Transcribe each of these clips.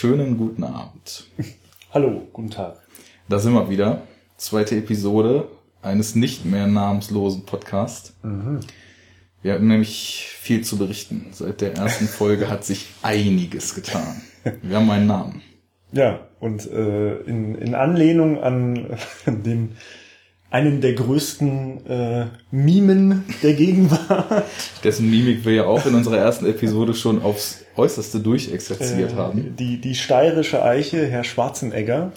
Schönen guten Abend. Hallo, guten Tag. Da sind wir wieder. Zweite Episode eines nicht mehr namenslosen Podcasts. Mhm. Wir hatten nämlich viel zu berichten. Seit der ersten Folge hat sich einiges getan. Wir haben einen Namen. Ja, und äh, in, in Anlehnung an den einen der größten äh, Mimen der Gegenwart. Dessen Mimik wir ja auch in unserer ersten Episode schon aufs Äußerste durchexerziert Äh, haben. Die, die steirische Eiche, Herr Schwarzenegger.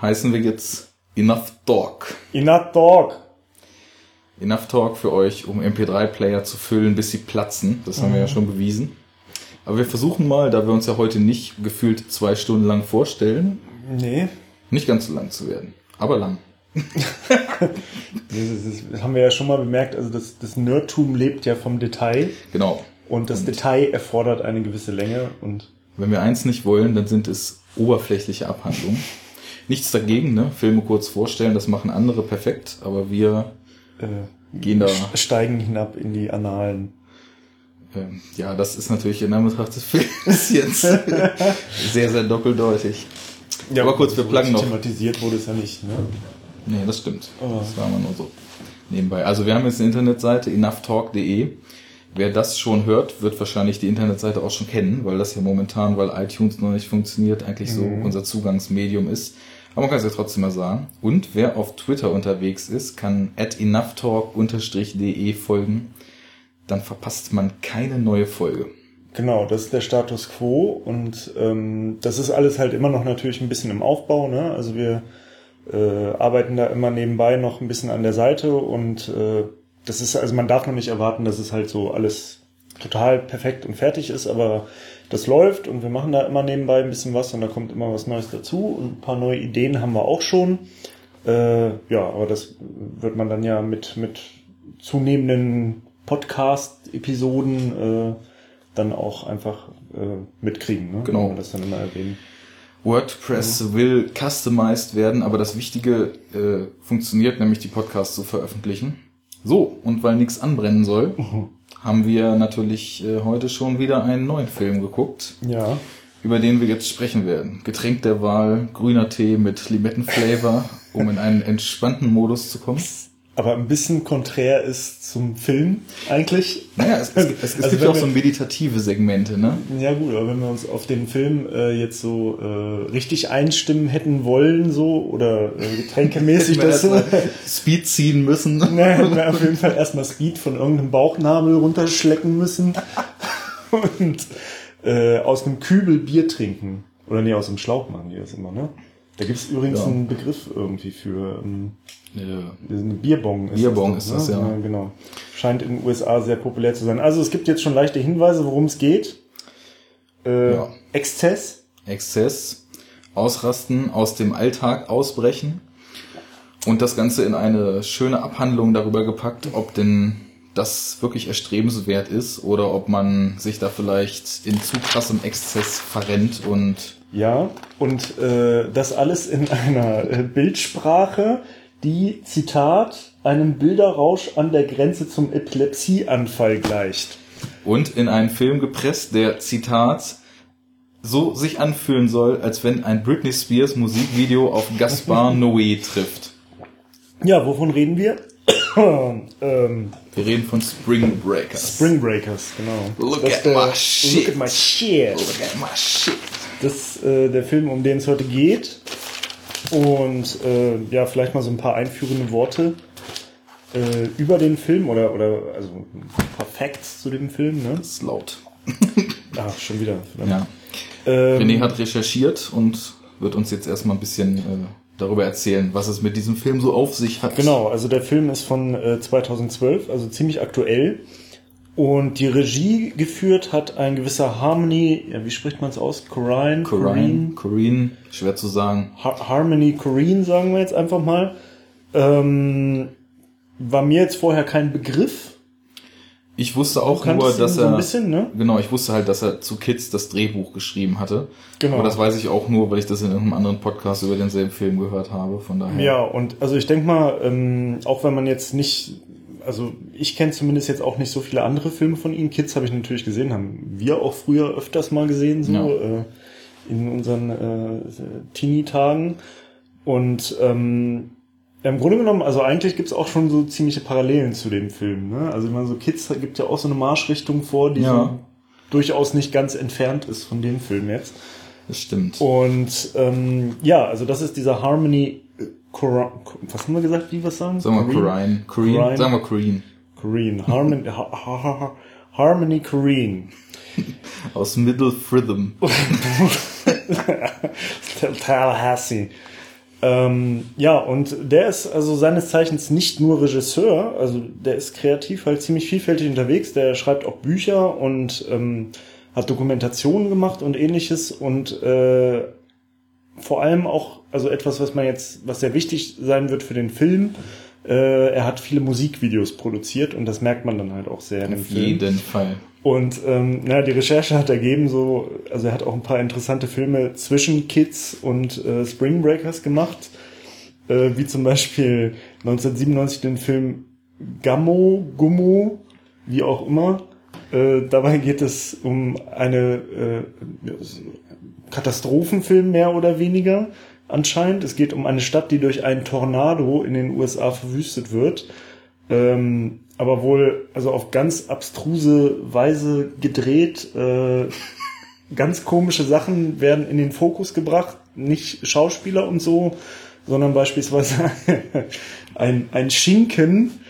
Heißen wir jetzt Enough Talk. Enough Dog. Enough Talk für euch, um MP3-Player zu füllen, bis sie platzen. Das haben wir ja schon bewiesen. Aber wir versuchen mal, da wir uns ja heute nicht gefühlt zwei Stunden lang vorstellen, Nee, nicht ganz so lang zu werden. Aber lang. Das, haben wir ja schon mal bemerkt. Also das, das Nerdtum lebt ja vom Detail. Genau. Und das Detail erfordert eine gewisse Länge. Und Wenn wir eins nicht wollen, dann sind es oberflächliche Abhandlungen. Nichts dagegen, ne? Filme kurz vorstellen, das machen andere perfekt, aber wir äh, gehen da, steigen hinab in die Annalen. ähm, ja, das ist natürlich in Anbetracht des Films jetzt sehr, sehr doppeldeutig. aber kurz, wir plagen noch. Thematisiert wurde es ja nicht. Ne? Nee, das stimmt. Oh. Das war immer nur so nebenbei. Also wir haben jetzt eine Internetseite, enoughtalk.de. Wer das schon hört, wird wahrscheinlich die Internetseite auch schon kennen, weil das ja momentan, weil iTunes noch nicht funktioniert, eigentlich so Mhm. unser Zugangsmedium ist. Aber man kann es ja trotzdem mal sagen. Und wer auf Twitter unterwegs ist, kann at enoughtalk-de folgen. Dann verpasst man keine neue Folge. Genau, das ist der Status quo und ähm, das ist alles halt immer noch natürlich ein bisschen im Aufbau. Ne? Also wir äh, arbeiten da immer nebenbei noch ein bisschen an der Seite und äh, das ist, also man darf noch nicht erwarten, dass es halt so alles total perfekt und fertig ist, aber das läuft und wir machen da immer nebenbei ein bisschen was und da kommt immer was Neues dazu und ein paar neue Ideen haben wir auch schon. Äh, ja, aber das wird man dann ja mit, mit zunehmenden Podcast-Episoden äh, dann auch einfach äh, mitkriegen, ne? Genau. Wenn wir das dann immer erwähnen. WordPress will customized werden, aber das Wichtige äh, funktioniert, nämlich die Podcasts zu veröffentlichen. So, und weil nichts anbrennen soll, haben wir natürlich äh, heute schon wieder einen neuen Film geguckt, Ja. über den wir jetzt sprechen werden. Getränk der Wahl, grüner Tee mit Limettenflavor, um in einen entspannten Modus zu kommen. Aber ein bisschen konträr ist zum Film eigentlich. Naja, es, es, es, es Also gibt ja auch wir- so meditative Segmente, ne? Ja gut, aber wenn wir uns auf den Film äh, jetzt so äh, richtig einstimmen hätten wollen, so oder äh, getränkemäßig das erstmal Speed ziehen müssen. Na, hätten wir auf jeden Fall erstmal Speed von irgendeinem Bauchnabel runterschlecken müssen und äh, aus einem Kübel Bier trinken. Oder nee, aus einem Schlauch machen die das immer, ne? Da gibt's übrigens Ja. einen Begriff irgendwie für ähm, Ja. Bierbong. Bierbong das, ist das, ja. Genau. Scheint in den USA sehr populär zu sein. Also es gibt jetzt schon leichte Hinweise, worum es geht. Äh, Ja. Exzess. Exzess, Ausrasten, aus dem Alltag ausbrechen und das Ganze in eine schöne Abhandlung darüber gepackt, ob denn das wirklich erstrebenswert ist oder ob man sich da vielleicht in zu krassem Exzess verrennt und Ja, und äh, das alles in einer äh, Bildsprache, die, Zitat, einem Bilderrausch an der Grenze zum Epilepsieanfall gleicht. und in einen Film gepresst, der Zitat so sich anfühlen soll, als wenn ein Britney Spears Musikvideo auf Gaspar Noé trifft. Ja, wovon reden wir? ähm, Wir reden von Spring Breakers. Spring Breakers, genau. Look at der- my shit. Look at my shit. Look at my shit. Das ist äh, der Film, um den es heute geht. Und äh, ja, vielleicht mal so ein paar einführende Worte äh, über den Film oder, oder also ein paar Facts zu dem Film. Ne? Das ist laut. Ah, schon wieder. Ja. Ähm, René hat recherchiert und wird uns jetzt erstmal ein bisschen äh, darüber erzählen, was es mit diesem Film so auf sich hat. Genau, also der Film ist von äh, 2012, also ziemlich aktuell. Und die Regie geführt hat ein gewisser Harmony, ja, wie spricht man es aus? Corrine? Corinne, Corinne, schwer zu sagen. Har Harmony Corrine, sagen wir jetzt einfach mal. Ähm, war mir jetzt vorher kein Begriff. Ich wusste auch nur, dass so er ein bisschen, ne? genau, ich wusste halt, dass er zu Kids das Drehbuch geschrieben hatte. Genau. Aber das weiß ich auch nur, weil ich das in einem anderen Podcast über denselben Film gehört habe. Von daher. Ja, und also ich denke mal, ähm, auch wenn man jetzt nicht, also ich kenne zumindest jetzt auch nicht so viele andere Filme von ihm. Kids habe ich natürlich gesehen, haben wir auch früher öfters mal gesehen, so Ja. äh, in unseren äh, Teenie-Tagen. Und ähm, im Grunde genommen, also eigentlich gibt's auch schon so ziemliche Parallelen zu dem Film. Ne? Also man so Kids gibt ja auch so eine Marschrichtung vor, die Ja. so durchaus nicht ganz entfernt ist von dem Film jetzt. Das stimmt. Und ähm, ja, also das ist dieser Harmony Cora- was haben wir gesagt, wie es sagen? Sagen wir Korean. Korean. Korean. Sagen wir Korean. Korean. Harmony, ha, ha, ha, Harmony Korean. Aus Middle Fritham. Tallahassee. Ähm, ja, und der ist also seines Zeichens nicht nur Regisseur, also der ist kreativ halt ziemlich vielfältig unterwegs. Der schreibt auch Bücher und ähm, hat Dokumentationen gemacht und ähnliches und äh, vor allem auch, also etwas, was man jetzt, was sehr wichtig sein wird für den Film. Äh, er hat viele Musikvideos produziert und das merkt man dann halt auch sehr in dem Auf Film. jeden Fall. Und ähm, na, die Recherche hat ergeben, so, also er hat auch ein paar interessante Filme zwischen Kids und äh, Spring Breakers gemacht, äh, wie zum Beispiel 1997 den Film Gammo, Gummo, wie auch immer. Äh, dabei geht es um eine äh, Katastrophenfilm mehr oder weniger anscheinend. Es geht um eine Stadt, die durch einen Tornado in den USA verwüstet wird. Ähm, aber wohl also auf ganz abstruse Weise gedreht. Äh, ganz komische Sachen werden in den Fokus gebracht. Nicht Schauspieler und so, sondern beispielsweise ein, ein Schinken,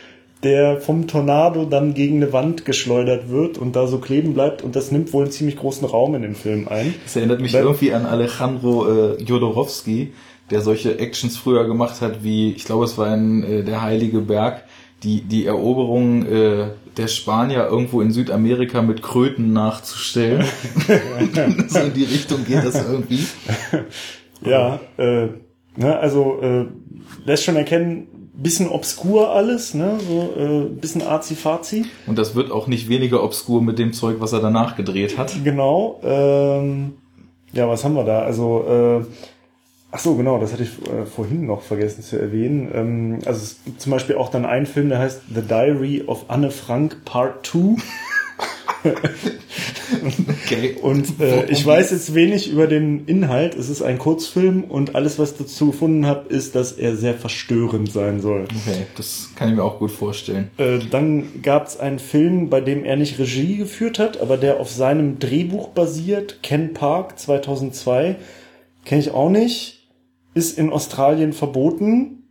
der vom Tornado dann gegen eine Wand geschleudert wird und da so kleben bleibt. Und das nimmt wohl einen ziemlich großen Raum in den Film ein. Das erinnert mich Weil- irgendwie an Alejandro äh, Jodorowsky, der solche Actions früher gemacht hat, wie, ich glaube, es war in äh, Der Heilige Berg, die, die Eroberung äh, der Spanier irgendwo in Südamerika mit Kröten nachzustellen. so in die Richtung geht das irgendwie. Ja, äh, ne, also äh, lässt schon erkennen, bisschen obskur alles, ne, so äh, bisschen arzi-fazi. Und das wird auch nicht weniger obskur mit dem Zeug, was er danach gedreht hat. Genau. Ähm, ja, was haben wir da? Also, äh, ach so, genau, das hatte ich äh, vorhin noch vergessen zu erwähnen. Ähm, also es gibt zum Beispiel auch dann einen Film, der heißt The Diary of Anne Frank Part 2. Okay. Und äh, ich weiß jetzt wenig über den Inhalt. Es ist ein Kurzfilm und alles, was ich dazu gefunden habe, ist, dass er sehr verstörend sein soll. Okay, das kann ich mir auch gut vorstellen. Äh, dann gab es einen Film, bei dem er nicht Regie geführt hat, aber der auf seinem Drehbuch basiert. Ken Park 2002. Kenne ich auch nicht. Ist in Australien verboten.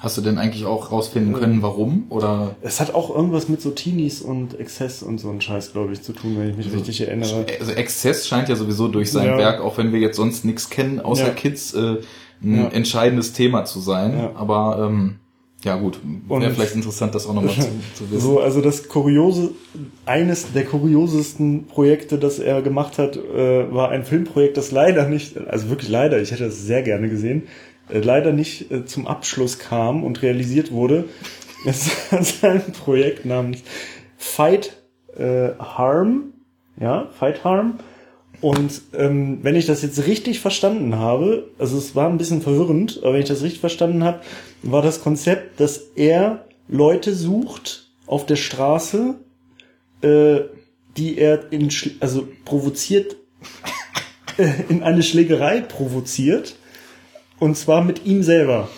Hast du denn eigentlich auch rausfinden können, warum? Oder Es hat auch irgendwas mit so Teenies und Exzess und so ein Scheiß, glaube ich, zu tun, wenn ich mich richtig erinnere. also Exzess scheint ja sowieso durch sein Ja. Werk, auch wenn wir jetzt sonst nichts kennen, außer Ja. Kids, äh, ein Ja. entscheidendes Thema zu sein. Aber ähm, ja gut, wäre vielleicht interessant, das auch nochmal zu, zu wissen. So, also das kuriose, eines der kuriosesten Projekte, das er gemacht hat, äh, war ein Filmprojekt, das leider nicht, also wirklich leider, ich hätte das sehr gerne gesehen, leider nicht äh, zum Abschluss kam und realisiert wurde. Es ist ein Projekt namens Fight äh, Harm, ja, Fight Harm. Und ähm, wenn ich das jetzt richtig verstanden habe, also es war ein bisschen verwirrend, aber wenn ich das richtig verstanden habe, war das Konzept, dass er Leute sucht auf der Straße, äh, die er in, also provoziert, äh, in eine Schlägerei provoziert, und zwar mit ihm selber.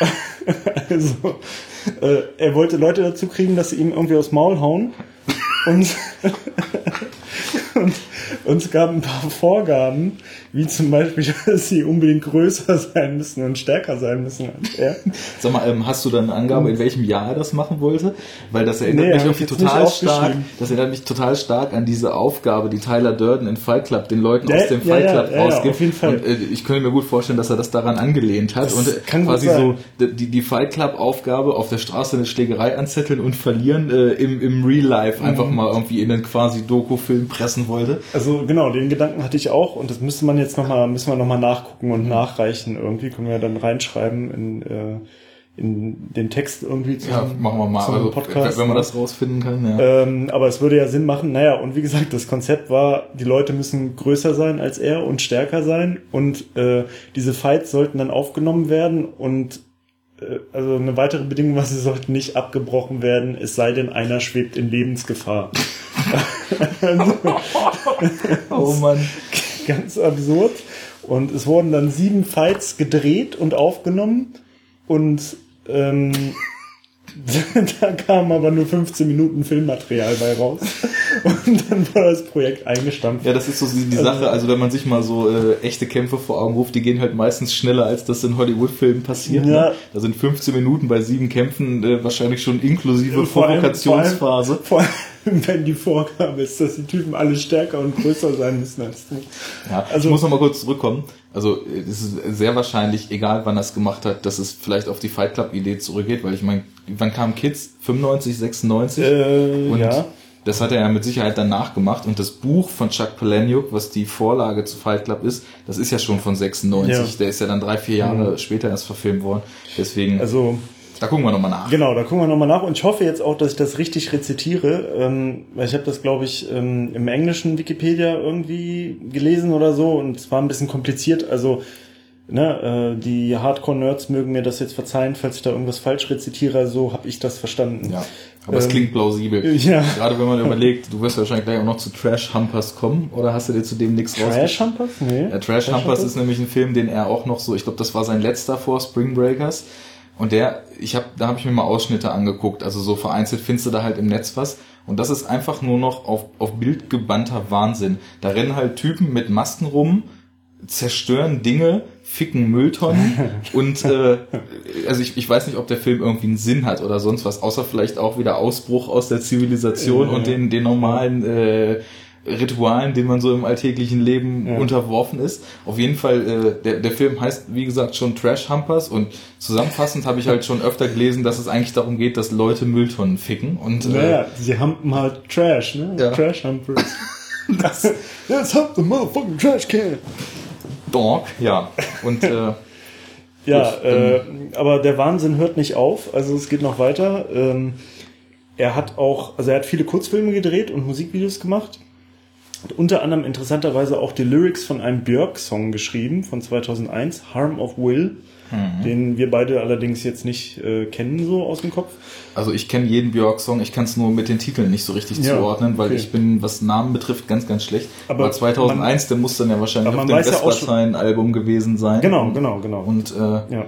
also, äh, er wollte Leute dazu kriegen, dass sie ihm irgendwie aufs Maul hauen. Und, und, es gab ein paar Vorgaben, wie zum Beispiel, dass sie unbedingt größer sein müssen und stärker sein müssen er. Sag mal, ähm, hast du dann eine Angabe, in welchem Jahr er das machen wollte? Weil das erinnert Nee, mich irgendwie total stark. Das erinnert mich total stark an diese Aufgabe, die Tyler Durden in Fight Club den Leuten Ja, aus dem ja, Fight ja, Club ja, ja, rausgibt. auf jeden Fall. Und äh, ich könnte mir gut vorstellen, dass er das daran angelehnt hat Das und äh, quasi so die, die Fight Club Aufgabe auf der Straße eine Schlägerei anzetteln und verlieren äh, im, im Real Life einfach Mhm. mal irgendwie in einen quasi Doku-Film pressen wollte. Also genau, den Gedanken hatte ich auch und das müsste man jetzt nochmal, müssen wir nochmal nachgucken und nachreichen irgendwie, können wir dann reinschreiben in, äh, in den Text irgendwie zum, Ja, machen wir mal. zum Also, Podcast. wenn man das rausfinden kann, ja. Ähm, aber es würde ja Sinn machen, naja, und wie gesagt, das Konzept war, die Leute müssen größer sein als er und stärker sein und äh, diese Fights sollten dann aufgenommen werden und also eine weitere Bedingung war, sie sollten nicht abgebrochen werden, es sei denn, einer schwebt in Lebensgefahr. oh Mann. ganz absurd. Und es wurden dann sieben Fights gedreht und aufgenommen. Und ähm, da kam aber nur 15 Minuten Filmmaterial bei raus. Und dann war das Projekt eingestampft. Ja, das ist so die, Sache, also wenn man sich mal so äh, echte Kämpfe vor Augen ruft, die gehen halt meistens schneller, als das in Hollywood-Filmen passiert. Ja. Ne? Da sind 15 Minuten bei sieben Kämpfen äh, wahrscheinlich schon inklusive Vor allem- Provokationsphase. Vor allem, wenn die Vorgabe ist, dass die Typen alle stärker und größer sein müssen als du. Ja, Also- ich muss noch mal kurz zurückkommen. Also es ist sehr wahrscheinlich, egal wann er es gemacht hat, dass es vielleicht auf die Fight Club Idee zurückgeht, weil ich meine, wann kam Kids? 95, 96? Äh, und ja. das hat er ja mit Sicherheit danach gemacht. Und das Buch von Chuck Palahniuk, was die Vorlage zu Fight Club ist, das ist ja schon von 96. Ja. Der ist ja dann drei, vier Jahre später erst verfilmt worden. Deswegen, Also, da gucken wir nochmal nach. genau, da gucken wir nochmal nach. Und ich hoffe jetzt auch, dass ich das richtig rezitiere. Ähm, weil ich habe das, glaube ich, ähm, im englischen Wikipedia irgendwie gelesen oder so. Und es war ein bisschen kompliziert. Also, ne, äh, die Hardcore-Nerds mögen mir das jetzt verzeihen, falls ich da irgendwas falsch rezitiere. So habe ich das verstanden. Ja, aber es Ähm, klingt plausibel. ja. Gerade wenn man überlegt, du wirst wahrscheinlich gleich auch noch zu Trash Humpers kommen, oder hast du dir zu dem nichts Trash Humpers? Nee. Ja, Trash Humpers ist nämlich ein Film, den er auch noch so, ich glaube, das war sein letzter vor Spring Breakers. Und der, ich habe, da habe ich mir mal Ausschnitte angeguckt, also so vereinzelt findest du da halt im Netz was. Und das ist einfach nur noch auf, auf Bild gebannter Wahnsinn. Da rennen halt Typen mit Masken rum, zerstören Dinge, ficken Mülltonnen und äh, also ich, ich weiß nicht, ob der Film irgendwie einen Sinn hat oder sonst was, außer vielleicht auch wieder Ausbruch aus der Zivilisation und den, den normalen äh, Ritualen, denen man so im alltäglichen Leben Ja. unterworfen ist. Auf jeden Fall, äh, der, der Film heißt, wie gesagt, schon Trash Humpers und zusammenfassend habe ich halt schon öfter gelesen, dass es eigentlich darum geht, dass Leute Mülltonnen ficken und äh, Naja, sie hampen halt Trash, ne? Ja. Trash Humpers. Let's hump the motherfucking trash can. Donk, ja. Und äh, Ja, Gut, äh, aber der Wahnsinn hört nicht auf. Also es geht noch weiter. Ähm, er hat auch, also er hat viele Kurzfilme gedreht und Musikvideos gemacht. Hat unter anderem interessanterweise auch die Lyrics von einem Björk-Song geschrieben von 2001, Harm of Will, Mhm. den wir beide allerdings jetzt nicht äh, kennen so aus dem Kopf. also ich kenne jeden Björk-Song, ich kann es nur mit den Titeln nicht so richtig Ja, zuordnen, weil okay. ich bin, was Namen betrifft, ganz, ganz schlecht. Aber Aber, 2001, der muss dann ja wahrscheinlich auf man dem ja Vespertine-Album gewesen sein. Genau, genau, genau. Und äh, Ja.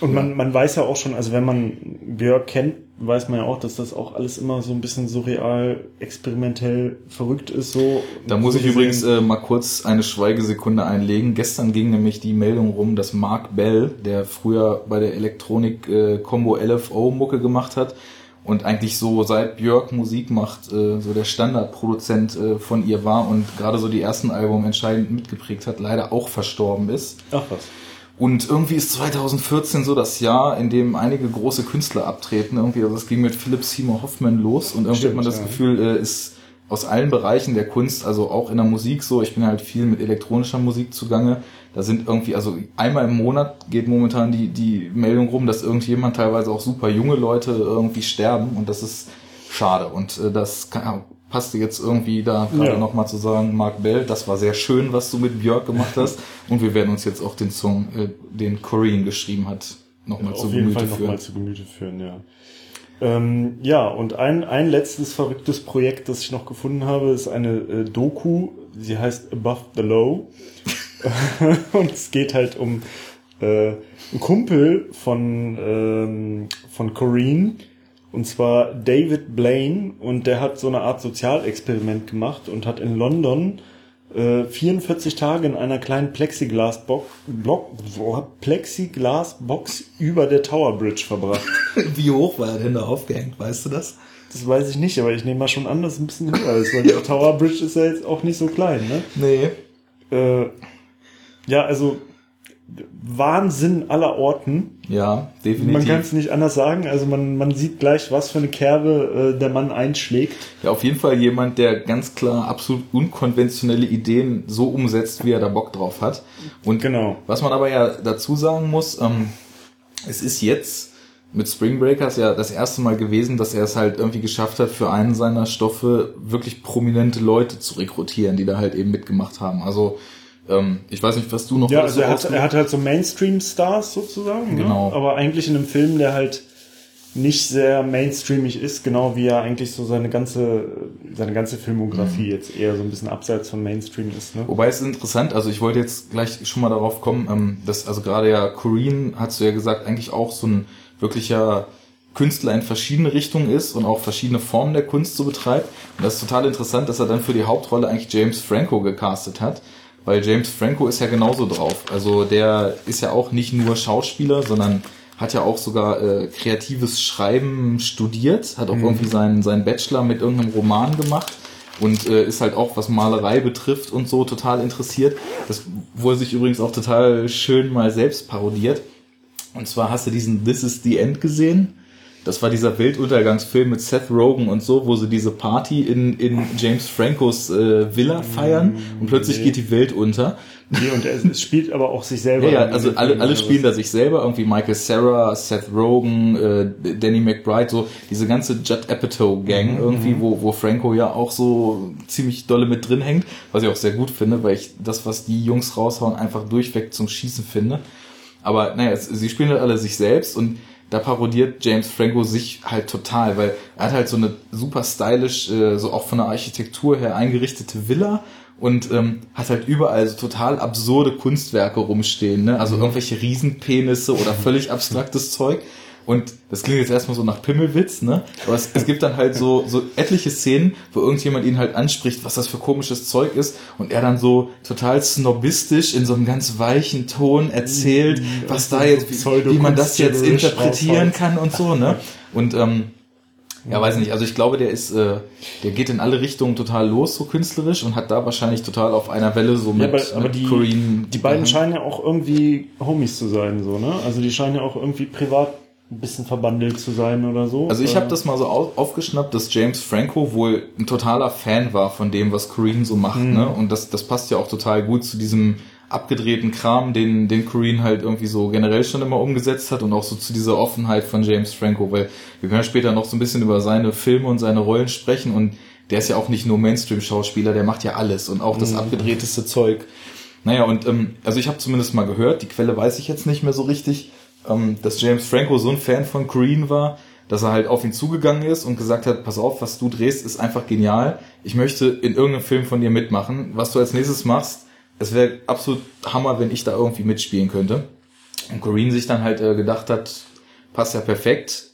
Und man, man weiß ja auch schon, also wenn man Björk kennt, weiß man ja auch, dass das auch alles immer so ein bisschen surreal, experimentell verrückt ist. So Da muss so ich übrigens äh, mal kurz eine Schweigesekunde einlegen. Gestern ging nämlich die Meldung rum, dass Mark Bell, der früher bei der Elektronik äh, Combo LFO Mucke gemacht hat und eigentlich so seit Björk Musik macht, äh, so der Standardproduzent äh, von ihr war und gerade so die ersten Album entscheidend mitgeprägt hat, leider auch verstorben ist. Ach was. Und irgendwie ist 2014 so das Jahr, in dem einige große Künstler abtreten. Irgendwie, also es ging mit Philip Seymour Hoffman los und irgendwie Stimmt, hat man das ja. Gefühl, äh, ist aus allen Bereichen der Kunst, also auch in der Musik so, ich bin halt viel mit elektronischer Musik zugange. Da sind irgendwie, also einmal im Monat geht momentan die, die Meldung rum, dass irgendjemand, teilweise auch super junge Leute irgendwie sterben und das ist schade. Und äh, das kann, passte jetzt irgendwie da gerade Ja. nochmal zu sagen, Mark Bell, das war sehr schön, was du mit Björk gemacht hast. Und wir werden uns jetzt auch den Song, äh, den Corinne geschrieben hat, nochmal zu Auf jeden Gemüte Fall führen. nochmal zu Gemüte führen, ja. Ähm, ja, und ein, ein letztes verrücktes Projekt, das ich noch gefunden habe, ist eine äh, Doku. Sie heißt Above the Low. und es geht halt um äh, einen Kumpel von, ähm, von Corinne. Und zwar David Blaine. Und der hat so eine Art Sozialexperiment gemacht und hat in London äh, 44 Tage in einer kleinen Plexiglasbox Block, Plexiglasbox über der Tower Bridge verbracht. Wie hoch war er denn da aufgehängt, weißt du das? Das weiß ich nicht, aber ich nehme mal schon an, dass es ein bisschen höher ist, weil die Tower Bridge ist ja jetzt auch nicht so klein, ne? Nee. Äh, ja, also Wahnsinn aller Orten. Ja, Man kann definitiv. es nicht anders sagen. Also man, man sieht gleich, was für eine Kerbe äh, der Mann einschlägt. Ja, auf jeden Fall jemand, der ganz klar absolut unkonventionelle Ideen so umsetzt, wie er da Bock drauf hat. Und Genau. was man aber ja dazu sagen muss, ähm, es ist jetzt mit Spring Breakers ja das erste Mal gewesen, dass er es halt irgendwie geschafft hat, für einen seiner Stoffe wirklich prominente Leute zu rekrutieren, die da halt eben mitgemacht haben. Also ähm, ich weiß nicht, was du noch Ja, also er hat, er hat halt so Mainstream-Stars sozusagen, Genau. ne? aber eigentlich in einem Film, der halt nicht sehr mainstreamig ist, genau wie er eigentlich so seine ganze, seine ganze Filmografie mhm. jetzt eher so ein bisschen abseits vom Mainstream ist. Ne? Wobei es ist interessant, also ich wollte jetzt gleich schon mal darauf kommen, ähm, dass also gerade ja Corinne, hast du ja gesagt, eigentlich auch so ein wirklicher Künstler in verschiedene Richtungen ist und auch verschiedene Formen der Kunst so betreibt. Und das ist total interessant, dass er dann für die Hauptrolle eigentlich James Franco gecastet hat, weil James Franco ist ja genauso drauf. Also der ist ja auch nicht nur Schauspieler, sondern hat ja auch sogar äh, kreatives Schreiben studiert, hat auch mhm. irgendwie seinen, seinen Bachelor mit irgendeinem Roman gemacht und äh, ist halt auch, was Malerei betrifft und so, total interessiert. Das, wo er sich übrigens auch total schön mal selbst parodiert. Und zwar hast du diesen This is the End gesehen das war dieser Weltuntergangsfilm mit Seth Rogen und so, wo sie diese Party in, in James Francos äh, Villa feiern und plötzlich nee. geht die Welt unter. Nee, und es spielt aber auch sich selber. Ja, ja also alle, alle spielen da sich selber, irgendwie Michael Sarah, Seth Rogen, äh, Danny McBride, so diese ganze Judd Apatow Gang mhm. irgendwie, wo, wo Franco ja auch so ziemlich dolle mit drin hängt, was ich auch sehr gut finde, weil ich das, was die Jungs raushauen, einfach durchweg zum Schießen finde. Aber naja, sie spielen halt alle sich selbst und da parodiert James Franco sich halt total, weil er hat halt so eine super stylisch, äh, so auch von der Architektur her eingerichtete Villa und ähm, hat halt überall so total absurde Kunstwerke rumstehen, ne? Also mhm. irgendwelche Riesenpenisse oder völlig abstraktes Zeug. Und das klingt jetzt erstmal so nach Pimmelwitz, ne? Aber es, es gibt dann halt so, so etliche Szenen, wo irgendjemand ihn halt anspricht, was das für komisches Zeug ist. Und er dann so total snobistisch in so einem ganz weichen Ton erzählt, mhm. was da jetzt, wie, wie man das jetzt interpretieren kann und so, ne? Und ähm, ja, weiß nicht. Also ich glaube, der ist, äh, der geht in alle Richtungen total los, so künstlerisch und hat da wahrscheinlich total auf einer Welle so mit, ja, aber, aber mit die, Corinne Die beiden scheinen ja auch irgendwie Homies zu sein, so ne? Also die scheinen ja auch irgendwie privat ein bisschen verbandelt zu sein oder so. Also ich habe das mal so aufgeschnappt, dass James Franco wohl ein totaler Fan war von dem, was Corinne so macht, mhm. ne? Und das, das passt ja auch total gut zu diesem abgedrehten Kram, den, den Corinne halt irgendwie so generell schon immer umgesetzt hat und auch so zu dieser Offenheit von James Franco, weil wir können ja später noch so ein bisschen über seine Filme und seine Rollen sprechen und der ist ja auch nicht nur Mainstream-Schauspieler, der macht ja alles und auch das mhm. abgedrehteste Zeug. Naja, und ähm, also ich habe zumindest mal gehört, die Quelle weiß ich jetzt nicht mehr so richtig, ähm, dass James Franco so ein Fan von Green war, dass er halt auf ihn zugegangen ist und gesagt hat, pass auf, was du drehst, ist einfach genial. Ich möchte in irgendeinem Film von dir mitmachen. Was du als nächstes machst, es wäre absolut Hammer, wenn ich da irgendwie mitspielen könnte. Und Corinne sich dann halt äh, gedacht hat, passt ja perfekt.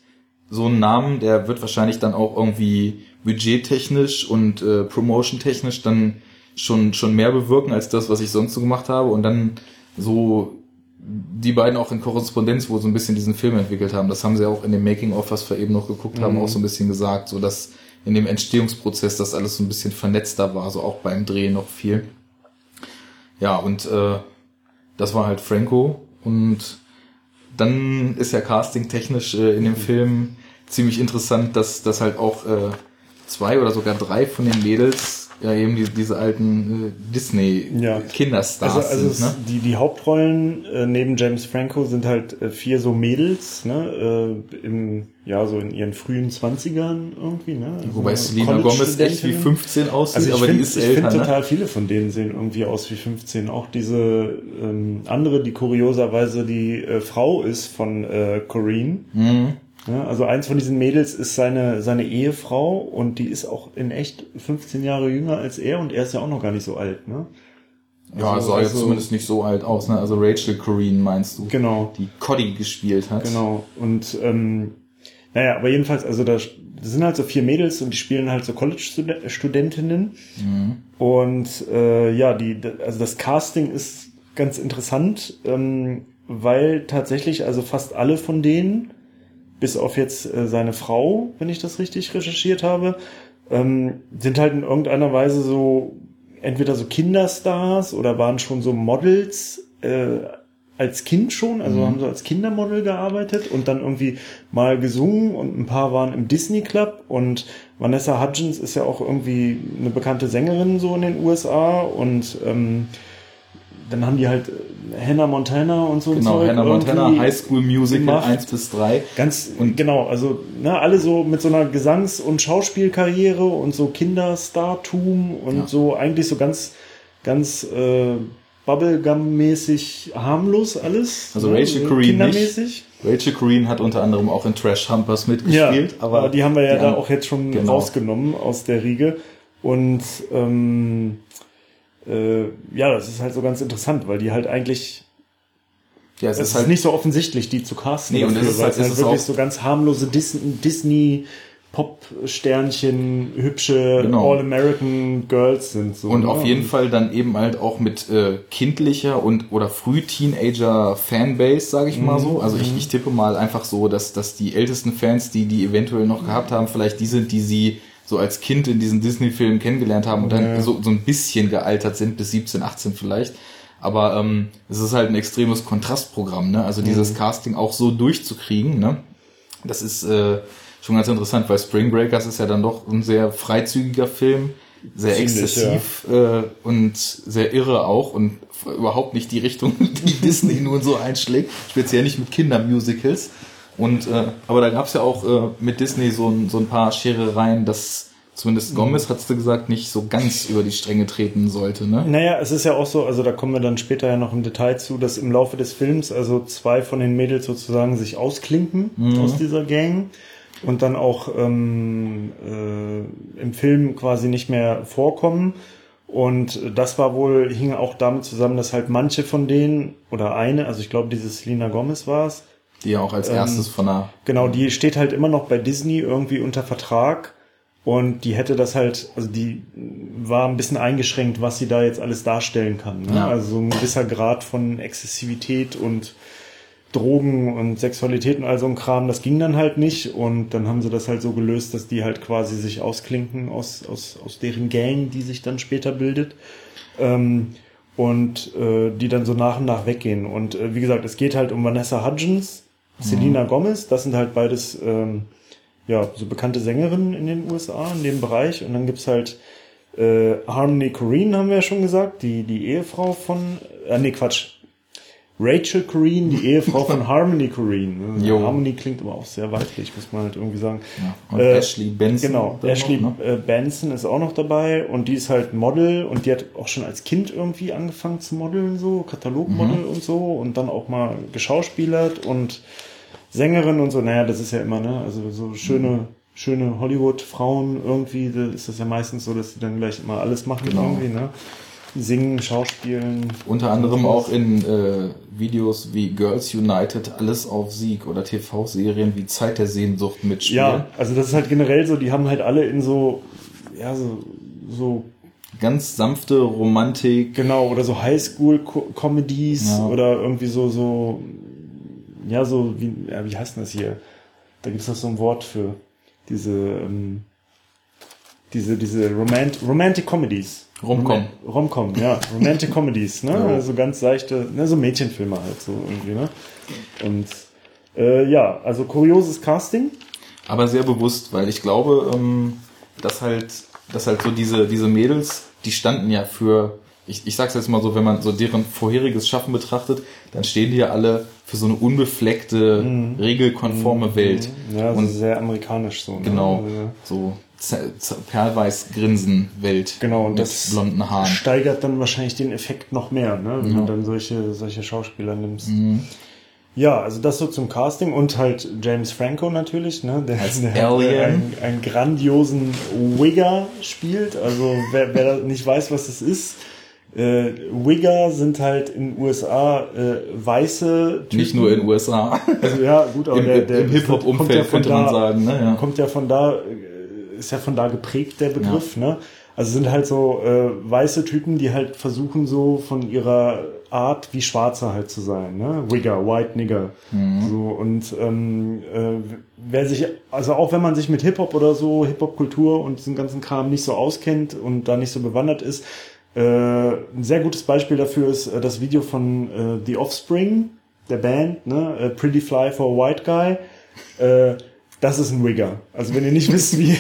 So ein Namen, der wird wahrscheinlich dann auch irgendwie budgettechnisch und äh, promotion-technisch dann schon, schon mehr bewirken als das, was ich sonst so gemacht habe. Und dann so die beiden auch in Korrespondenz, wo so ein bisschen diesen Film entwickelt haben. Das haben sie auch in dem Making-of, was wir eben noch geguckt haben, mhm. auch so ein bisschen gesagt, so dass in dem Entstehungsprozess das alles so ein bisschen vernetzter war, so auch beim Drehen noch viel. Ja, und äh, das war halt Franco und dann ist ja casting-technisch äh, in dem mhm. Film ziemlich interessant, dass, dass halt auch äh, zwei oder sogar drei von den Mädels ja eben die, diese alten äh, Disney-Kinderstars ja. also, also sind. Ne? Die, die Hauptrollen äh, neben James Franco sind halt äh, vier so Mädels, ne, äh, im, ja, so in ihren frühen Zwanzigern irgendwie, ne? Also Wobei Selena Gomez echt wie 15 aussieht, also aber find, die ist ich älter. Ich finde ne? total viele von denen sehen irgendwie aus wie 15. Auch diese ähm, andere, die kurioserweise die äh, Frau ist von äh, Corinne. Mhm ja, also eins von diesen Mädels ist seine, seine Ehefrau und die ist auch in echt 15 Jahre jünger als er und er ist ja auch noch gar nicht so alt, ne? Also, ja, sah also, jetzt zumindest nicht so alt aus, ne? Also Rachel Corrine meinst du? Genau. Die Coddy gespielt hat. Genau. Und ähm, naja, aber jedenfalls, also da, das sind halt so vier Mädels und die spielen halt so College-Studentinnen. Mhm. Und äh, ja, die, also das Casting ist ganz interessant, ähm, weil tatsächlich also fast alle von denen bis auf jetzt äh, seine Frau, wenn ich das richtig recherchiert habe, ähm, sind halt in irgendeiner Weise so entweder so Kinderstars oder waren schon so Models äh, als Kind schon, also mhm. haben so als Kindermodel gearbeitet und dann irgendwie mal gesungen und ein paar waren im Disney Club und Vanessa Hudgens ist ja auch irgendwie eine bekannte Sängerin so in den USA und ähm, dann haben die halt äh, Hannah Montana und so genau, Hannah Montana, High School Musical gemacht. 1 bis 3. Ganz, und genau, also ne, alle so mit so einer Gesangs- und Schauspielkarriere und so Kinderstartum und ja. so eigentlich so ganz, ganz äh, Bubblegum-mäßig harmlos alles. Also ne, Rachel Curry nicht. Rachel Green hat unter anderem auch in Trash Humpers mitgespielt. Ja, aber, die haben wir ja da auch jetzt schon genau. rausgenommen aus der Riege. Und ähm, äh, ja, das ist halt so ganz interessant, weil die halt eigentlich ja, es, es ist, halt nicht so offensichtlich, die zu casten. Nee, dafür, und es ist halt, es halt ist wirklich so ganz harmlose Disney Pop-Sternchen, hübsche genau. All-American Girls sind so. Und ne? auf jeden Fall dann eben halt auch mit äh, kindlicher und oder Früh-Teenager-Fanbase, sage ich mhm. mal so. Also ich, mhm. ich tippe mal einfach so, dass, dass die ältesten Fans, die die eventuell noch gehabt haben, vielleicht die sind, die sie so als Kind in diesen Disney-Filmen kennengelernt haben und dann ja. so, so ein bisschen gealtert sind, bis 17, 18 vielleicht. Aber ähm, es ist halt ein extremes Kontrastprogramm, ne? Also dieses mhm. Casting auch so durchzukriegen, ne? Das ist äh, schon ganz interessant, weil Spring Breakers ist ja dann doch ein sehr freizügiger Film, sehr Ziemlich, exzessiv ja. äh, und sehr irre auch und überhaupt nicht die Richtung, die Disney nun so einschlägt, speziell nicht mit Kindermusicals. Und äh, aber da gab's ja auch äh, mit Disney so ein, so ein paar Scherereien, dass zumindest Gomez, hast du gesagt, nicht so ganz über die Stränge treten sollte, ne? Naja, es ist ja auch so, also da kommen wir dann später ja noch im Detail zu, dass im Laufe des Films also zwei von den Mädels sozusagen sich ausklinken mhm. aus dieser Gang und dann auch ähm, äh, im Film quasi nicht mehr vorkommen. Und das war wohl, hing auch damit zusammen, dass halt manche von denen, oder eine, also ich glaube, dieses Lina Gomez war es. Die ja auch als erstes ähm, von der. Genau, die steht halt immer noch bei Disney irgendwie unter Vertrag und die hätte das halt, also die war ein bisschen eingeschränkt, was sie da jetzt alles darstellen kann. Ne? Ja. Also so ein gewisser Grad von Exzessivität und Drogen und Sexualität und all so ein Kram, das ging dann halt nicht. Und dann haben sie das halt so gelöst, dass die halt quasi sich ausklinken aus, aus, aus deren Gang, die sich dann später bildet. Ähm, und äh, die dann so nach und nach weggehen. Und äh, wie gesagt, es geht halt um Vanessa Hudgens, Selena mhm. Gomez, das sind halt beides ähm, ja, so bekannte Sängerinnen in den USA in dem Bereich. Und dann gibt's halt äh, Harmony Corrine, haben wir ja schon gesagt, die, die Ehefrau von, äh, nee, Quatsch, Rachel Corrine, die Ehefrau von Harmony Corrine. Also Harmony klingt aber auch sehr weiblich, muss man halt irgendwie sagen. Ja, und äh, Ashley Benson. Genau, Ashley noch, ne? Äh, Benson ist auch noch dabei und die ist halt Model und die hat auch schon als Kind irgendwie angefangen zu modeln, so Katalogmodel mhm. und so und dann auch mal geschauspielert und Sängerin und so, naja, das ist ja immer, ne, also so schöne, mhm. schöne Hollywood-Frauen irgendwie, da ist das ja meistens so, dass sie dann gleich immer alles machen genau. irgendwie, ne? Singen, Schauspielen. Unter anderem auch in äh, Videos wie Girls United, alles auf Sieg oder TV-Serien wie Zeit der Sehnsucht mitspielen. Ja, also das ist halt generell so, die haben halt alle in so, ja, so, so ganz sanfte Romantik. Genau, oder so Highschool-Comedies ja. oder irgendwie so, so ja, so wie, ja, wie heißt denn das hier? Da gibt es noch so ein Wort für diese, ähm, diese, diese Romant Romantic Comedies. Romcom. Romcom, ja. Romantic Comedies, ne? Ja. Also ganz leichte, ne, so Mädchenfilme halt so irgendwie, ne? Und äh, ja, also kurioses Casting. Aber sehr bewusst, weil ich glaube, ähm, dass halt, dass halt so diese, diese Mädels, die standen ja für ich, ich sag's jetzt mal so, wenn man so deren vorheriges Schaffen betrachtet, dann stehen die ja alle für so eine unbefleckte, mhm. regelkonforme mhm. Welt. Ja, und sehr amerikanisch so. Ne? Genau, also, so perlweiß grinsen Welt. Genau, und das blonden Haaren. steigert dann wahrscheinlich den Effekt noch mehr, ne? wenn ja. man dann solche, solche Schauspieler nimmt. Mhm. Ja, also das so zum Casting und halt James Franco natürlich, ne, der, Als der einen, einen grandiosen Wigger spielt. Also wer, wer nicht weiß, was das ist, äh, Wigger sind halt in USA äh, weiße Typen. Nicht nur in USA. Also ja, gut, aber Im, der, der Hip-Hop-Umfeld ja könnte da, man sagen. Ne? Ja. Kommt ja von da, äh, ist ja von da geprägt, der Begriff. Ja. Ne? Also sind halt so äh, weiße Typen, die halt versuchen so von ihrer Art wie Schwarze halt zu sein. Ne? Wigger, White Nigger. Mhm. So, und ähm, äh, wer sich, also auch wenn man sich mit Hip-Hop oder so, Hip-Hop-Kultur und diesem ganzen Kram nicht so auskennt und da nicht so bewandert ist, äh, ein sehr gutes Beispiel dafür ist äh, das Video von äh, The Offspring, der Band, ne? Äh, Pretty Fly for a White Guy. Äh, das ist ein Wigger. Also wenn ihr nicht wisst, wie,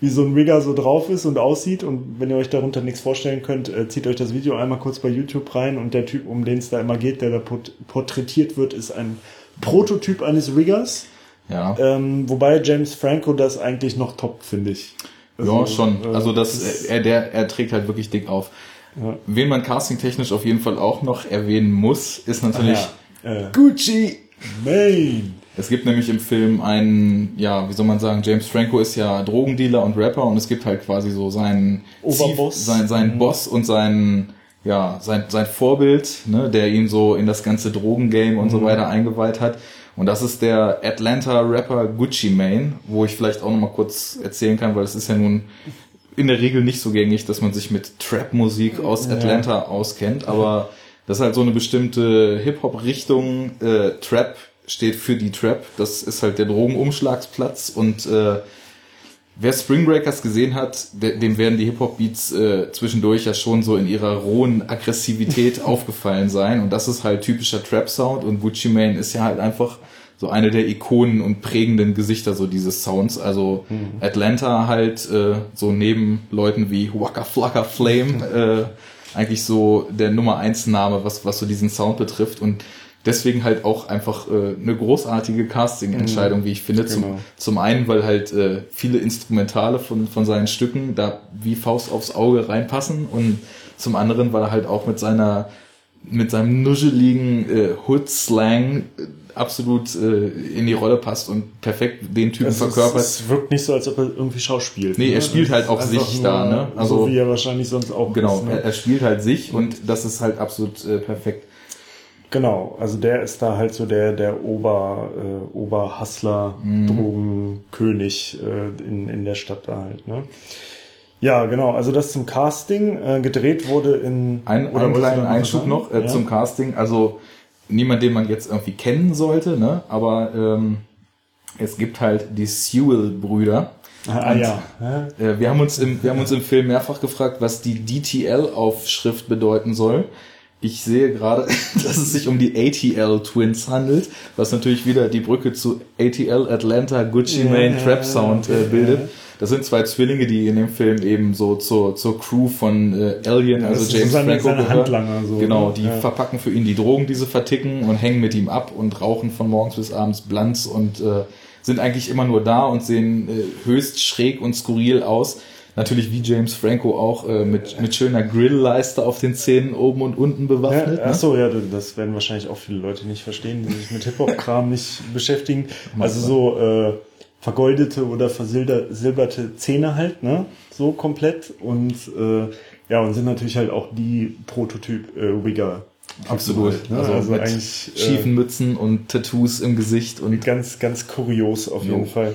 wie so ein Wigger so drauf ist und aussieht und wenn ihr euch darunter nichts vorstellen könnt, äh, zieht euch das Video einmal kurz bei YouTube rein und der Typ, um den es da immer geht, der da porträtiert wird, ist ein Prototyp eines Wiggers. Ja. Ähm, wobei James Franco das eigentlich noch top, finde ich. Also, ja, schon. Äh, also das, das er, der, er trägt halt wirklich dick auf. Ja. Wen man castingtechnisch auf jeden Fall auch noch erwähnen muss, ist natürlich ja. äh. Gucci. Maine. Es gibt nämlich im Film einen, ja, wie soll man sagen, James Franco ist ja Drogendealer und Rapper und es gibt halt quasi so seinen Oberboss. Zief, sein, sein Mhm. Boss und sein, ja, sein, sein Vorbild, ne, der ihn so in das ganze Drogengame und Mhm. so weiter eingeweiht hat. Und das ist der Atlanta-Rapper Gucci Mane, wo ich vielleicht auch nochmal kurz erzählen kann, weil es ist ja nun in der Regel nicht so gängig, dass man sich mit Trap-Musik aus Ja. Atlanta auskennt, aber das ist halt so eine bestimmte Hip-Hop-Richtung. Äh, Trap steht für die Trap, das ist halt der Drogenumschlagsplatz. Und äh, wer Spring Breakers gesehen hat, de dem werden die Hip-Hop-Beats äh, zwischendurch ja schon so in ihrer rohen Aggressivität aufgefallen sein. Und das ist halt typischer Trap-Sound. Und Gucci Mane ist ja halt einfach so eine der Ikonen und prägenden Gesichter so dieses Sounds. Also Atlanta halt äh, so neben Leuten wie Waka Flocka Flame äh, eigentlich so der Nummer eins Name, was, was so diesen Sound betrifft. Und deswegen halt auch einfach äh, eine großartige Casting-Entscheidung, wie ich finde. Zum, Genau. zum einen, weil halt äh, viele Instrumentale von, von seinen Stücken da wie Faust aufs Auge reinpassen und zum anderen, weil er halt auch mit seiner mit seinem nuscheligen äh, Hood-Slang äh, absolut äh, in die Rolle passt und perfekt den Typen Es, ist, verkörpert. es wirkt nicht so, als ob er irgendwie schauspielt. Nee, er ne? spielt halt Es auch sich da, ne? Also- so wie er wahrscheinlich sonst auch Genau, ist. er, Ne? er spielt halt sich und das ist halt absolut äh, perfekt. Genau, also der ist da halt so der, der Ober, äh, Oberhassler, Mhm. Drogenkönig äh, in, in der Stadt da halt, ne? Ja, genau, also das zum Casting. Äh, gedreht wurde in... Ein, oder einen kleinen Einschub sagen? noch äh, Ja? zum Casting. Also niemand, den man jetzt irgendwie kennen sollte, ne? Aber ähm, es gibt halt die Sewell-Brüder. Ah, Und, ja. ja. Äh, wir, haben uns im, wir haben uns im Film mehrfach gefragt, was die DTL-Aufschrift bedeuten soll. Ich sehe gerade, dass es sich um die ATL Twins handelt, was natürlich wieder die Brücke zu ATL Atlanta Gucci Ja, Mane ja, Trap Sound ja, äh, bildet. ja. Das sind zwei Zwillinge, die in dem Film eben so zur, zur Crew von äh, Alien, das also ist James seine- Franco seine gehören. Handlanger so, genau, ne? die Ja. verpacken für ihn die Drogen, die sie verticken und hängen mit ihm ab und rauchen von morgens bis abends Blanz und äh, sind eigentlich immer nur da und sehen äh, höchst schräg und skurril aus. Natürlich wie James Franco auch äh, mit, mit schöner Grillleiste auf den Zähnen oben und unten bewaffnet. Ja, ach ne? so, ja, das werden wahrscheinlich auch viele Leute nicht verstehen, die sich mit Hip-Hop-Kram nicht beschäftigen. Also so äh, vergoldete oder versilberte Zähne halt, ne? So komplett. Und äh, ja, und sind natürlich halt auch die Prototyp äh, Wigger. Absolut. Halt, ne? Also, Also, mit eigentlich schiefen Mützen und Tattoos im Gesicht äh, und ganz, ganz kurios auf Jo. jeden Fall.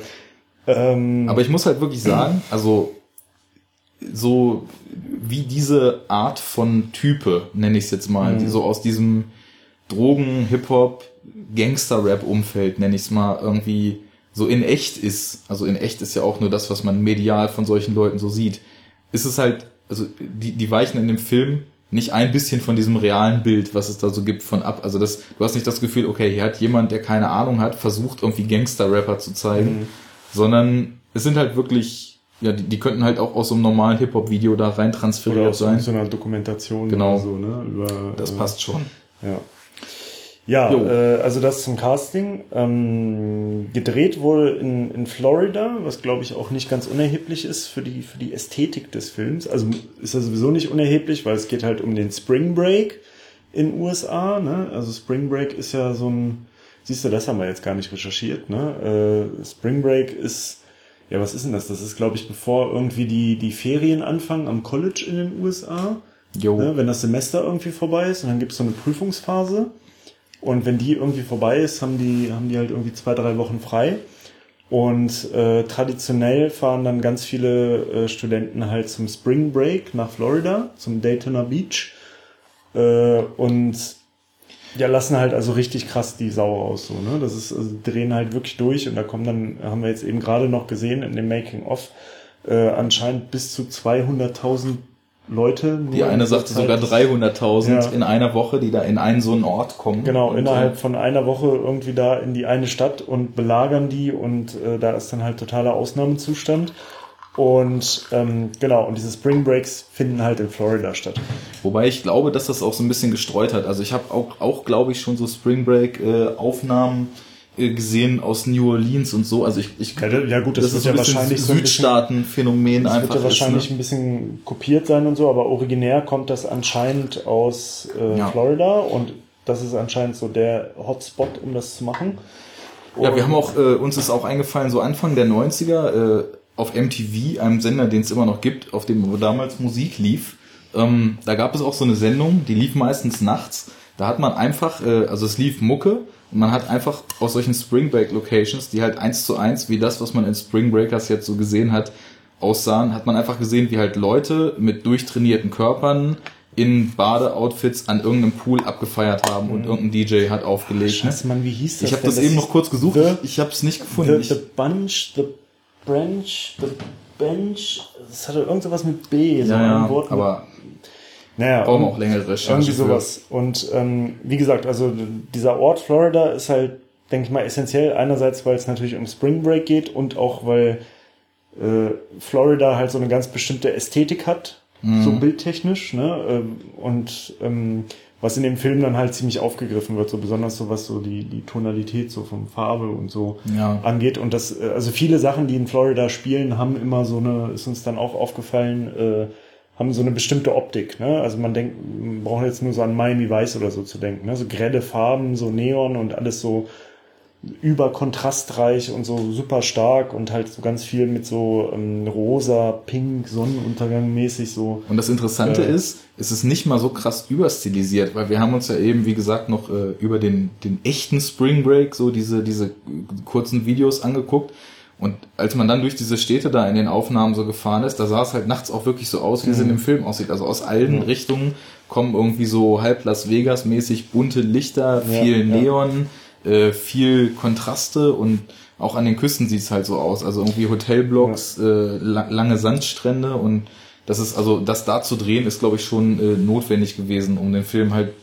Ähm, Aber ich muss halt wirklich sagen, also so wie diese Art von Type, nenne ich es jetzt mal, die so aus diesem Drogen, Hip-Hop, Gangster-Rap-Umfeld, nenne ich es mal, irgendwie so in echt ist. Also in echt ist ja auch nur das, was man medial von solchen Leuten so sieht. Ist es halt, also die, die weichen in dem Film nicht ein bisschen von diesem realen Bild, was es da so gibt, von ab. Also das, du hast nicht das Gefühl, okay, hier hat jemand, der keine Ahnung hat, versucht irgendwie Gangster-Rapper zu zeigen, sondern es sind halt wirklich, ja, die, die könnten halt auch aus so einem normalen Hip-Hop-Video da rein oder transferiert aus sein. so einer Dokumentation Genau. oder so, ne? Über, Das äh, passt schon. Ja. Ja, Jo. äh, also das zum Casting. Ähm, gedreht wurde in, in Florida, was glaube ich auch nicht ganz unerheblich ist für die, für die Ästhetik des Films. Also ist ja sowieso nicht unerheblich, weil es geht halt um den Spring Break in USA. Ne? Also Spring Break ist ja so ein, siehst du, das haben wir jetzt gar nicht recherchiert. Ne? Äh, Spring Break ist, ja, was ist denn das? Das ist, glaube ich, bevor irgendwie die, die Ferien anfangen am College in den USA. Jo. Ne, wenn das Semester irgendwie vorbei ist und dann gibt es so eine Prüfungsphase. Und wenn die irgendwie vorbei ist, haben die, haben die halt irgendwie zwei, drei Wochen frei. Und äh, traditionell fahren dann ganz viele äh, Studenten halt zum Spring Break nach Florida, zum Daytona Beach. Äh, und ja, lassen halt also richtig krass die Sau raus, so, ne? Das ist, also drehen halt wirklich durch und da kommen dann, haben wir jetzt eben gerade noch gesehen in dem Making of, äh, anscheinend bis zu 200.000 Leute. Die in eine sagte Zeit. sogar 300.000 Ja. in einer Woche, die da in einen so einen Ort kommen. Genau, innerhalb äh, von einer Woche irgendwie da in die eine Stadt und belagern die und äh, da ist dann halt totaler Ausnahmezustand. Und ähm, genau, und diese Spring Breaks finden halt in Florida statt. Wobei ich glaube, dass das auch so ein bisschen gestreut hat. Also ich habe auch, auch glaube ich, schon so Spring Break äh, Aufnahmen äh, gesehen aus New Orleans und so. Also ich, ich Ja, ja gut, das, das, ist ja ein wahrscheinlich so ein bisschen, Südstaaten-Phänomen das wird einfach ja wahrscheinlich ist. Ne? ein bisschen kopiert sein und so, aber originär kommt das anscheinend aus äh, Ja. Florida und das ist anscheinend so der Hotspot, um das zu machen. Ja, wir haben auch, äh, uns ist auch eingefallen, so Anfang der 90er, äh, auf MTV, einem Sender, den es immer noch gibt, auf dem damals Musik lief, ähm, da gab es auch so eine Sendung, die lief meistens nachts. Da hat man einfach, äh, also es lief Mucke und man hat einfach aus solchen Spring Break Locations, die halt eins zu eins wie das, was man in Spring Breakers jetzt so gesehen hat, aussahen, hat man einfach gesehen, wie halt Leute mit durchtrainierten Körpern in Badeoutfits an irgendeinem Pool abgefeiert haben und irgendein DJ hat aufgelegt. ne? Scheiße, Mann, wie hieß das? Ich habe denn? das, eben noch kurz gesucht. The- ich habe es nicht gefunden. The, the Bunch, The Branch, The Bench, das hatte irgend sowas mit B, so ja, ein ja, Wort. aber naja, brauchen wir auch längere Recherche. Irgendwie für. sowas. Und ähm, wie gesagt, also dieser Ort Florida ist halt, denke ich mal, essentiell. Einerseits, weil es natürlich um Spring Break geht und auch weil äh, Florida halt so eine ganz bestimmte Ästhetik hat, Mhm. so bildtechnisch, ne? Ähm, und ähm, was in dem Film dann halt ziemlich aufgegriffen wird, so besonders so was so die, die Tonalität so von Farbe und so Ja. angeht. Und das, äh, also viele Sachen, die in Florida spielen, haben immer so eine, ist uns dann auch aufgefallen, äh, haben so eine bestimmte Optik. Ne? Also man denkt, man braucht jetzt nur so an Miami Weiß oder so zu denken. Ne? So grelle Farben, so Neon und alles so überkontrastreich und so super stark und halt so ganz viel mit so ähm, rosa, pink, Sonnenuntergang mäßig so. Und das Interessante Äh. ist, es ist nicht mal so krass überstilisiert, weil wir haben uns ja eben, wie gesagt, noch äh, über den, den echten Spring Break so diese, diese kurzen Videos angeguckt. Und als man dann durch diese Städte da in den Aufnahmen so gefahren ist, da sah es halt nachts auch wirklich so aus, wie es in dem Film aussieht. Also aus allen Richtungen kommen irgendwie so halb Las Vegas mäßig bunte Lichter, Ja, viel ja. Äh, viel Kontraste und auch an den Küsten sieht es halt so aus. Also irgendwie Hotelblocks, äh, la lange Sandstrände und das ist also, das da zu drehen, ist glaube ich schon äh, notwendig gewesen, um dem Film halt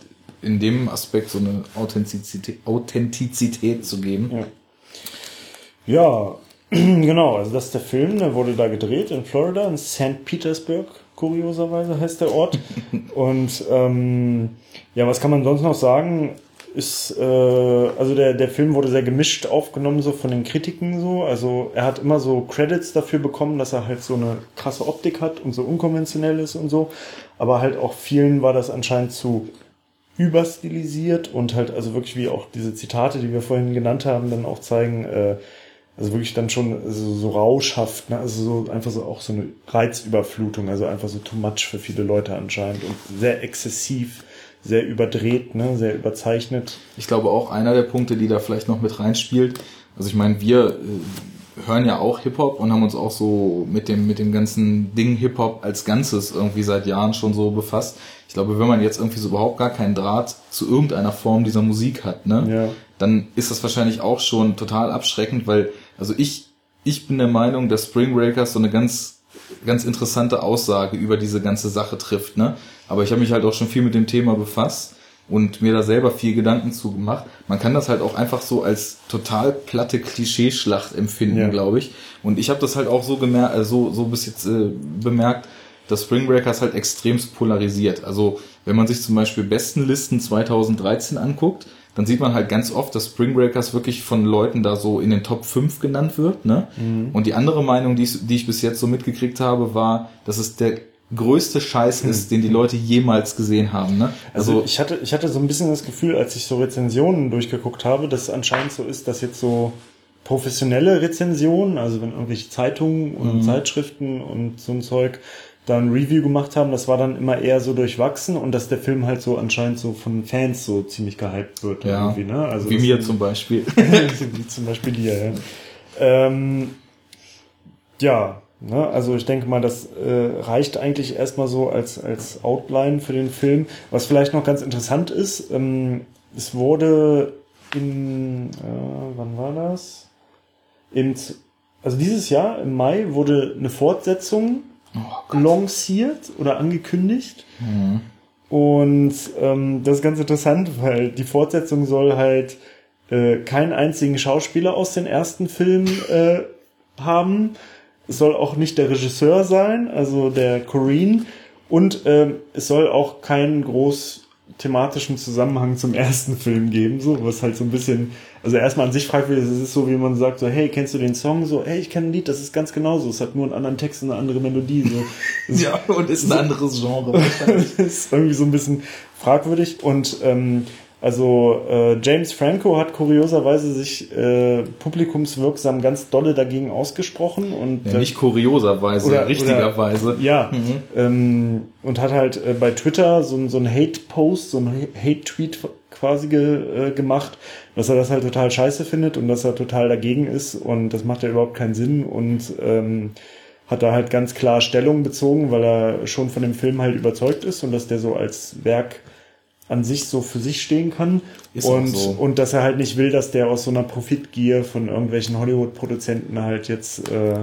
in dem Aspekt so eine Authentizität, Authentizität zu geben. Ja. Ja, genau, also das ist der Film, der wurde da gedreht in Florida, in St. Petersburg, kurioserweise heißt der Ort. Und ähm, ja, was kann man sonst noch sagen? Ist, äh, also der, der Film wurde sehr gemischt aufgenommen, so von den Kritiken so. Also er hat immer so Credits dafür bekommen, dass er halt so eine krasse Optik hat und so unkonventionell ist und so. Aber halt auch vielen war das anscheinend zu überstilisiert und halt also wirklich wie auch diese Zitate, die wir vorhin genannt haben, dann auch zeigen, äh, also wirklich dann schon so, so rauschhaft, ne? also so einfach so auch so eine Reizüberflutung, also einfach so too much für viele Leute anscheinend und sehr exzessiv, sehr überdreht, ne? sehr überzeichnet. Ich glaube auch einer der Punkte, die da vielleicht noch mit reinspielt. Also ich meine, wir äh, hören ja auch Hip-Hop und haben uns auch so mit dem, mit dem ganzen Ding Hip-Hop als Ganzes irgendwie seit Jahren schon so befasst. Ich glaube, wenn man jetzt irgendwie so überhaupt gar keinen Draht zu irgendeiner Form dieser Musik hat, ne, Ja. dann ist das wahrscheinlich auch schon total abschreckend, weil, also ich, ich bin der Meinung, dass Spring Breakers so eine ganz, ganz interessante Aussage über diese ganze Sache trifft, ne? Aber ich habe mich halt auch schon viel mit dem Thema befasst und mir da selber viel Gedanken zu gemacht. Man kann das halt auch einfach so als total platte Klischeeschlacht empfinden, Ja. glaube ich. Und ich habe das halt auch so gemerkt, äh, so, so bis jetzt äh, bemerkt, dass Spring Breakers halt extremst polarisiert. Also wenn man sich zum Beispiel Bestenlisten 2013 anguckt, dann sieht man halt ganz oft, dass Spring Breakers wirklich von Leuten da so in den Top 5 genannt wird. Ne? Und die andere Meinung, die ich, die ich bis jetzt so mitgekriegt habe, war, dass es der größte Scheiß ist, den die Leute jemals gesehen haben. Ne? Also, Also, ich hatte, ich hatte so ein bisschen das Gefühl, als ich so Rezensionen durchgeguckt habe, dass es anscheinend so ist, dass jetzt so professionelle Rezensionen, also wenn irgendwelche Zeitungen und Zeitschriften und so ein Zeug da ein Review gemacht haben, das war dann immer eher so durchwachsen und dass der Film halt so anscheinend so von Fans so ziemlich gehypt wird ja, irgendwie, ne? Also wie mir zum Beispiel. wie zum Beispiel dir, ja. Ähm, ja, ne, also ich denke mal, das äh, reicht eigentlich erstmal so als, als Outline für den Film. Was vielleicht noch ganz interessant ist, ähm, es wurde in, äh, wann war das? In, z- also dieses Jahr, im Mai, wurde eine Fortsetzung Oh lanciert oder angekündigt. Und ähm, das ist ganz interessant, weil die Fortsetzung soll halt äh, keinen einzigen Schauspieler aus den ersten Filmen äh, haben. Es soll auch nicht der Regisseur sein, also der Corrine. Und ähm, es soll auch keinen groß thematischen Zusammenhang zum ersten Film geben, so was halt so ein bisschen, also erstmal an sich fragwürdig, es ist so, wie man sagt, so, hey, kennst du den Song? So, hey, ich kenne ein Lied, das ist ganz genauso, es hat nur einen anderen Text und eine andere Melodie. So. Ja, und ist ein anderes Genre. das ist irgendwie so ein bisschen fragwürdig. Und ähm, Also äh, James Franco hat kurioserweise sich äh, publikumswirksam ganz dolle dagegen ausgesprochen und ja, nicht kurioserweise, oder, richtigerweise. Oder, ja, mhm. ähm, und hat halt äh, bei Twitter so, so ein Hate-Post, so ein Hate-Tweet quasi ge, äh, gemacht, dass er das halt total scheiße findet und dass er total dagegen ist und das macht ja überhaupt keinen Sinn und ähm, hat da halt ganz klar Stellung bezogen, weil er schon von dem Film halt überzeugt ist und dass der so als Werk an sich so für sich stehen kann. Ist und, so. und dass er halt nicht will, dass der aus so einer Profitgier von irgendwelchen Hollywood-Produzenten halt jetzt äh,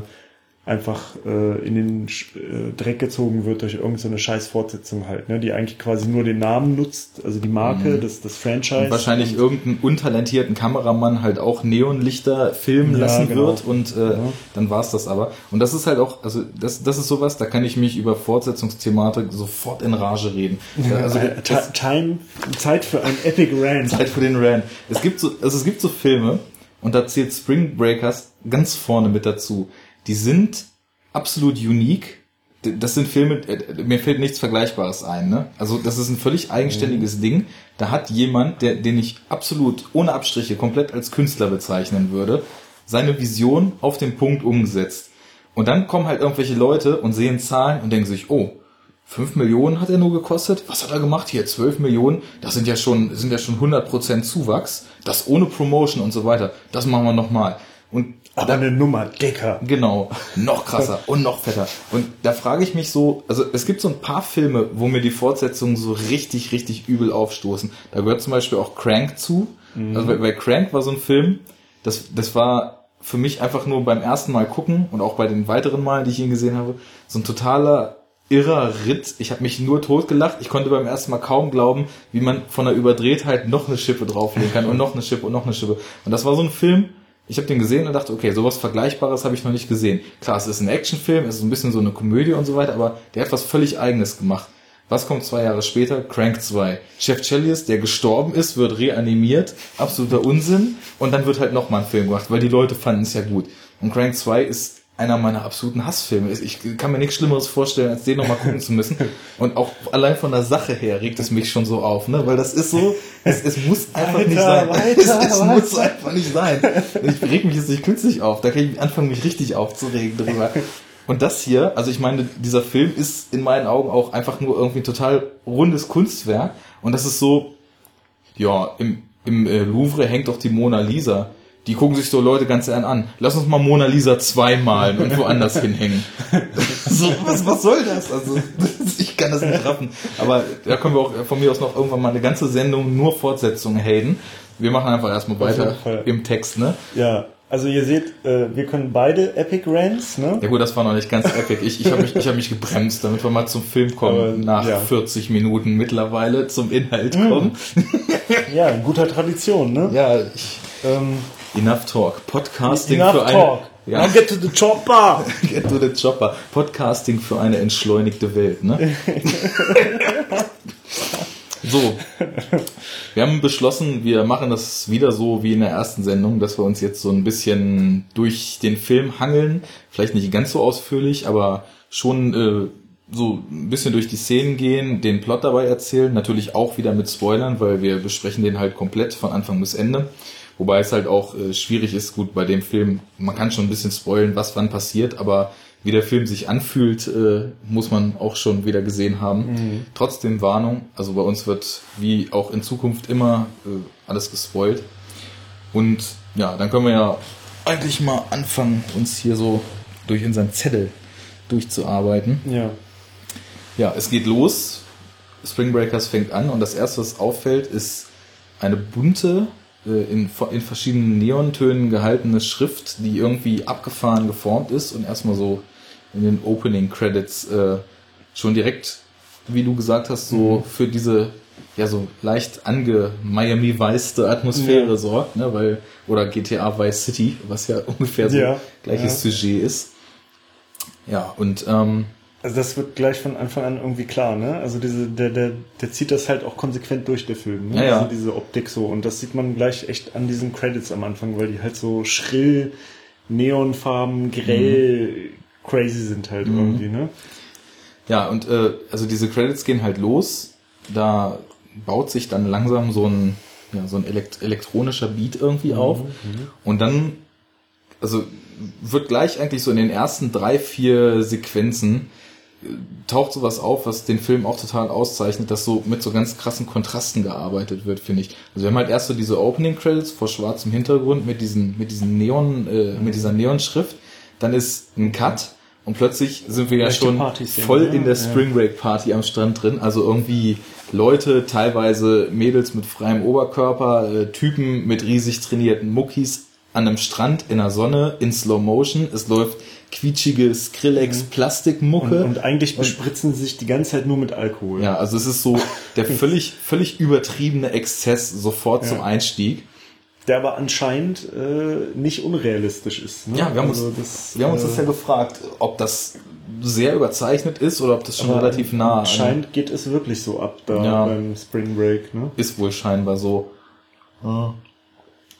einfach äh, in den äh, Dreck gezogen wird durch irgendeine so scheiß Fortsetzung halt, ne, die eigentlich quasi nur den Namen nutzt, also die Marke, mhm. das, das Franchise. Und wahrscheinlich und irgendeinen untalentierten Kameramann halt auch Neonlichter filmen ja, lassen genau. wird und äh, ja. dann war's das aber. Und das ist halt auch, also das, das ist sowas, da kann ich mich über Fortsetzungsthematik sofort in Rage reden. Also, das, Time, Zeit für ein Epic Rant. Zeit für den Rant. Es gibt so, also es gibt so Filme und da zählt Spring Breakers ganz vorne mit dazu die sind absolut unique. Das sind Filme, äh, mir fällt nichts Vergleichbares ein. Ne? Also das ist ein völlig eigenständiges mhm. Ding. Da hat jemand, der, den ich absolut ohne Abstriche komplett als Künstler bezeichnen würde, seine Vision auf den Punkt umgesetzt. Und dann kommen halt irgendwelche Leute und sehen Zahlen und denken sich, oh, 5 Millionen hat er nur gekostet. Was hat er gemacht? Hier 12 Millionen. Das sind ja schon, sind ja schon 100% Zuwachs. Das ohne Promotion und so weiter. Das machen wir nochmal. Und aber eine Nummer dicker. Genau, noch krasser und noch fetter. Und da frage ich mich so, also es gibt so ein paar Filme, wo mir die Fortsetzungen so richtig, richtig übel aufstoßen. Da gehört zum Beispiel auch Crank zu. Mhm. Also bei Crank war so ein Film, das, das war für mich einfach nur beim ersten Mal gucken und auch bei den weiteren Malen, die ich ihn gesehen habe, so ein totaler irrer Ritt. Ich habe mich nur totgelacht. Ich konnte beim ersten Mal kaum glauben, wie man von der Überdrehtheit noch eine Schippe drauflegen kann und noch eine Schippe und noch eine Schippe. Und das war so ein Film, ich habe den gesehen und dachte, okay, sowas Vergleichbares habe ich noch nicht gesehen. Klar, es ist ein Actionfilm, es ist ein bisschen so eine Komödie und so weiter, aber der hat was völlig Eigenes gemacht. Was kommt zwei Jahre später? Crank 2. Chef Chelios, der gestorben ist, wird reanimiert. Absoluter Unsinn. Und dann wird halt nochmal ein Film gemacht, weil die Leute fanden es ja gut. Und Crank 2 ist einer meiner absoluten Hassfilme ist. Ich kann mir nichts Schlimmeres vorstellen, als den nochmal gucken zu müssen. Und auch allein von der Sache her regt es mich schon so auf, ne? Weil das ist so, es, es muss einfach weiter, nicht sein. Weiter, es, es muss einfach nicht sein. Ich reg mich jetzt nicht künstlich auf. Da kann ich anfangen, mich richtig aufzuregen drüber. Und das hier, also ich meine, dieser Film ist in meinen Augen auch einfach nur irgendwie ein total rundes Kunstwerk. Und das ist so, ja, im, im äh, Louvre hängt doch die Mona Lisa die gucken sich so Leute ganz gern an. Lass uns mal Mona Lisa 2 malen und woanders hinhängen. so, was, was soll das? Also, ich kann das nicht raffen. Aber da können wir auch von mir aus noch irgendwann mal eine ganze Sendung nur Fortsetzungen haten. Wir machen einfach erstmal weiter im Text, ne? Ja. Also ihr seht, äh, wir können beide Epic Rants, ne? Ja gut, das war noch nicht ganz epic. Ich, ich habe mich, ich hab mich gebremst, damit wir mal zum Film kommen, Aber, nach ja. 40 Minuten mittlerweile zum Inhalt mhm. kommen. ja, in guter Tradition, ne? Ja, ich, ähm, Enough Talk. Podcasting Enough für eine. Talk. Ja. Now get to the chopper. get to the chopper. Podcasting für eine entschleunigte Welt, ne? so. Wir haben beschlossen, wir machen das wieder so wie in der ersten Sendung, dass wir uns jetzt so ein bisschen durch den Film hangeln. Vielleicht nicht ganz so ausführlich, aber schon äh, so ein bisschen durch die Szenen gehen, den Plot dabei erzählen, natürlich auch wieder mit Spoilern, weil wir besprechen den halt komplett von Anfang bis Ende. Wobei es halt auch äh, schwierig ist, gut, bei dem Film, man kann schon ein bisschen spoilen, was wann passiert, aber wie der Film sich anfühlt, äh, muss man auch schon wieder gesehen haben. Mhm. Trotzdem Warnung, also bei uns wird wie auch in Zukunft immer äh, alles gespoilt. Und ja, dann können wir ja eigentlich mal anfangen, uns hier so durch unseren Zettel durchzuarbeiten. Ja. Ja, es geht los. Spring Breakers fängt an und das erste, was auffällt, ist eine bunte, in, in verschiedenen Neontönen gehaltene Schrift, die irgendwie abgefahren geformt ist und erstmal so in den Opening Credits äh, schon direkt, wie du gesagt hast, so mhm. für diese ja so leicht ange Miami weiße Atmosphäre ja. sorgt, ne, weil oder GTA Vice City, was ja ungefähr so ja. gleiches ja. Sujet ist. Ja, und ähm, also das wird gleich von Anfang an irgendwie klar, ne? Also diese, der, der, der zieht das halt auch konsequent durch, der Film, ne? Ja, ja. Also diese Optik so. Und das sieht man gleich echt an diesen Credits am Anfang, weil die halt so schrill, neonfarben, grell, mhm. crazy sind halt mhm. irgendwie, ne? Ja, und äh, also diese Credits gehen halt los. Da baut sich dann langsam so ein ja, so ein elekt elektronischer Beat irgendwie auf. Und dann, also wird gleich eigentlich so in den ersten drei, vier Sequenzen taucht sowas auf, was den Film auch total auszeichnet, dass so mit so ganz krassen Kontrasten gearbeitet wird, finde ich. Also wir haben halt erst so diese Opening Credits vor schwarzem Hintergrund mit diesen, mit diesen Neon, äh, mit dieser Neonschrift. Dann ist ein Cut und plötzlich sind wir ja Rechte schon voll ja. in der. Spring Break Party am Strand drin. Also irgendwie Leute, teilweise Mädels mit freiem Oberkörper, äh, Typen mit riesig trainierten Muckis an einem Strand in der Sonne in Slow Motion. Es läuft quietschige Skrillex Und, Plastikmucke. und eigentlich bespritzen sie sich die ganze Zeit nur mit Alkohol. ja, also es ist so der völlig völlig übertriebene Exzess sofort Ja. zum Einstieg. Der aber anscheinend äh, nicht unrealistisch ist. Ne? Ja, wir haben Also uns das, wir haben uns äh, das ja gefragt, ob das sehr überzeichnet ist oder ob das schon relativ nah an- Anscheinend geht es wirklich so ab da Ja. beim Spring Break. Ne? Ist wohl scheinbar so.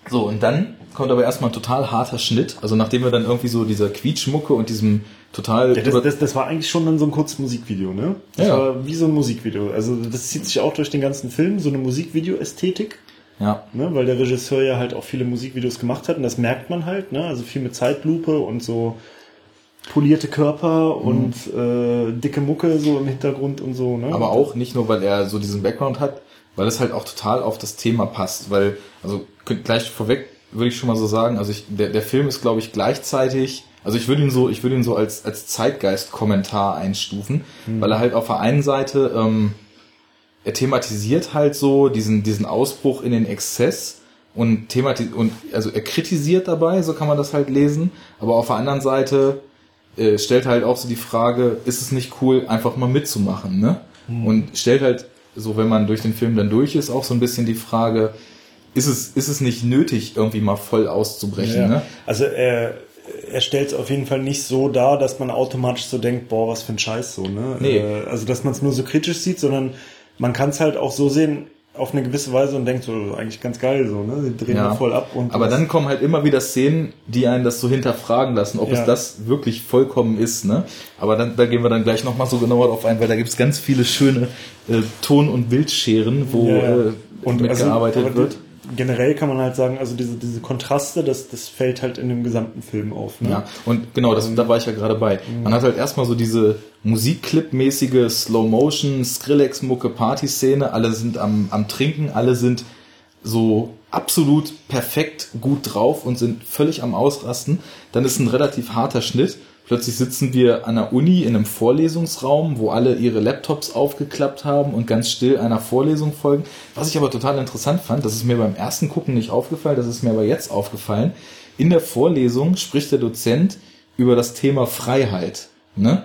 So, und dann kommt aber erstmal ein total harter Schnitt. Also nachdem wir dann irgendwie so dieser Quietschmucke und diesem total Ja, das, das, das war eigentlich schon dann so ein kurzes Musikvideo, ne? Das Ja. war wie so ein Musikvideo. Also das zieht sich auch durch den ganzen Film, so eine Musikvideo-Ästhetik, ja, ne? weil der Regisseur ja halt auch viele Musikvideos gemacht hat und das merkt man halt, ne? Also viel mit Zeitlupe und so polierte Körper Mhm. und äh, dicke Mucke so im Hintergrund und so, ne? aber auch nicht nur, weil er so diesen Background hat, weil es halt auch total auf das Thema passt. Weil, also gleich vorweg würde ich schon mal so sagen, also ich, der, der Film ist, glaube ich, gleichzeitig, also ich würde ihn so, ich würde ihn so als, als Zeitgeist-Kommentar einstufen, weil er halt auf der einen Seite, ähm, er thematisiert halt so diesen, diesen Ausbruch in den Exzess und thematisiert, und, also er kritisiert dabei, so kann man das halt lesen, aber auf der anderen Seite äh, stellt halt auch so die Frage, ist es nicht cool, einfach mal mitzumachen, ne? Und stellt halt, so wenn man durch den Film dann durch ist, auch so ein bisschen die Frage, ist es, ist es nicht nötig, irgendwie mal voll auszubrechen, Ja. ne? Also er, er stellt es auf jeden Fall nicht so dar, dass man automatisch so denkt, boah, was für ein Scheiß so, ne? Nee. Äh, Also dass man es nur so kritisch sieht, sondern man kann es halt auch so sehen auf eine gewisse Weise und denkt so, eigentlich ganz geil so, ne? Die drehen Ja. da voll ab und Aber dann kommen halt immer wieder Szenen, die einen das so hinterfragen lassen, ob Ja. es das wirklich vollkommen ist. Ne? Aber dann, da gehen wir dann gleich nochmal so genauer drauf ein, weil da gibt's ganz viele schöne äh, Ton- und Bildscheren, wo Ja, äh, mitgearbeitet aber wird. Generell kann man halt sagen, also diese, diese Kontraste, das, das fällt halt in dem gesamten Film auf. Ne? Ja, und genau, das, da war ich ja gerade bei. Man hat halt erstmal so diese Musikclip-mäßige Slow-Motion, Skrillex-Mucke, Party-Szene. Alle sind am, am Trinken, alle sind so absolut perfekt gut drauf und sind völlig am Ausrasten. Dann ist ein relativ harter Schnitt. Plötzlich sitzen wir an der Uni in einem Vorlesungsraum, wo alle ihre Laptops aufgeklappt haben und ganz still einer Vorlesung folgen. Was ich aber total interessant fand, das ist mir beim ersten Gucken nicht aufgefallen, das ist mir aber jetzt aufgefallen. In der Vorlesung spricht der Dozent über das Thema Freiheit. Ne?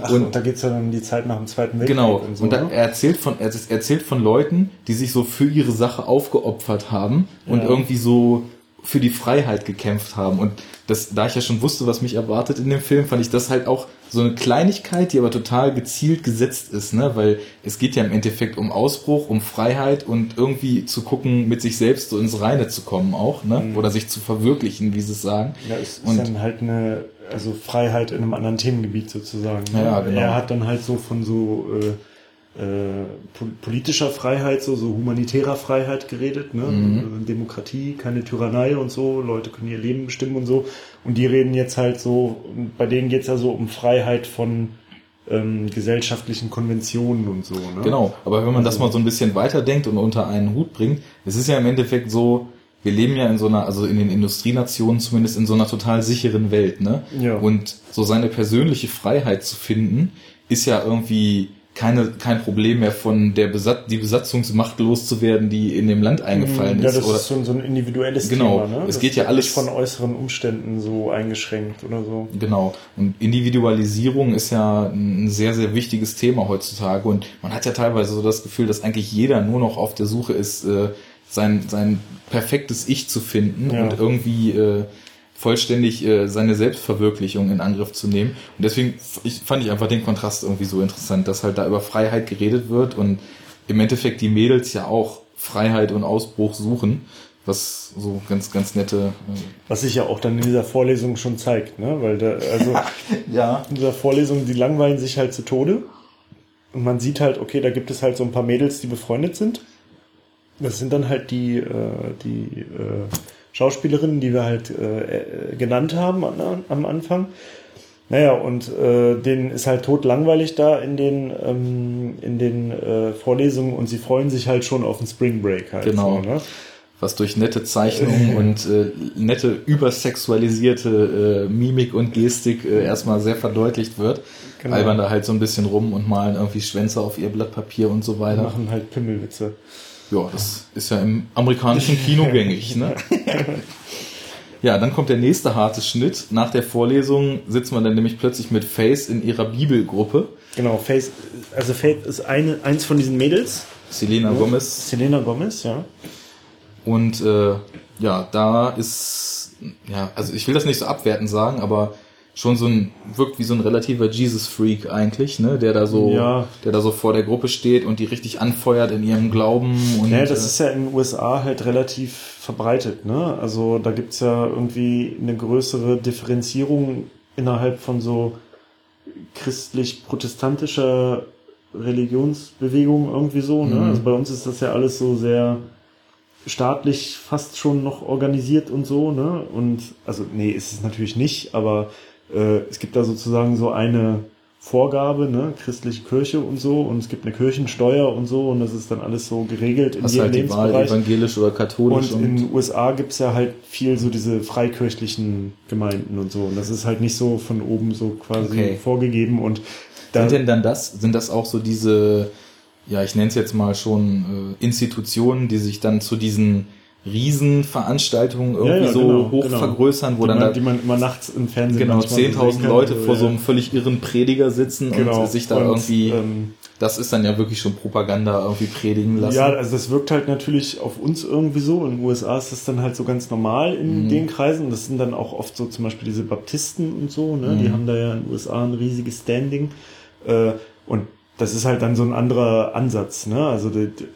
Ach, und, da geht's ja dann um die Zeit nach dem Zweiten Weltkrieg Genau. und so. Und da, ne? er erzählt von, er erzählt von Leuten, die sich so für ihre Sache aufgeopfert haben und Ja. irgendwie so für die Freiheit gekämpft haben. Und das, da ich ja schon wusste, was mich erwartet in dem Film, fand ich das halt auch so eine Kleinigkeit, die aber total gezielt gesetzt ist, ne? Weil es geht ja im Endeffekt um Ausbruch, um Freiheit und irgendwie zu gucken, mit sich selbst so ins Reine zu kommen auch, ne? Oder sich zu verwirklichen, wie sie es sagen. Ja, es ist Und- dann halt eine, also Freiheit in einem anderen Themengebiet sozusagen. ne? Ja, genau. Er hat dann halt so von so äh, politischer Freiheit, so, so humanitärer Freiheit geredet, ne? Mhm. Äh, Demokratie, keine Tyrannei und so, Leute können ihr Leben bestimmen und so. Und die reden jetzt halt so, bei denen geht's ja so um Freiheit von ähm, gesellschaftlichen Konventionen und so. Ne? Genau, aber wenn man das mal so ein bisschen weiterdenkt und unter einen Hut bringt, es ist ja im Endeffekt so, wir leben ja in so einer, also in den Industrienationen zumindest in so einer total sicheren Welt, ne? Ja. Und so seine persönliche Freiheit zu finden, ist ja irgendwie keine, kein Problem mehr von der Besatz, die Besatzungsmacht loszuwerden, die in dem Land eingefallen Ja, ist. das Oder, ist so, ein- so ein individuelles Genau, Thema. Ne? es Das geht ja alles- nicht von äußeren Umständen so eingeschränkt oder so. Genau. Und Individualisierung ist ja ein sehr, sehr wichtiges Thema heutzutage. Und man hat ja teilweise so das Gefühl, dass eigentlich jeder nur noch auf der Suche ist, äh, sein, sein perfektes Ich zu finden Ja. und irgendwie äh, vollständig äh, seine Selbstverwirklichung in Angriff zu nehmen. Und deswegen ich, fand ich einfach den Kontrast irgendwie so interessant, dass halt da über Freiheit geredet wird und im Endeffekt die Mädels ja auch Freiheit und Ausbruch suchen, was so ganz, ganz nette. Was sich ja auch dann in dieser Vorlesung schon zeigt, ne? Weil da, also Äh, ja. in dieser Vorlesung, die langweilen sich halt zu Tode. Und man sieht halt, okay, da gibt es halt so ein paar Mädels, die befreundet sind. Das sind dann halt die, äh, die äh, Schauspielerinnen, die wir halt äh, genannt haben an, am Anfang. Naja, und äh, denen ist halt tot langweilig da in den, ähm, in den äh, Vorlesungen und sie freuen sich halt schon auf den Spring Break halt. Genau. So, ne? Was durch nette Zeichnungen und äh, nette übersexualisierte äh, Mimik und Gestik äh, erstmal sehr verdeutlicht wird. Genau. Albern da halt so ein bisschen rum und malen irgendwie Schwänze auf ihr Blatt Papier und so weiter. Machen halt Pimmelwitze. Ja, das ist ja im amerikanischen Kino gängig, ne? Ja, dann kommt der nächste harte Schnitt. Nach der Vorlesung sitzt man dann nämlich plötzlich mit Faith in ihrer Bibelgruppe. Genau, Faith, also Faith ist eine, eins von diesen Mädels. Selena Ja. Gomez. Selena Gomez, ja. Und äh, ja, da ist, ja, also ich will das nicht so abwertend sagen, aber schon so ein, wirkt wie so ein relativer Jesus-Freak eigentlich, ne? Der da so, Ja. der da so vor der Gruppe steht und die richtig anfeuert in ihrem Glauben und Ja, das äh, ist ja in den USA halt relativ verbreitet, ne? Also da gibt's ja irgendwie eine größere Differenzierung innerhalb von so christlich-protestantischer Religionsbewegung irgendwie so, ne? Mhm. Also bei uns ist das ja alles so sehr staatlich fast schon noch organisiert und so, ne? Und also nee, ist es natürlich nicht, aber äh, es gibt da sozusagen so eine Vorgabe, ne, christliche Kirche und so, und es gibt eine Kirchensteuer und so, und das ist dann alles so geregelt in hast jedem halt die Wahl, Lebensbereich. evangelisch oder katholisch Und in den USA gibt's ja halt viel so diese freikirchlichen Gemeinden und so. Und das ist halt nicht so von oben so quasi Okay. vorgegeben. Und Sind denn dann das, sind das auch so diese, ja, ich nenne es jetzt mal schon äh, Institutionen, die sich dann zu diesen Riesenveranstaltungen irgendwie Ja, ja, so genau, hoch genau. vergrößern, wo die, dann man, da die man immer nachts im Fernsehen genau manchmal so sehen 10.000 kann. Leute So, vor so ja. einem völlig irren Prediger sitzen genau. und sich da irgendwie, ähm, das ist dann ja wirklich schon Propaganda irgendwie predigen lassen. Ja, also das wirkt halt natürlich auf uns irgendwie so. In den USA ist das dann halt so ganz normal in Mhm. den Kreisen. Das sind dann auch oft so zum Beispiel diese Baptisten und so, ne? Mhm. Die haben da ja in den USA ein riesiges Standing. Äh, und das ist halt dann so ein anderer Ansatz, ne? Also die- die-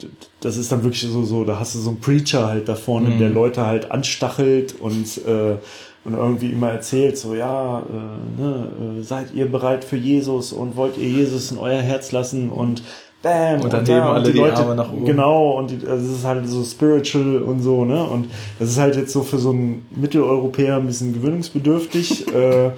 das ist dann wirklich so, so, da hast du so einen Preacher halt da vorne, Mhm. der Leute halt anstachelt und äh, und irgendwie immer erzählt, so ja, äh, ne, äh, seid ihr bereit für Jesus und wollt ihr Jesus in euer Herz lassen und bam Und dann da, heben alle die Arme nach oben. Genau, und die, also es ist halt so spiritual und so, ne? Und das ist halt jetzt so für so einen Mitteleuropäer ein bisschen gewöhnungsbedürftig. äh,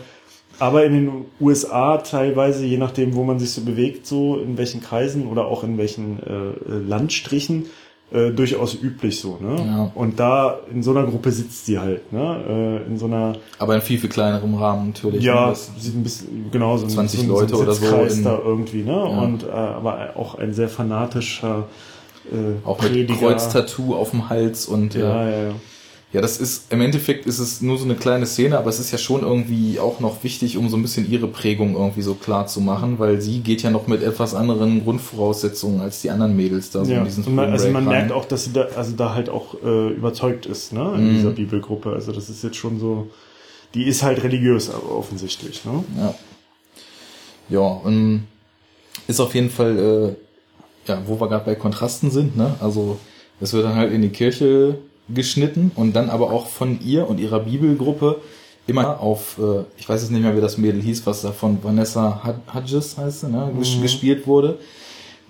aber in den USA teilweise, je nachdem, wo man sich so bewegt, so in welchen Kreisen oder auch in welchen äh, Landstrichen, äh, durchaus üblich so, ne? Ja. Und da in so einer Gruppe sitzt sie halt, ne? Äh, in so einer Aber in viel, viel kleinerem Rahmen natürlich. ja, ne? Sieht ein bisschen genau so ein, 20 so Leute so ein oder so in- da irgendwie, ne? Ja. Und äh, aber auch ein sehr fanatischer äh, Auch mit Prediger. Kreuztattoo auf dem Hals und äh, Ja, ja, ja. Das ist, im Endeffekt ist es nur so eine kleine Szene, aber es ist ja schon irgendwie auch noch wichtig, um so ein bisschen ihre Prägung irgendwie so klar zu machen, weil sie geht ja noch mit etwas anderen Grundvoraussetzungen als die anderen Mädels da so ja. in diesen man, also man Break merkt rein. auch, dass sie da, also da halt auch äh, überzeugt ist, ne, in Mhm. dieser Bibelgruppe. Also das ist jetzt schon so, die ist halt religiös aber offensichtlich, ne? Ja. Ja, und ist auf jeden Fall, äh, ja, wo wir gerade bei Kontrasten sind, ne? Also es wird dann halt in die Kirche geschnitten und dann aber auch von ihr und ihrer Bibelgruppe immer auf, äh, ich weiß jetzt nicht mehr, wie das Mädel hieß, was da von Vanessa Hud- Hudges heißt, sie, ne, Mhm. gespielt wurde.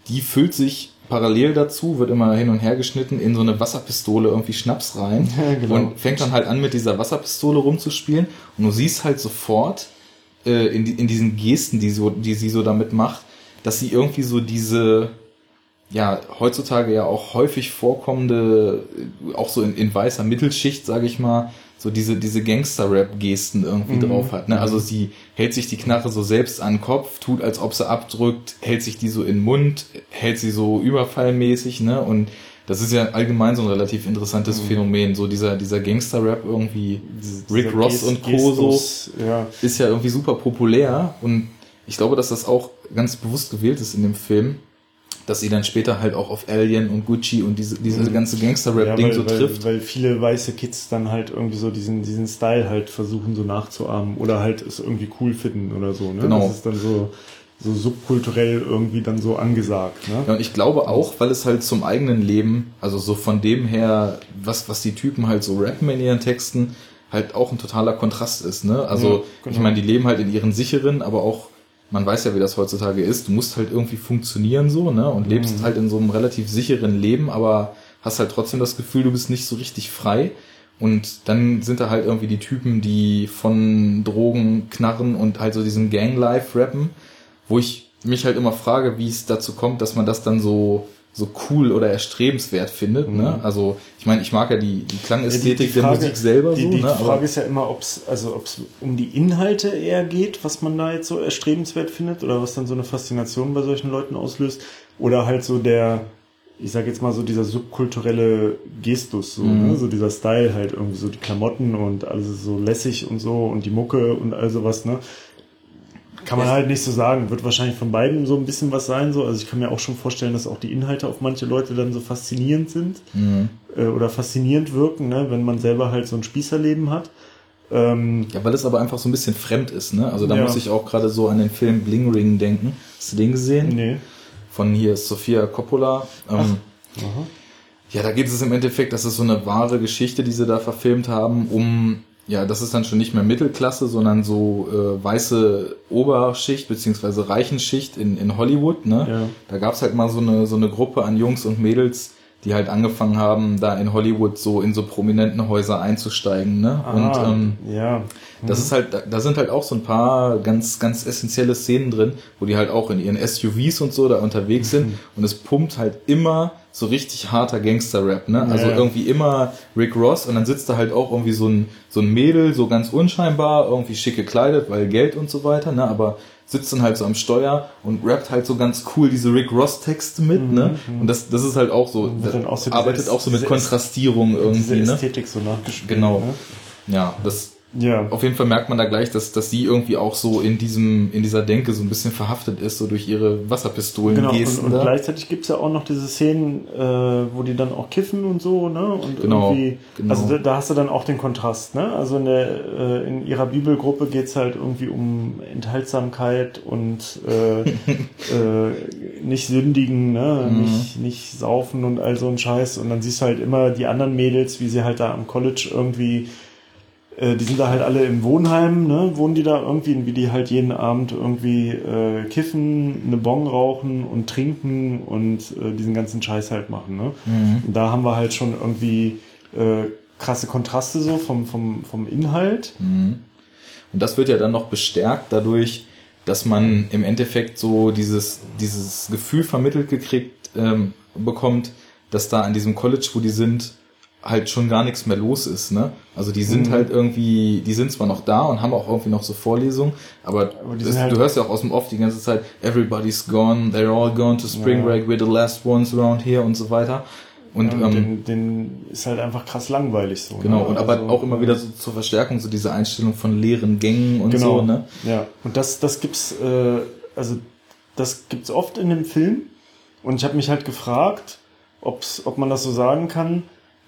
Die füllt sich parallel dazu, wird immer hin und her geschnitten, in so eine Wasserpistole irgendwie Schnaps rein Ja, genau. und fängt dann halt an mit dieser Wasserpistole rumzuspielen und du siehst halt sofort äh, in, in diesen Gesten, die, so, die sie so damit macht, dass sie irgendwie so diese, ja, heutzutage ja auch häufig vorkommende, auch so in, in weißer Mittelschicht, sage ich mal, so diese, diese Gangster-Rap-Gesten irgendwie Mhm. drauf hat. Ne? Also sie hält sich die Knarre so selbst an den Kopf, tut, als ob sie abdrückt, hält sich die so in den Mund, hält sie so überfallmäßig, ne? Und das ist ja allgemein so ein relativ interessantes Phänomen, so dieser, dieser Gangster-Rap irgendwie, Rick Dieser Ross Gest- und Co. so ja. ist ja irgendwie super populär und ich glaube, dass das auch ganz bewusst gewählt ist in dem Film, dass sie dann später halt auch auf Alien und Gucci und diese, diese Mhm. ganze Ja, Gangster-Rap-Ding weil, so weil, trifft. weil viele weiße Kids dann halt irgendwie so diesen, diesen Style halt versuchen so nachzuahmen oder halt es irgendwie cool finden oder so, ne? Genau. Das ist dann so, so subkulturell irgendwie dann so angesagt, ne? Ja, und ich glaube auch, weil es halt zum eigenen Leben, also so von dem her, was, was die Typen halt so rappen in ihren Texten, halt auch ein totaler Kontrast ist, ne? Also, Ja, genau. ich meine, die leben halt in ihren sicheren, aber auch, man weiß ja, wie das heutzutage ist, du musst halt irgendwie funktionieren so, ne? Und lebst Mhm. halt in so einem relativ sicheren Leben, aber hast halt trotzdem das Gefühl, du bist nicht so richtig frei. Und dann sind da halt irgendwie die Typen, die von Drogen knarren und halt so diesen Gang-Life rappen, wo ich mich halt immer frage, wie es dazu kommt, dass man das dann so so cool oder erstrebenswert findet. Ne? Mhm. Ne? Also ich meine, ich mag ja die, die Klangästhetik ja, die, die der Musik selber die, so. Die ne? Frage Aber ist ja immer, ob es also ob's um die Inhalte eher geht, was man da jetzt so erstrebenswert findet oder was dann so eine Faszination bei solchen Leuten auslöst oder halt so der ich sag jetzt mal so dieser subkulturelle Gestus, so, mhm. ne? so dieser Style halt irgendwie so die Klamotten und alles so lässig und so und die Mucke und all sowas, ne? Kann man halt nicht so sagen. Wird wahrscheinlich von beiden so ein bisschen was sein. So. Also ich kann mir auch schon vorstellen, dass auch die Inhalte auf manche Leute dann so faszinierend sind mhm. äh, oder faszinierend wirken, ne? wenn man selber halt so ein Spießerleben hat. Ähm, ja, weil es aber einfach so ein bisschen fremd ist. Ne? Also da ja. muss ich auch gerade so an den Film Bling Ring denken. Hast du den gesehen? Nee. Von hier ist Sofia Coppola. Ähm, ja, da geht es im Endeffekt, das ist so eine wahre Geschichte, die sie da verfilmt haben, um ja, das ist dann schon nicht mehr Mittelklasse, sondern so äh, weiße Oberschicht beziehungsweise Reichenschicht in, in Hollywood. Ne? Ja. Da gab's halt mal so eine, so eine Gruppe an Jungs und Mädels, die halt angefangen haben, da in Hollywood so in so prominenten Häuser einzusteigen. Ne? Ah, und ähm, ja. Mhm. das ist halt, da sind halt auch so ein paar ganz, ganz essentielle Szenen drin, wo die halt auch in ihren SUVs und so da unterwegs sind mhm. und es pumpt halt immer so richtig harter Gangster-Rap, ne? Also ja. irgendwie immer Rick Ross und dann sitzt da halt auch irgendwie so ein, so ein Mädel, so ganz unscheinbar, irgendwie schick gekleidet, weil Geld und so weiter, ne? Aber sitzt dann halt so am Steuer und rappt halt so ganz cool diese Rick Ross Texte mit, mhm, ne? Mhm. Und das, das ist halt auch so, auch so arbeitet auch so mit Kontrastierung irgendwie, diese ne? Ästhetik so nachgespielt. Genau. Ne? Ja, das, ja. Auf jeden Fall merkt man da gleich, dass, dass sie irgendwie auch so in diesem, in dieser Denke so ein bisschen verhaftet ist, so durch ihre Wasserpistolen genau, und, und gleichzeitig gibt's ja auch noch diese Szenen, äh, wo die dann auch kiffen und so, ne? Und genau, irgendwie, genau. also da, da, hast du dann auch den Kontrast, ne? Also in der, äh, in ihrer Bibelgruppe geht's halt irgendwie um Enthaltsamkeit und äh, äh, nicht sündigen, ne? Mhm. Nicht, nicht saufen und all so ein Scheiß. Und dann siehst du halt immer die anderen Mädels, wie sie halt da am College irgendwie äh, die sind da halt alle im Wohnheim, ne, wohnen die da irgendwie, wie die halt jeden Abend irgendwie äh, kiffen, eine Bon rauchen und trinken und äh, diesen ganzen Scheiß halt machen. Ne? Mhm. Und da haben wir halt schon irgendwie äh, krasse Kontraste so vom, vom, vom Inhalt. Mhm. Und das wird ja dann noch bestärkt dadurch, dass man im Endeffekt so dieses, dieses Gefühl vermittelt gekriegt ähm, bekommt, dass da an diesem College, wo die sind, halt schon gar nichts mehr los ist, ne? Also die sind mhm. halt irgendwie, die sind zwar noch da und haben auch irgendwie noch so Vorlesungen, aber, aber das, halt du hörst ja auch aus dem Off die ganze Zeit, everybody's gone, they're all gone to spring ja. break, we're the last ones around here und so weiter. Und ja, ähm, den, den ist halt einfach krass langweilig so. Genau, ne? und also, aber auch immer wieder so zur Verstärkung, so diese Einstellung von leeren Gängen und genau, so, ne? Ja, und das, das gibt's, äh, also das gibt's oft in dem Film. Und ich habe mich halt gefragt, ob's, ob man das so sagen kann,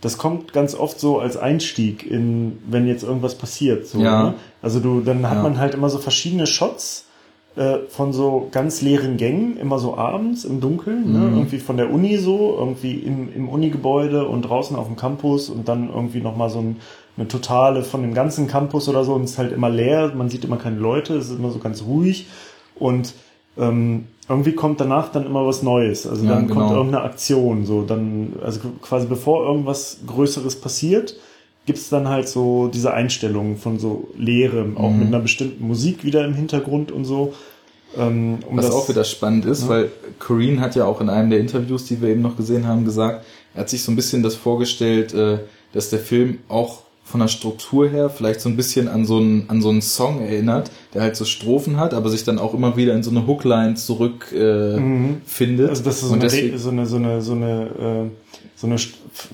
das kommt ganz oft so als Einstieg in, wenn jetzt irgendwas passiert. So, ja. ne? Also du, dann hat ja. man halt immer so verschiedene Shots äh, von so ganz leeren Gängen, immer so abends im Dunkeln, ne? mhm. ne? irgendwie von der Uni so, irgendwie im, im Uni-Gebäude und draußen auf dem Campus und dann irgendwie nochmal so ein, eine totale von dem ganzen Campus oder so und es ist halt immer leer, man sieht immer keine Leute, es ist immer so ganz ruhig und ähm, irgendwie kommt danach dann immer was Neues. Also ja, dann genau. kommt irgendeine Aktion. So dann, also quasi bevor irgendwas Größeres passiert, gibt's dann halt so diese Einstellungen von so Leere, auch mhm. mit einer bestimmten Musik wieder im Hintergrund und so. Ähm, um was das, auch wieder spannend ist, ja. weil Corrine hat ja auch in einem der Interviews, die wir eben noch gesehen haben, gesagt, er hat sich so ein bisschen das vorgestellt, äh, dass der Film auch von der Struktur her vielleicht so ein bisschen an so einen, an so einen Song erinnert, der halt so Strophen hat, aber sich dann auch immer wieder in so eine Hookline zurück äh, mhm. findet. Also dass so, eine, deswegen, so eine so eine so eine äh, so eine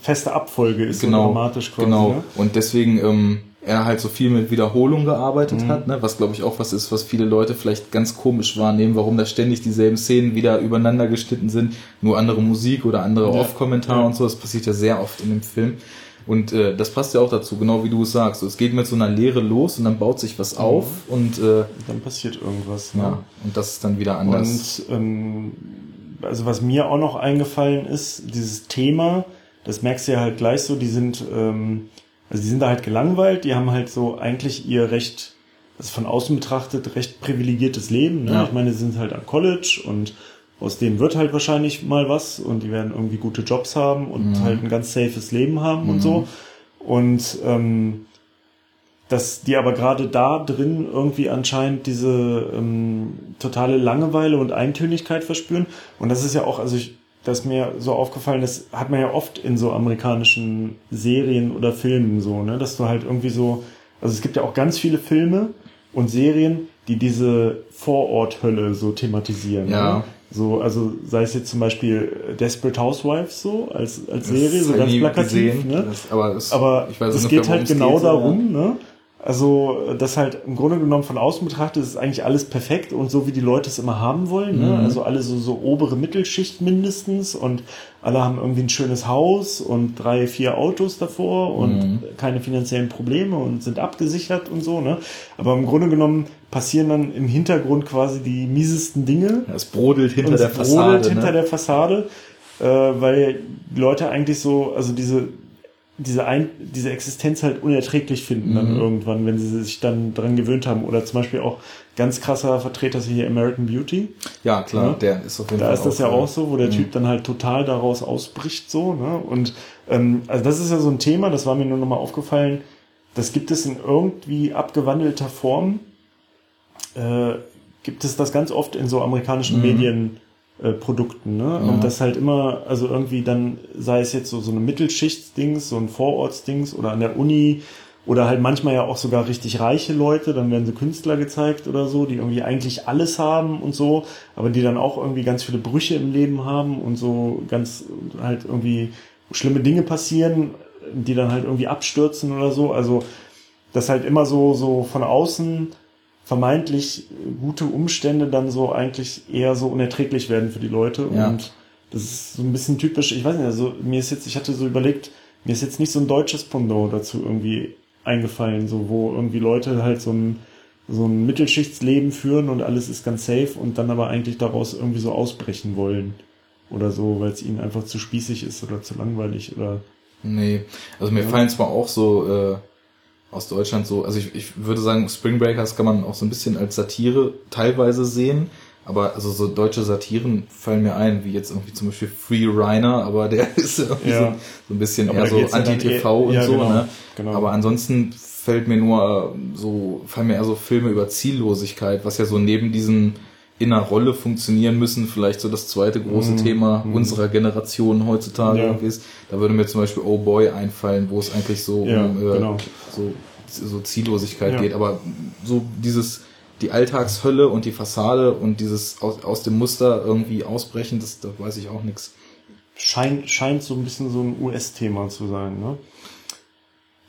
feste Abfolge ist genau, so dramatisch quasi. Genau. Ne? Und deswegen ähm, er halt so viel mit Wiederholung gearbeitet mhm. hat, ne? was glaube ich auch was ist, was viele Leute vielleicht ganz komisch wahrnehmen, warum da ständig dieselben Szenen wieder übereinander geschnitten sind, nur andere Musik oder andere ja. Off-Kommentare ja. und so, das passiert ja sehr oft in dem Film. Und äh, das passt ja auch dazu, genau wie du es sagst. Es geht mit so einer Lehre los und dann baut sich was mhm. auf und äh, dann passiert irgendwas. Ne? Ja, und das ist dann wieder anders. Und ähm, also was mir auch noch eingefallen ist, dieses Thema, das merkst du ja halt gleich so, die sind, ähm, also die sind da halt gelangweilt, die haben halt so eigentlich ihr recht, also von außen betrachtet, recht privilegiertes Leben. Ne? Ja. Ich meine, sie sind halt am College und aus denen wird halt wahrscheinlich mal was und die werden irgendwie gute Jobs haben und Mhm. halt ein ganz safes Leben haben und so. Und ähm, dass die aber gerade da drin irgendwie anscheinend diese ähm, totale Langeweile und Eintönigkeit verspüren. Und das ist ja auch, also ich, das ist mir so aufgefallen, das hat man ja oft in so amerikanischen Serien oder Filmen so, ne, dass du halt irgendwie so, also es gibt ja auch ganz viele Filme und Serien, die diese Vororthölle so thematisieren. Ja. Ne? So, also sei es jetzt zum Beispiel Desperate Housewives so als als Serie, so ganz plakativ, gesehen, ne? Das, aber es, Aber es geht halt genau darum, ne? Also, das halt im Grunde genommen von außen betrachtet ist eigentlich alles perfekt und so wie die Leute es immer haben wollen, ne? Mhm. Also alle so, so obere Mittelschicht mindestens und alle haben irgendwie ein schönes Haus und drei, vier Autos davor und Mhm. keine finanziellen Probleme und sind abgesichert und so, ne? Aber im Grunde genommen passieren dann im Hintergrund quasi die miesesten Dinge. Es brodelt hinter der es Fassade. brodelt hinter ne? der Fassade, äh, weil die Leute eigentlich so, also diese, diese, Ein diese Existenz halt unerträglich finden dann Mhm. irgendwann, wenn sie sich dann dran gewöhnt haben. Oder zum Beispiel auch ganz krasser Vertreter ist hier American Beauty. ja, klar, Ja. der ist auf jeden Da Fall ist das ja auch so, wo der Mhm. Typ dann halt total daraus ausbricht, so, ne? Und ähm, also das ist ja so ein Thema, das war mir nur nochmal aufgefallen, das gibt es in irgendwie abgewandelter Form, äh, gibt es das ganz oft in so amerikanischen Mhm. Medienprodukten, äh, Produkten, ne? Ja. Und das halt immer, also irgendwie dann, sei es jetzt so, so eine Mittelschichtsdings, so ein Vorortsdings oder an der Uni oder halt manchmal ja auch sogar richtig reiche Leute, dann werden so Künstler gezeigt oder so, die irgendwie eigentlich alles haben und so, aber die dann auch irgendwie ganz viele Brüche im Leben haben und so ganz halt irgendwie schlimme Dinge passieren, die dann halt irgendwie abstürzen oder so. Also dass halt immer so, so von außen vermeintlich gute Umstände dann so eigentlich eher so unerträglich werden für die Leute. Ja. Und das ist so ein bisschen typisch, ich weiß nicht, also mir ist jetzt, ich hatte so überlegt, mir ist jetzt nicht so ein deutsches Pendant dazu irgendwie eingefallen, so wo irgendwie Leute halt so ein, so ein Mittelschichtsleben führen und alles ist ganz safe und dann aber eigentlich daraus irgendwie so ausbrechen wollen. Oder so, weil es ihnen einfach zu spießig ist oder zu langweilig oder Nee, also mir fallen zwar auch so äh, aus Deutschland so, also ich, ich würde sagen, Spring Breakers kann man auch so ein bisschen als Satire teilweise sehen, aber also so deutsche Satiren fallen mir ein, wie jetzt irgendwie zum Beispiel Free Reiner, aber der ist irgendwie Ja. so, so ein bisschen Aber eher so geht's ja Anti-TV eher- und ja, so, genau, ne? genau. Aber ansonsten fällt mir nur äh, so, fallen mir eher so Filme über Ziellosigkeit, was ja so neben diesem in einer Rolle funktionieren müssen, vielleicht so das zweite große Thema unserer Generation heutzutage. Ja. ist. Da würde mir zum Beispiel Oh Boy einfallen, wo es eigentlich so Ja, um äh, genau. so, so Ziellosigkeit Ja. geht. Aber so dieses, die Alltagshölle und die Fassade und dieses aus, aus dem Muster irgendwie ausbrechen, das, da weiß ich auch nichts. scheint, scheint so ein bisschen so ein US-Thema zu sein, ne?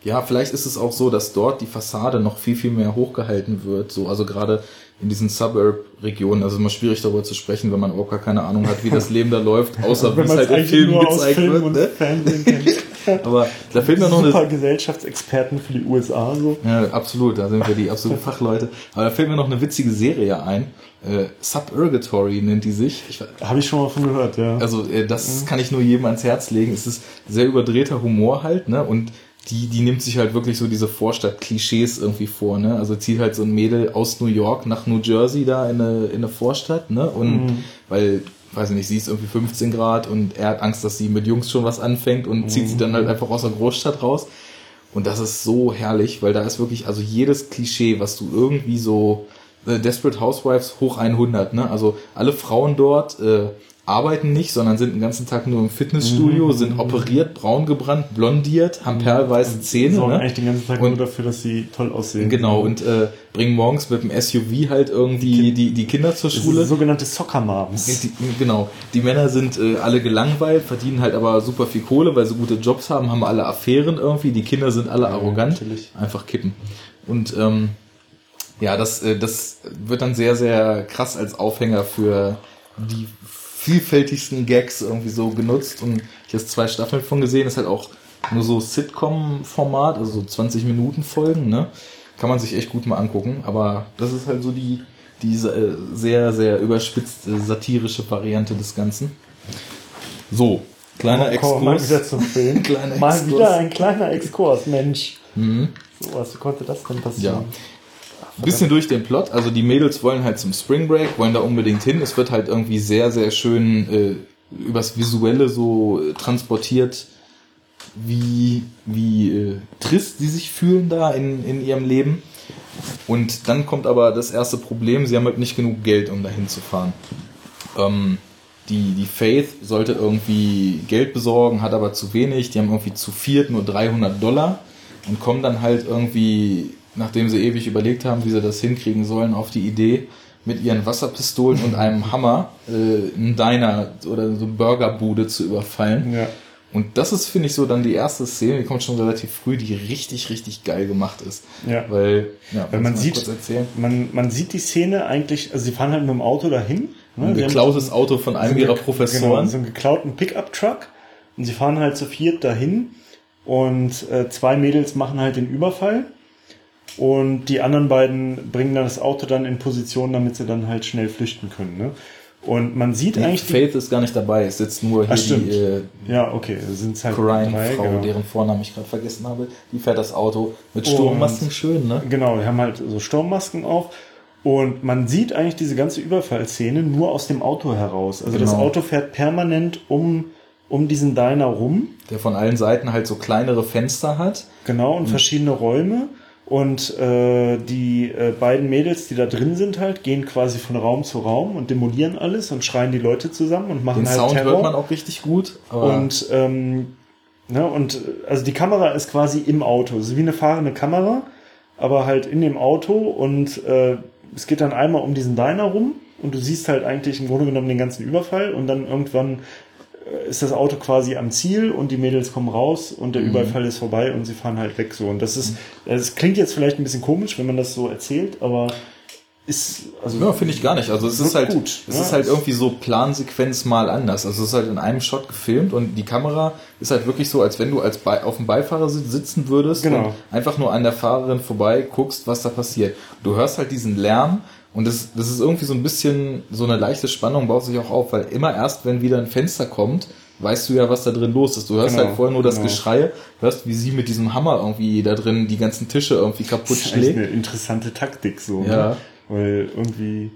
Ja, vielleicht ist es auch so, dass dort die Fassade noch viel, viel mehr hochgehalten wird. So, also gerade in diesen Suburb-Regionen, also immer schwierig darüber zu sprechen, wenn man überhaupt gar keine Ahnung hat, wie das Leben da läuft, außer wie es halt in Filmen gezeigt Film wird. Ne? Aber da fehlt mir noch eine Gesellschaftsexperten für die USA, so. Ja, absolut, da sind wir die absoluten Fachleute. Aber da fällt mir noch eine witzige Serie ein. Äh, Suburgatory nennt die sich. Ich, Habe ich schon mal von gehört, ja. also äh, das kann ich nur jedem ans Herz legen. Es ist sehr überdrehter Humor halt, ne? Und die, die nimmt sich halt wirklich so diese Vorstadt-Klischees irgendwie vor, ne? Also zieht halt so ein Mädel aus New York nach New Jersey da in eine, in eine Vorstadt, ne? Und weil, weiß ich nicht, sie ist irgendwie 15 Grad und er hat Angst, dass sie mit Jungs schon was anfängt und zieht sie dann halt einfach aus der Großstadt raus. Und das ist so herrlich, weil da ist wirklich, also jedes Klischee, was du irgendwie so, äh, Desperate Housewives hoch 100, ne? Also alle Frauen dort äh, arbeiten nicht, sondern sind den ganzen Tag nur im Fitnessstudio, sind operiert, braun gebrannt, blondiert, haben perlweiße Zähne, sorgen ne? eigentlich den ganzen Tag Und- nur dafür, dass sie toll aussehen. Genau, und äh, bringen morgens mit dem SUV halt irgendwie die, die Kinder zur Schule. sogenannte Soccer-Moms. Die, genau. Die Männer sind äh, alle gelangweilt, verdienen halt aber super viel Kohle, weil sie gute Jobs haben, haben alle Affären irgendwie. Die Kinder sind alle arrogant. natürlich. Einfach kippen. Und ähm, ja, das, äh, das wird dann sehr, sehr krass als Aufhänger für die vielfältigsten Gags irgendwie so genutzt. Und ich habe zwei Staffeln von gesehen. ist halt auch nur so Sitcom-Format, also so 20 Minuten Folgen, ne? Kann man sich echt gut mal angucken. Aber das ist halt so die, diese äh, sehr, sehr überspitzte satirische Variante des Ganzen. So, kleiner wir mal Exkurs. wieder zum Film. Kleiner mal Exkurs. wieder ein kleiner Exkurs, Mensch. Mhm. So, was wie konnte das denn passieren? Ja. Bisschen durch den Plot. Also die Mädels wollen halt zum Spring Break, wollen da unbedingt hin. Es wird halt irgendwie sehr, sehr schön äh, übers Visuelle so äh, transportiert, wie, wie äh, trist sie sich fühlen da in, in ihrem Leben. Und dann kommt aber das erste Problem, sie haben halt nicht genug Geld, um dahin zu fahren. Ähm, die, die Faith sollte irgendwie Geld besorgen, hat aber zu wenig, die haben irgendwie zu viert nur 300 Dollar und kommen dann halt irgendwie, nachdem sie ewig überlegt haben, wie sie das hinkriegen sollen, auf die Idee, mit ihren Wasserpistolen und einem Hammer äh, einen Diner oder so eine Burgerbude zu überfallen. Ja. Und das ist, finde ich, so dann die erste Szene, die kommt schon relativ früh, die richtig, richtig geil gemacht ist. Ja. Weil, ja, Weil man sieht, man, man sieht die Szene eigentlich, also sie fahren halt mit dem Auto dahin. Ne? Ein Sie haben geklautes Auto von einem so ihrer ge- Professoren. Genau, so einen geklauten Pickup-Truck. Und sie fahren halt zu viert dahin. Und äh, zwei Mädels machen halt den Überfall. Und die anderen beiden bringen dann das Auto dann in Position, damit sie dann halt schnell flüchten können. Ne? Und man sieht Nee, eigentlich Faith ist gar nicht dabei, es sitzt nur hier Ach, stimmt. die äh, Ja, okay, sind halt drei, Crime-Frau, genau. deren Vornamen ich gerade vergessen habe. Die fährt das Auto mit Sturmmasken schön, ne? Genau, wir haben halt so Sturmmasken auf. Und man sieht eigentlich diese ganze Überfallszene nur aus dem Auto heraus. Also das Genau. Auto fährt permanent um, um diesen Diner rum. Der von allen Seiten halt so kleinere Fenster hat. Genau, und verschiedene Räume. Und äh, die äh, beiden Mädels, die da drin sind, halt, gehen quasi von Raum zu Raum und demolieren alles und schreien die Leute zusammen und machen Den halt Sound Terror. hört man auch richtig gut. Und, ähm, ne, und äh, also die Kamera ist quasi im Auto, so wie eine fahrende Kamera, aber halt in dem Auto und äh, es geht dann einmal um diesen Diner rum und du siehst halt eigentlich im Grunde genommen den ganzen Überfall und dann irgendwann ist das Auto quasi am Ziel und die Mädels kommen raus und der Mhm. Überfall ist vorbei und sie fahren halt weg so und das ist, es klingt jetzt vielleicht ein bisschen komisch, wenn man das so erzählt, aber ist, also ja, finde ich gar nicht. Also es ist halt, gut, es ja. ist halt irgendwie so Plansequenz mal anders. Also es ist halt in einem Shot gefilmt und die Kamera ist halt wirklich so, als wenn du als Be auf dem Beifahrersitz sitzen würdest Genau. und einfach nur an der Fahrerin vorbei guckst, was da passiert. Du hörst halt diesen Lärm und das, das ist irgendwie so ein bisschen, so eine leichte Spannung baut sich auch auf, weil immer erst, wenn wieder ein Fenster kommt, weißt du ja, was da drin los ist. Du hörst Genau, halt vorher nur das genau. Geschrei, hörst, wie sie mit diesem Hammer irgendwie da drin die ganzen Tische irgendwie kaputt Das ist schlägt. eine interessante Taktik so. Ja. Ne? Weil irgendwie,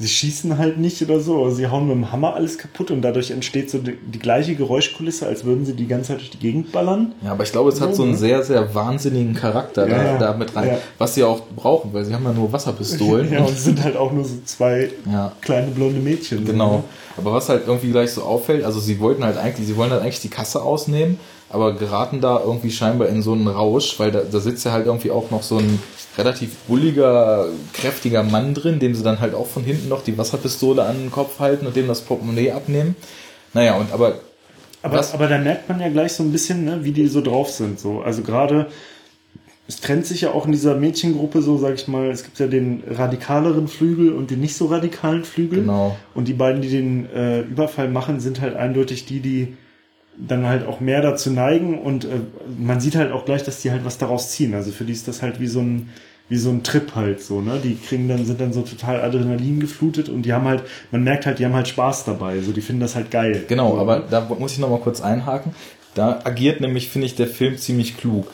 sie schießen halt nicht oder so, sie hauen mit dem Hammer alles kaputt und dadurch entsteht so die, die gleiche Geräuschkulisse, als würden sie die ganze Zeit durch die Gegend ballern. Ja, aber ich glaube, es hat so einen ne? sehr, sehr wahnsinnigen Charakter da, Ja, da mit rein. ja. Was sie auch brauchen, weil sie haben ja nur Wasserpistolen. Ja, und sind halt auch nur so zwei Ja. kleine blonde Mädchen. so, Genau. ne? Aber was halt irgendwie gleich so auffällt, also sie wollten halt eigentlich, sie wollen halt eigentlich die Kasse ausnehmen, aber geraten da irgendwie scheinbar in so einen Rausch, weil da, da sitzt ja halt irgendwie auch noch so ein relativ bulliger, kräftiger Mann drin, dem sie dann halt auch von hinten noch die Wasserpistole an den Kopf halten und dem das Portemonnaie abnehmen. Naja, und aber Aber, Was? aber da merkt man ja gleich so ein bisschen, ne, wie die so drauf sind. So. Also gerade, es trennt sich ja auch in dieser Mädchengruppe so, sag ich mal, es gibt ja den radikaleren Flügel und den nicht so radikalen Flügel. Genau. Und die beiden, die den äh, Überfall machen, sind halt eindeutig die, die dann halt auch mehr dazu neigen und äh, man sieht halt auch gleich, dass die halt was daraus ziehen. Also für die ist das halt wie so ein wie so ein Trip halt so, ne? Die kriegen dann sind dann so total Adrenalin geflutet und die haben halt, man merkt halt, die haben halt Spaß dabei, so die finden das halt geil. Genau, so, aber da muss ich noch mal kurz einhaken. Da agiert nämlich, finde ich, der Film ziemlich klug.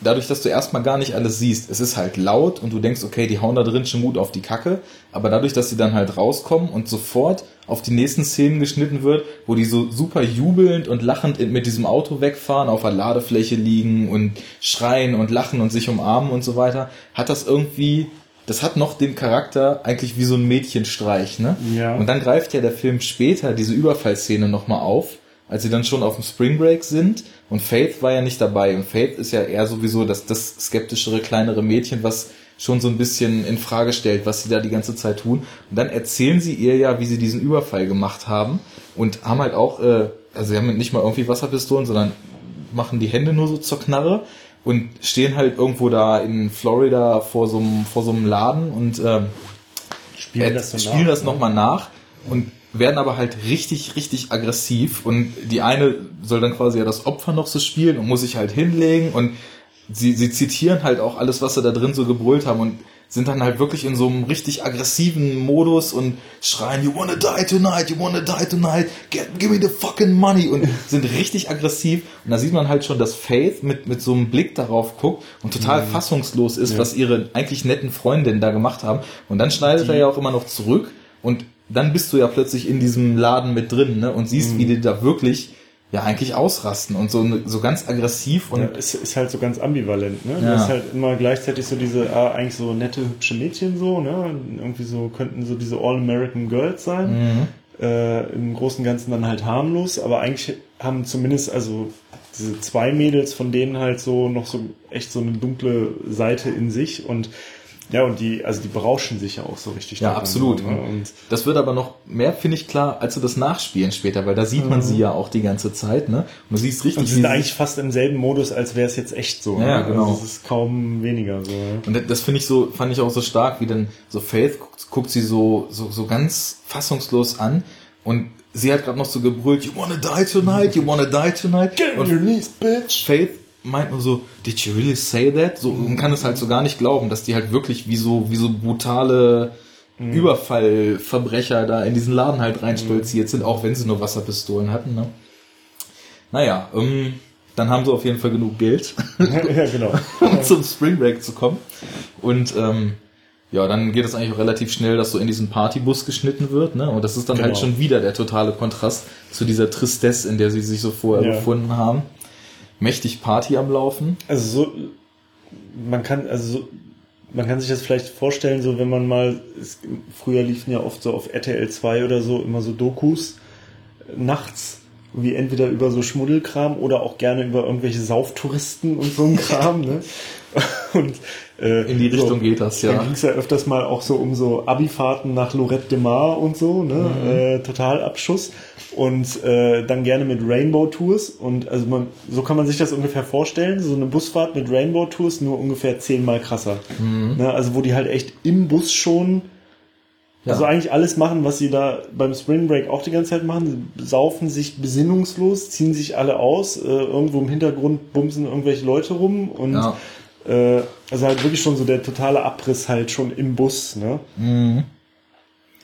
Dadurch, dass du erstmal gar nicht alles siehst, es ist halt laut und du denkst, okay, die hauen da drin schon gut auf die Kacke, aber dadurch, dass sie dann halt rauskommen und sofort auf die nächsten Szenen geschnitten wird, wo die so super jubelnd und lachend mit diesem Auto wegfahren, auf der Ladefläche liegen und schreien und lachen und sich umarmen und so weiter, hat das irgendwie, das hat noch den Charakter eigentlich wie so ein Mädchenstreich, ne? Ja. Und dann greift ja der Film später diese Überfallszene nochmal auf, als sie dann schon auf dem Spring Break sind und Faith war ja nicht dabei und Faith ist ja eher sowieso das, das skeptischere, kleinere Mädchen, was schon so ein bisschen in Frage stellt, was sie da die ganze Zeit tun. Und dann erzählen sie ihr ja, wie sie diesen Überfall gemacht haben und haben halt auch, äh, also sie haben nicht mal irgendwie Wasserpistolen, sondern machen die Hände nur so zur Knarre und stehen halt irgendwo da in Florida vor so einem, vor so einem Laden und ähm, spielen äh, das so spielen nach, das ne? nochmal nach und werden aber halt richtig, richtig aggressiv. Und die eine soll dann quasi ja das Opfer noch so spielen und muss sich halt hinlegen und sie, sie zitieren halt auch alles, was sie da drin so gebrüllt haben und sind dann halt wirklich in so einem richtig aggressiven Modus und schreien, you wanna die tonight, you wanna die tonight, get, give me the fucking money und sind richtig aggressiv. Und da sieht man halt schon, dass Faith mit, mit so einem Blick darauf guckt und total mhm. fassungslos ist, ja. was ihre eigentlich netten Freundinnen da gemacht haben. Und dann schneidet die. er ja auch immer noch zurück und dann bist du ja plötzlich in diesem Laden mit drin ne, und siehst, mhm. wie die da wirklich ja eigentlich ausrasten und so so ganz aggressiv und ja, ist, ist halt so ganz ambivalent, ne? Ja. Du hast halt immer gleichzeitig so diese ah, eigentlich so nette hübsche Mädchen so, ne? Irgendwie so könnten so diese All American Girls sein. Mhm. Äh, Im Großen und Ganzen dann halt harmlos, aber eigentlich haben zumindest also diese zwei Mädels von denen halt so noch so echt so eine dunkle Seite in sich und ja, und die, also die berauschen sich ja auch so richtig. Ja, absolut. Ne? Und das wird aber noch mehr, finde ich, klar, als du das Nachspielen später, weil da sieht man mhm. sie ja auch die ganze Zeit, ne? Und du siehst richtig. Und sie sind eigentlich fast im selben Modus, als wäre es jetzt echt so. Ja, ne? genau. Also es ist kaum weniger so. Ja? Und das finde ich so, fand ich auch so stark, wie dann so Faith guckt, guckt sie so, so, so ganz fassungslos an und sie hat gerade noch so gebrüllt, you wanna die tonight, you wanna die tonight. Get on your knees, bitch. Faith meint nur so, did you really say that? So, man kann es halt so gar nicht glauben, dass die halt wirklich wie so, wie so brutale mhm. Überfallverbrecher da in diesen Laden halt reinstolziert sind, auch wenn sie nur Wasserpistolen hatten, ne? Naja, ähm, dann haben sie auf jeden Fall genug Geld, ja, genau. um zum Spring Break zu kommen. Und ähm, ja, dann geht es eigentlich auch relativ schnell, dass so in diesen Partybus geschnitten wird, ne? Und das ist dann halt genau. halt schon wieder der totale Kontrast zu dieser Tristesse, in der sie sich so vorher ja. befunden haben mächtig Party am Laufen. Also so, man kann, also so, man kann sich das vielleicht vorstellen, so wenn man mal, es, früher liefen ja oft so auf RTL 2 oder so immer so Dokus nachts, wie entweder über so Schmuddelkram oder auch gerne über irgendwelche Sauftouristen und so ein Kram, ne? Und äh, in die Richtung so, geht das, ja. Dann ging es ja öfters mal auch so um so Abifahrten nach Lorette de Mar und so, ne? Mhm. Äh, total Abschuss. Und äh, dann gerne mit Rainbow Tours. Und also man, so kann man sich das ungefähr vorstellen. So eine Busfahrt mit Rainbow Tours, nur ungefähr zehnmal krasser. Mhm. Ne? Also wo die halt echt im Bus schon ja. Also eigentlich alles machen, was sie da beim Spring Break auch die ganze Zeit machen. Sie saufen sich besinnungslos, ziehen sich alle aus, äh, irgendwo im Hintergrund bumsen irgendwelche Leute rum und ja. Äh, also halt wirklich schon so der totale Abriss halt schon im Bus, ne? Mhm.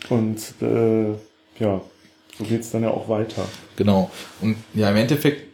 Und äh, ja, so geht's dann ja auch weiter. Genau. Und ja, im Endeffekt,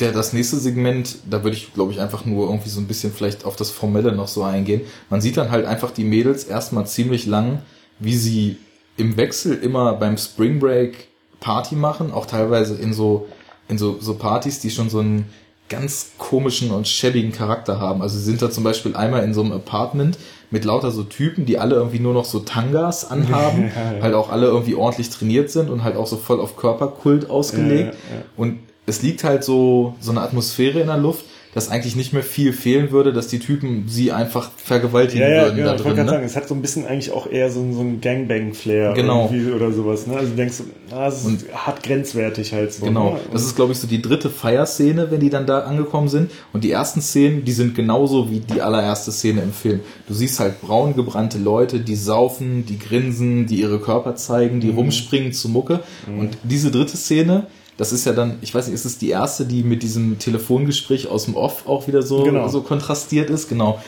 der, das nächste Segment, da würde ich, glaube ich, einfach nur irgendwie so ein bisschen vielleicht auf das Formelle noch so eingehen. Man sieht dann halt einfach die Mädels erstmal ziemlich lang, wie sie im Wechsel immer beim Spring Break Party machen, auch teilweise in so, in so, so Partys, die schon so ein ganz komischen und schäbigen Charakter haben. Also sie sind da zum Beispiel einmal in so einem Apartment mit lauter so Typen, die alle irgendwie nur noch so Tangas anhaben, ja, ja. halt auch alle irgendwie ordentlich trainiert sind und halt auch so voll auf Körperkult ausgelegt. Ja, und es liegt halt so, so eine Atmosphäre in der Luft, dass eigentlich nicht mehr viel fehlen würde, dass die Typen sie einfach vergewaltigen ja, ja, würden. Genau, da drin, ich ne? sagen, es hat so ein bisschen eigentlich auch eher so, so ein Gangbang-Flair genau. oder sowas. Ne? Also du denkst, ah, es ist hart grenzwertig halt so. Genau, ne? das ist glaube ich so die dritte Feierszene, wenn die dann da angekommen sind. Und die ersten Szenen, die sind genauso wie die allererste Szene im Film. Du siehst halt braun gebrannte Leute, die saufen, die grinsen, die ihre Körper zeigen, die mhm. rumspringen zu Mucke. Mhm. Und diese dritte Szene, das ist ja dann, ich weiß nicht, ist es die erste, die mit diesem Telefongespräch aus dem Off auch wieder so, genau. so kontrastiert ist? Genau.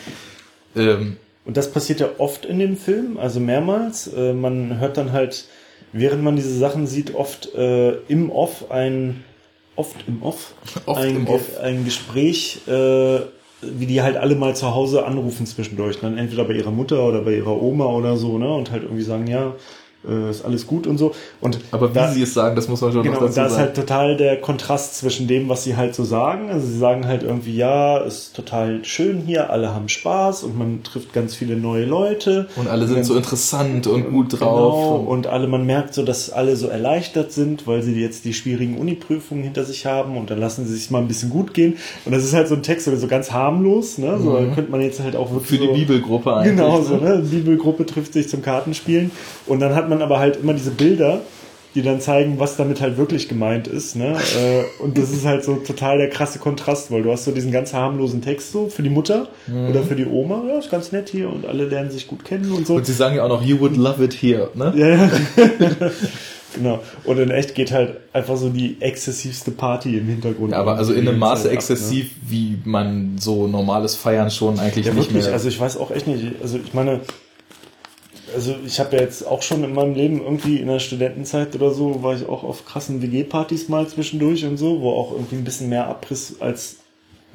Ähm, und das passiert ja oft in dem Film, also mehrmals. Äh, man hört dann halt, während man diese Sachen sieht, oft äh, im Off ein, oft im Off, oft ein, im Off. ein Gespräch, äh, wie die halt alle mal zu Hause anrufen zwischendurch. Dann entweder bei ihrer Mutter oder bei ihrer Oma oder so, ne? Und halt irgendwie sagen, ja, äh, ist alles gut und so. Und Aber wie da, sie es sagen, das muss man schon genau, noch dazu sagen. Da ist halt total der Kontrast zwischen dem, was sie halt so sagen. Also sie sagen halt irgendwie, ja, ist total schön hier, alle haben Spaß und man trifft ganz viele neue Leute. Und alle sind und, so interessant und gut drauf. Genau, und, und alle, man merkt so, dass alle so erleichtert sind, weil sie jetzt die schwierigen Uni-Prüfungen hinter sich haben und dann lassen sie sich mal ein bisschen gut gehen. Und das ist halt so ein Text, so ganz harmlos, ne? So mhm. könnte man jetzt halt auch wirklich. Für die so, Bibelgruppe eigentlich. Genau, so, ne? Die Bibelgruppe trifft sich zum Kartenspielen und dann hat man man aber halt immer diese Bilder, die dann zeigen, was damit halt wirklich gemeint ist. Ne? Äh, und das ist halt so total der krasse Kontrast, weil du hast so diesen ganz harmlosen Text so für die Mutter mhm. oder für die Oma, ja, ist ganz nett hier und alle lernen sich gut kennen und so. Und sie sagen ja auch noch, you would love it here, ne? Ja, ja. Genau. Und in echt geht halt einfach so die exzessivste Party im Hintergrund. Ja, aber also in einem Maße ab, exzessiv, wie man so normales Feiern schon eigentlich Ja, nicht wirklich. mehr. Also ich weiß auch echt nicht. Also ich meine, also ich habe ja jetzt auch schon in meinem Leben irgendwie in der Studentenzeit oder so, war ich auch auf krassen WG-Partys mal zwischendurch und so, wo auch irgendwie ein bisschen mehr Abriss als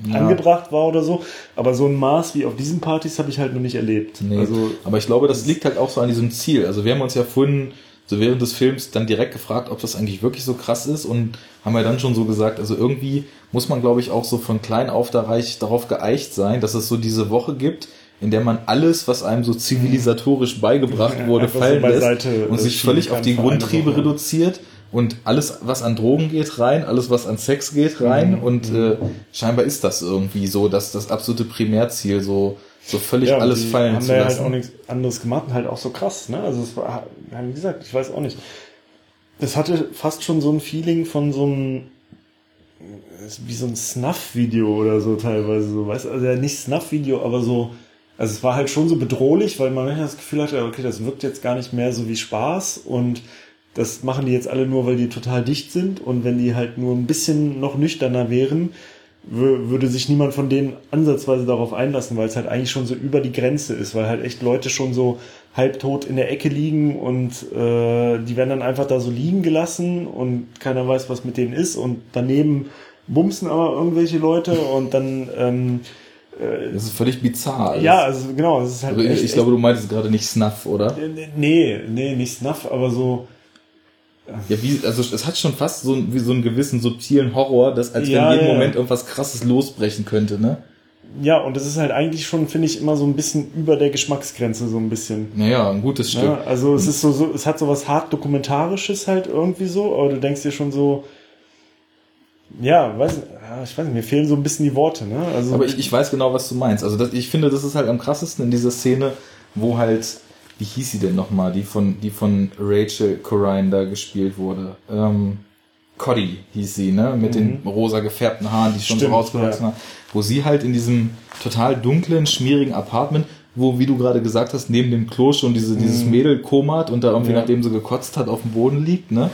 Ja. angebracht war oder so. Aber so ein Maß wie auf diesen Partys habe ich halt noch nicht erlebt. Nee, Also aber ich glaube, das liegt halt auch so an diesem Ziel. Also wir haben uns ja vorhin so während des Films dann direkt gefragt, ob das eigentlich wirklich so krass ist und haben ja dann schon so gesagt, also irgendwie muss man, glaube ich, auch so von klein auf da reich, darauf geeicht sein, dass es so diese Woche gibt, in der man alles, was einem so zivilisatorisch beigebracht Ja, wurde, so fallen lässt und äh, sich völlig auf die Grundtriebe reduziert und alles, was an Drogen geht, rein, alles, was an Sex geht, rein Mhm. und äh, scheinbar ist das irgendwie so, dass das absolute Primärziel so so völlig ja, alles fallen haben zu da ja lassen. halt auch nichts anderes gemacht und halt auch so krass, ne? Also es war, wie gesagt, ich weiß auch nicht. Das hatte fast schon so ein Feeling von so einem wie so ein Snuff-Video oder so teilweise so, weißt du, also ja nicht Snuff-Video, aber so, also es war halt schon so bedrohlich, weil man manchmal das Gefühl hatte, okay, das wirkt jetzt gar nicht mehr so wie Spaß und das machen die jetzt alle nur, weil die total dicht sind und wenn die halt nur ein bisschen noch nüchterner wären, wür- würde sich niemand von denen ansatzweise darauf einlassen, weil es halt eigentlich schon so über die Grenze ist, weil halt echt Leute schon so halbtot in der Ecke liegen und äh, die werden dann einfach da so liegen gelassen und keiner weiß, was mit denen ist und daneben bumsen aber irgendwelche Leute und dann ähm, Das ist völlig bizarr. ja, also genau, es ist halt Also ich, echt, ich glaube, du meintest gerade nicht Snuff, oder? echt, nee, nee, nicht Snuff, aber so Ja, wie, also es hat schon fast so, wie so einen gewissen subtilen Horror, dass als Ja, wenn jeden ja. Moment irgendwas krasses losbrechen könnte, ne? ja, und das ist halt eigentlich schon, finde ich, immer so ein bisschen über der Geschmacksgrenze so ein bisschen. Naja, ein gutes Stück. Ja, also es ist so, so, es hat so was hart dokumentarisches halt irgendwie so, aber du denkst dir schon so, ja, weiß, ich weiß nicht, mir fehlen so ein bisschen die Worte, ne? Also Aber ich, ich weiß genau, was du meinst. Also das, ich finde, das ist halt am krassesten in dieser Szene, wo halt, wie hieß sie denn nochmal, die von, die von Rachel Corrine da gespielt wurde. Ähm, Coddy hieß sie, ne? Mit den rosa gefärbten Haaren, die schon Stimmt, so rausgewachsen ja. waren. Wo sie halt in diesem total dunklen, schmierigen Apartment, wo, wie du gerade gesagt hast, neben dem Klo schon diese, dieses Mädel komat und da irgendwie, Ja. nachdem sie gekotzt hat, auf dem Boden liegt, ne?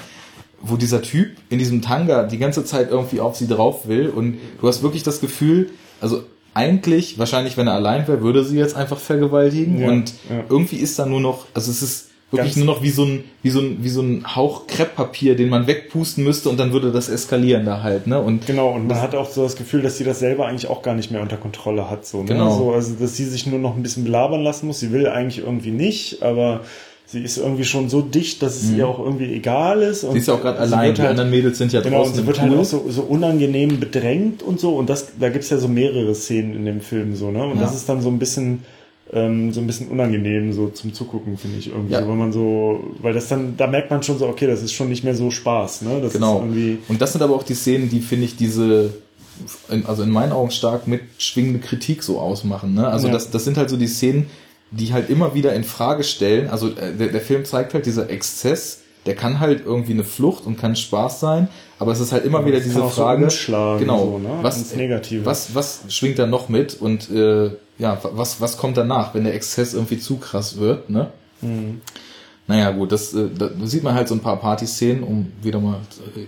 Wo dieser Typ in diesem Tanga die ganze Zeit irgendwie auf sie drauf will und du hast wirklich das Gefühl, also eigentlich, wahrscheinlich, wenn er allein wäre, würde sie jetzt einfach vergewaltigen Ja, und ja. irgendwie ist da nur noch, also es ist wirklich Ganz- nur noch wie so ein, wie so ein, wie so ein Hauch Krepppapier, den man wegpusten müsste und dann würde das eskalieren da halt, ne? Und Genau, und man hat auch so das Gefühl, dass sie das selber eigentlich auch gar nicht mehr unter Kontrolle hat. So, ne? Genau. so, also, dass sie sich nur noch ein bisschen belabern lassen muss. Sie will eigentlich irgendwie nicht, aber sie ist irgendwie schon so dicht, dass es ihr auch irgendwie egal ist. Und Mhm. sie ist ja auch gerade sie allein, die halt, anderen Mädels sind ja Genau, draußen sie im wird halt Pool. auch so, so unangenehm bedrängt und so. Und das, da gibt's ja so mehrere Szenen in dem Film so, ne? Und Ja. das ist dann so ein bisschen, ähm, so ein bisschen unangenehm so zum Zugucken, finde ich irgendwie. Ja. So, wenn man so, weil das dann, da merkt man schon so, okay, das ist schon nicht mehr so Spaß, ne? Das Genau. Und das sind aber auch die Szenen, die, finde ich, diese, in, also in meinen Augen stark mitschwingende Kritik so ausmachen. Ne? Also Ja. das, das sind halt so die Szenen, die halt immer wieder in Frage stellen. Also äh, der, der Film zeigt halt dieser Exzess, der kann halt irgendwie eine Flucht und kann Spaß sein, aber es ist halt immer wieder das diese so Frage, umschlagen, genau, so, ne? was, was, was schwingt da noch mit und äh, ja, was, was kommt danach, wenn der Exzess irgendwie zu krass wird, ne? Mhm. Naja, gut, das, äh, da sieht man halt so ein paar Partyszenen, um wieder mal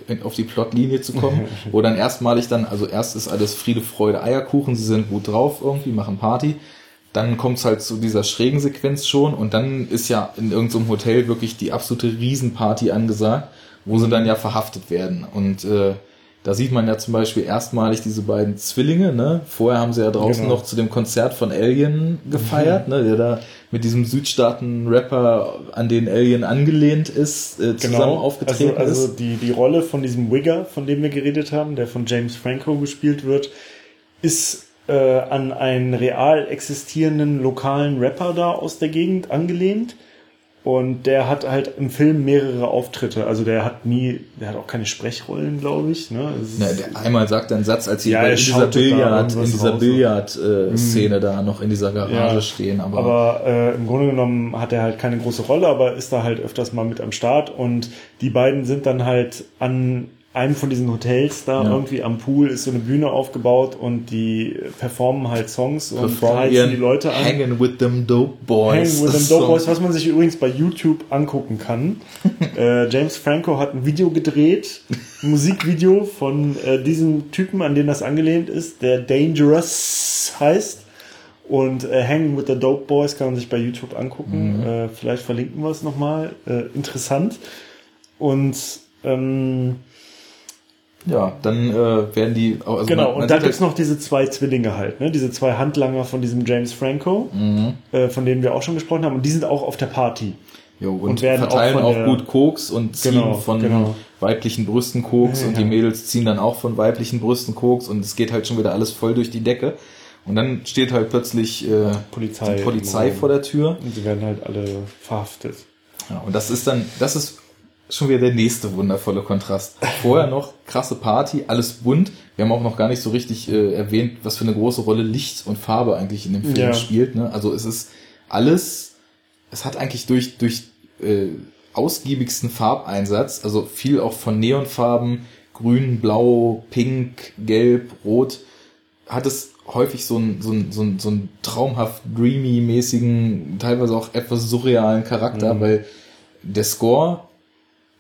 äh, auf die Plotlinie zu kommen, wo dann erstmalig dann, also erst ist alles Friede, Freude, Eierkuchen, sie sind gut drauf irgendwie, machen Party. Dann kommt's halt zu dieser schrägen Sequenz schon und dann ist ja in irgendeinem Hotel wirklich die absolute Riesenparty angesagt, wo sie dann ja verhaftet werden. Und äh, da sieht man ja zum Beispiel erstmalig diese beiden Zwillinge, ne? Vorher haben sie ja draußen Genau. noch zu dem Konzert von Alien gefeiert, ne? Der da mit diesem Südstaaten-Rapper, an den Alien angelehnt ist, äh, zusammen aufgetreten also, also ist. die, die Rolle von diesem Wigger, von dem wir geredet haben, der von James Franco gespielt wird, ist äh, an einen real existierenden lokalen Rapper da aus der Gegend angelehnt. Und der hat halt im Film mehrere Auftritte. Also der hat nie, der hat auch keine Sprechrollen, glaube ich. Ne? Der einmal sagt er einen Satz, als sie Ja, in dieser Billard, in dieser. Billard-Szene da noch in dieser Garage Ja, stehen. Aber, Aber äh, im Grunde genommen hat er halt keine große Rolle, aber ist da halt öfters mal mit am Start und die beiden sind dann halt an einem von diesen Hotels da Ja. irgendwie am Pool ist so eine Bühne aufgebaut und die performen halt Songs und heizen die Leute an. Hanging with them Dope Boys. Hanging with them. Dope Boys, was man sich übrigens bei YouTube angucken kann. äh, James Franco hat ein Video gedreht, ein Musikvideo von äh, diesem Typen, an den das angelehnt ist, der Dangerous heißt. Und äh, Hanging with the Dope Boys kann man sich bei YouTube angucken. Mhm. Äh, vielleicht verlinken wir es nochmal. Äh, interessant. Und ähm, Ja, dann äh, werden die. Also genau, man, man und da sieht gibt's noch diese zwei Zwillinge halt, ne? Diese zwei Handlanger von diesem James Franco, Mhm. äh, von denen wir auch schon gesprochen haben. Und die sind auch auf der Party. Jo, und, und werden verteilen auch auch, gut Koks und ziehen Genau, von genau. weiblichen Brüsten Koks Ja, und die Mädels ziehen dann auch von weiblichen Brüsten Koks und es geht halt schon wieder alles voll durch die Decke. Und dann steht halt plötzlich äh, Polizei die Polizei vor der Tür. Und sie werden halt alle verhaftet. Ja, und das ist dann, das ist schon wieder der nächste wundervolle Kontrast. Vorher noch krasse Party, alles bunt. Wir haben auch noch gar nicht so richtig äh, erwähnt, was für eine große Rolle Licht und Farbe eigentlich in dem Film Ja. spielt. Ne? Also es ist alles, es hat eigentlich durch, durch äh, ausgiebigsten Farbeinsatz, also viel auch von Neonfarben, grün, blau, pink, gelb, rot, hat es häufig so einen so einen, so einen, so einen traumhaft dreamy-mäßigen, teilweise auch etwas surrealen Charakter, Mhm. weil der Score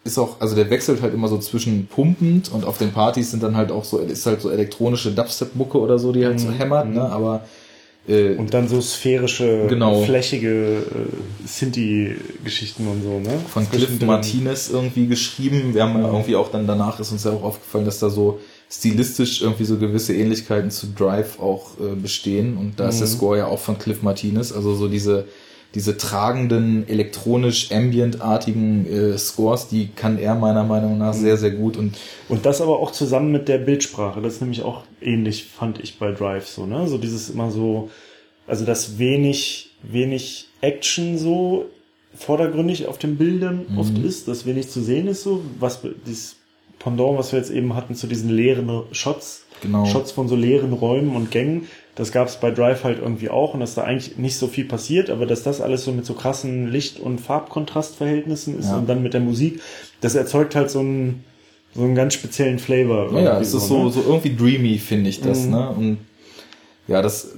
ist auch, also der wechselt halt immer so zwischen pumpend und auf den Partys sind dann halt auch so, ist halt so elektronische Dubstep-Mucke oder so, die halt so Mhm. hämmert, ne, aber äh, Und dann so sphärische, Genau. flächige äh, Sinti-Geschichten und so, ne? von Cliff. Martinez irgendwie geschrieben. Wir haben ja irgendwie auch dann danach ist uns ja auch aufgefallen, dass da so stilistisch irgendwie so gewisse Ähnlichkeiten zu Drive auch äh, bestehen. Und da ist der Mhm. Score ja auch von Cliff Martinez, also so diese diese tragenden, elektronisch ambientartigen äh, Scores, die kann er meiner Meinung nach sehr, sehr gut und Und das aber auch zusammen mit der Bildsprache. Das ist nämlich auch ähnlich, fand ich bei Drive so, ne? So dieses immer so, also das wenig, wenig Action so vordergründig auf den Bildern Mhm. oft ist, dass wenig zu sehen ist so, was dieses Pendant, was wir jetzt eben hatten zu diesen leeren Shots, Genau. Shots von so leeren Räumen und Gängen, das gab es bei Drive halt irgendwie auch und dass da eigentlich nicht so viel passiert, aber dass das alles so mit so krassen Licht- und Farbkontrastverhältnissen ist Ja. und dann mit der Musik, das erzeugt halt so einen, so einen ganz speziellen Flavor. Ja, es ist so, ne? so irgendwie dreamy, finde ich das, Mhm. ne? Und ja, das,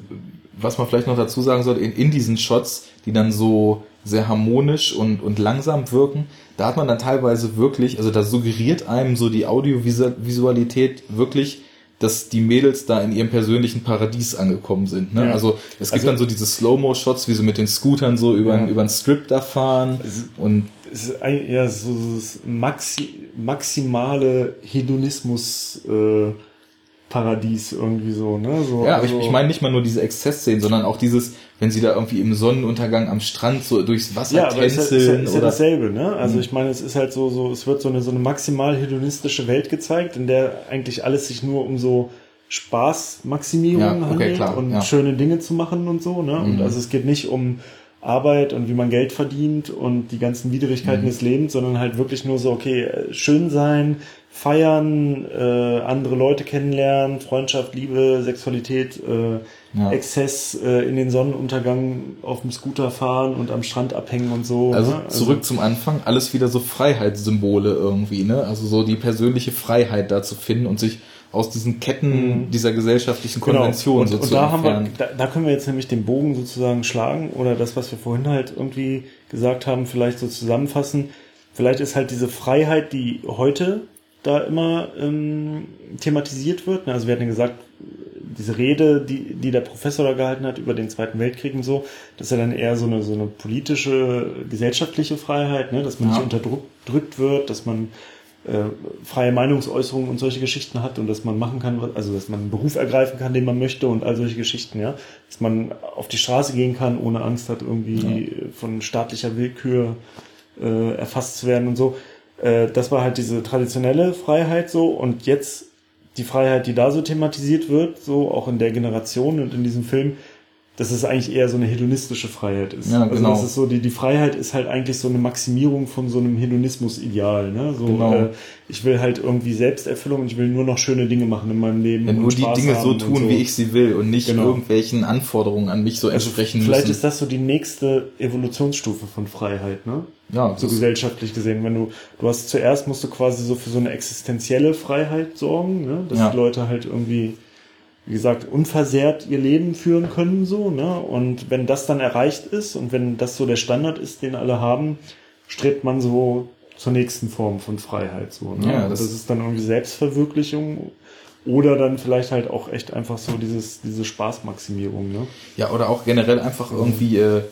was man vielleicht noch dazu sagen sollte, in, in diesen Shots, die dann so sehr harmonisch und, und langsam wirken, da hat man dann teilweise wirklich, also da suggeriert einem so die Audiovisualität wirklich, dass die Mädels da in ihrem persönlichen Paradies angekommen sind. Ne? Ja. Also es gibt Also- dann so diese Slow-Mo-Shots, wie sie mit den Scootern so über, Ja. über den Strip da fahren und Es ist ein, ja, so das Maxi, maximale Hedonismus äh, Paradies irgendwie so, ne? So, Ja, aber ich, also- ich meine nicht mal nur diese Exzessszenen, sondern auch dieses, wenn sie da irgendwie im Sonnenuntergang am Strand so durchs Wasser ja, aber es ist, ja- ist, ja- tänzeln ist ja dasselbe, ne? Also Mhm. ich meine, es ist halt so, so, es wird so eine so eine maximal hedonistische Welt gezeigt, in der eigentlich alles sich nur um so Spaßmaximierung Ja, okay, handelt klar, und ja. schöne Dinge zu machen und so, ne? Und Mhm. also es geht nicht um Arbeit und wie man Geld verdient und die ganzen Widrigkeiten Mhm. des Lebens, sondern halt wirklich nur so, okay, schön sein, feiern, äh, andere Leute kennenlernen, Freundschaft, Liebe, Sexualität, äh, Ja. Exzess äh, in den Sonnenuntergang auf dem Scooter fahren und am Strand abhängen und so. also ne? zurück zum Anfang, alles wieder so Freiheitssymbole irgendwie, ne? Also so die persönliche Freiheit da zu finden und sich aus diesen Ketten Mhm. dieser gesellschaftlichen Konvention Genau. und, so und da haben wir, da, da können wir jetzt nämlich den Bogen sozusagen schlagen oder das, was wir vorhin halt irgendwie gesagt haben, vielleicht so zusammenfassen. Vielleicht ist halt diese Freiheit, die heute da immer ähm, thematisiert wird. ne? Also wir hatten ja gesagt, diese Rede, die, die der Professor da gehalten hat über den Zweiten Weltkrieg und so, das ist ja dann eher so eine, so eine politische, gesellschaftliche Freiheit, ne? dass man Ja. nicht unterdrückt wird, dass man äh, freie Meinungsäußerung und solche Geschichten hat und dass man machen kann, also dass man einen Beruf ergreifen kann, den man möchte und all solche Geschichten, ja. Dass man auf die Straße gehen kann, ohne Angst hat, irgendwie von staatlicher Willkür äh, erfasst zu werden und so. Äh, das war halt diese traditionelle Freiheit so und jetzt die Freiheit, die da so thematisiert wird, so auch in der Generation und in diesem Film, dass es eigentlich eher so eine hedonistische Freiheit ist. Ja, also genau. das ist so, die, die Freiheit ist halt eigentlich so eine Maximierung von so einem Hedonismus-Ideal. Ne? So, Genau. äh, ich will halt irgendwie Selbsterfüllung und ich will nur noch schöne Dinge machen in meinem Leben. Ja, und nur die Dinge so tun, wie ich sie will und nicht Genau. irgendwelchen Anforderungen an mich so entsprechen Vielleicht müssen. ist das so die nächste Evolutionsstufe von Freiheit, ne? ja, So gesellschaftlich gesehen. Wenn du, du hast zuerst musst du quasi so für so eine existenzielle Freiheit sorgen, ne? Dass Ja. die Leute halt irgendwie, wie gesagt, unversehrt ihr Leben führen können, so, ne? Und wenn das dann erreicht ist und wenn das so der Standard ist, den alle haben, strebt man so zur nächsten Form von Freiheit, so, ne? Ja, Und das- das ist dann irgendwie Selbstverwirklichung oder dann vielleicht halt auch echt einfach so dieses, diese Spaßmaximierung, ne? Ja, oder auch generell einfach irgendwie, äh,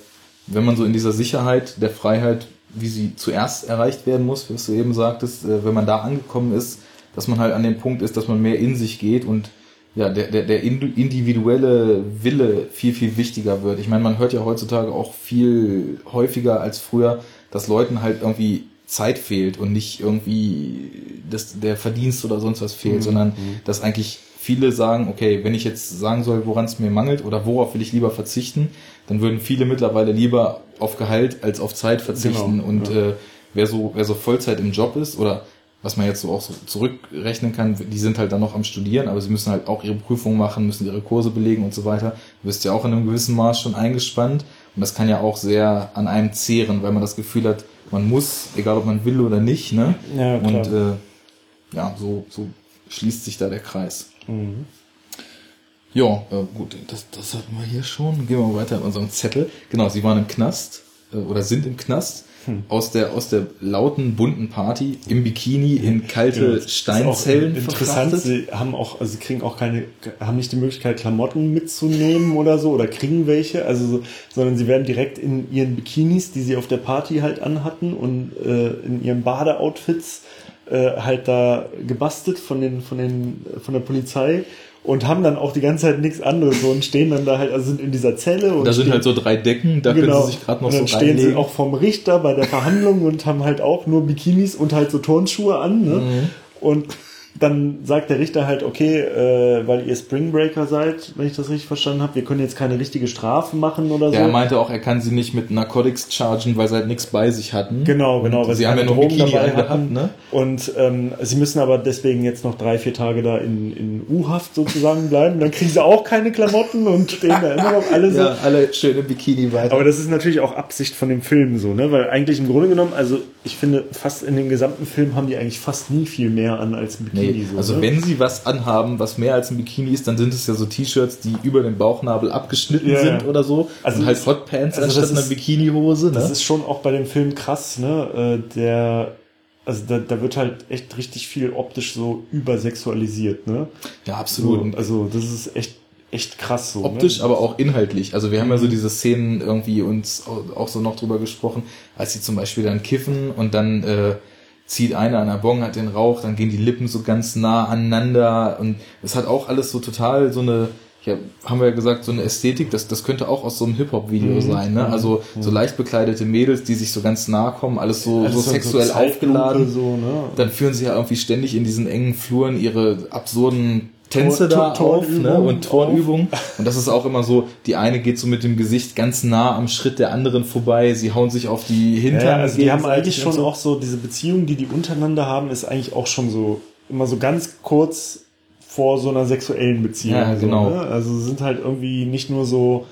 wenn man so in dieser Sicherheit der Freiheit, wie sie zuerst erreicht werden muss, was du eben sagtest, äh, wenn man da angekommen ist, dass man halt an dem Punkt ist, dass man mehr in sich geht und ja, der, der, der individuelle Wille viel, viel wichtiger wird. Ich meine, man hört ja heutzutage auch viel häufiger als früher, dass Leuten halt irgendwie Zeit fehlt und nicht irgendwie das, der Verdienst oder sonst was fehlt, sondern dass eigentlich viele sagen, okay, wenn ich jetzt sagen soll, woran es mir mangelt oder worauf will ich lieber verzichten, dann würden viele mittlerweile lieber auf Gehalt als auf Zeit verzichten. Genau, und ja. äh, wer so, wer so Vollzeit im Job ist oder was man jetzt so auch so zurückrechnen kann, die sind halt dann noch am Studieren, aber sie müssen halt auch ihre Prüfungen machen, müssen ihre Kurse belegen und so weiter. Du bist ja auch in einem gewissen Maß schon eingespannt und das kann ja auch sehr an einem zehren, weil man das Gefühl hat, man muss, egal ob man will oder nicht, ne? Ja, klar. und äh, ja, so, so schließt sich da der Kreis. Mhm. Ja, äh, gut, das, das hatten wir hier schon. Gehen wir mal weiter in unserem Zettel. Genau, sie waren im Knast äh, oder sind im Knast. Hm. Aus der, aus der lauten, bunten Party im Bikini in kalte Genau, das ist Steinzellen interessant. verfrachtet. Sie haben auch, also sie kriegen auch keine, haben nicht die Möglichkeit, Klamotten mitzunehmen oder so oder kriegen welche, also so, sondern sie werden direkt in ihren Bikinis, die sie auf der Party halt anhatten und äh, in ihren Badeoutfits äh, halt da gebastelt von den, von den, von der Polizei und haben dann auch die ganze Zeit nichts anderes so und stehen dann da halt, also sind in dieser Zelle und Da sind stehen- halt so drei Decken, da können sie sich gerade noch und dann so stehen reinlegen. sie auch vom Richter bei der Verhandlung und haben halt auch nur Bikinis und halt so Turnschuhe an. Ne? Mhm. Und dann sagt der Richter halt, okay, äh, weil ihr Springbreaker seid, wenn ich das richtig verstanden habe, wir können jetzt keine richtige Strafe machen oder so. Ja, er meinte auch, er kann sie nicht mit Narcotics chargen, weil sie halt nichts bei sich hatten. Genau, genau, weil sie haben ja nur Drogen Bikini dabei hatten. ne? Und ähm, sie müssen aber deswegen jetzt noch drei, vier Tage da in, in U-Haft sozusagen bleiben. Dann kriegen sie auch keine Klamotten und stehen da immer noch alle so. Ja, alle schön im Bikini weiter. Aber das ist natürlich auch Absicht von dem Film so, ne? Weil eigentlich im Grunde genommen, also ich finde, fast in dem gesamten Film haben die eigentlich fast nie viel mehr an als Bikini. Nee, so, also ne? wenn sie was anhaben, was mehr als ein Bikini ist, dann sind es ja so T-Shirts, die über den Bauchnabel abgeschnitten Ja, sind ja. oder so. Also und halt das- Hotpants also anstatt das einer Bikinihose. Das Ne? ist schon auch bei dem Film krass, ne? Äh, Der, also da, da wird halt echt richtig viel optisch so übersexualisiert, ne? Ja, So, absolut. Und also das ist echt, echt krass so. optisch, ne? aber auch inhaltlich. Also wir haben Mhm. ja so diese Szenen irgendwie uns au- auch so noch drüber gesprochen, als sie zum Beispiel dann kiffen und dann äh, zieht einer an der Bong, hat den Rauch, dann gehen die Lippen so ganz nah aneinander und es hat auch alles so total so eine ja, haben wir ja gesagt, so eine Ästhetik, das, das könnte auch aus so einem Hip-Hop-Video Mhm. sein, ne? Mhm. Also so leicht bekleidete Mädels, die sich so ganz nah kommen, alles so, Alles so sexuell Zeitlupe aufgeladen. So, ne? Dann führen sie ja irgendwie ständig in diesen engen Fluren ihre absurden Tänze Tor- da Tor- auf ne? Und Turnübungen. Und das ist auch immer so, die eine geht so mit dem Gesicht ganz nah am Schritt der anderen vorbei, sie hauen sich auf die Hintern. Ja, also die haben eigentlich schon so. auch so, diese Beziehung, die die untereinander haben, ist eigentlich auch schon so, immer so ganz kurz vor so einer sexuellen Beziehung. Ja, genau. So, ne? Also sind halt irgendwie nicht nur so,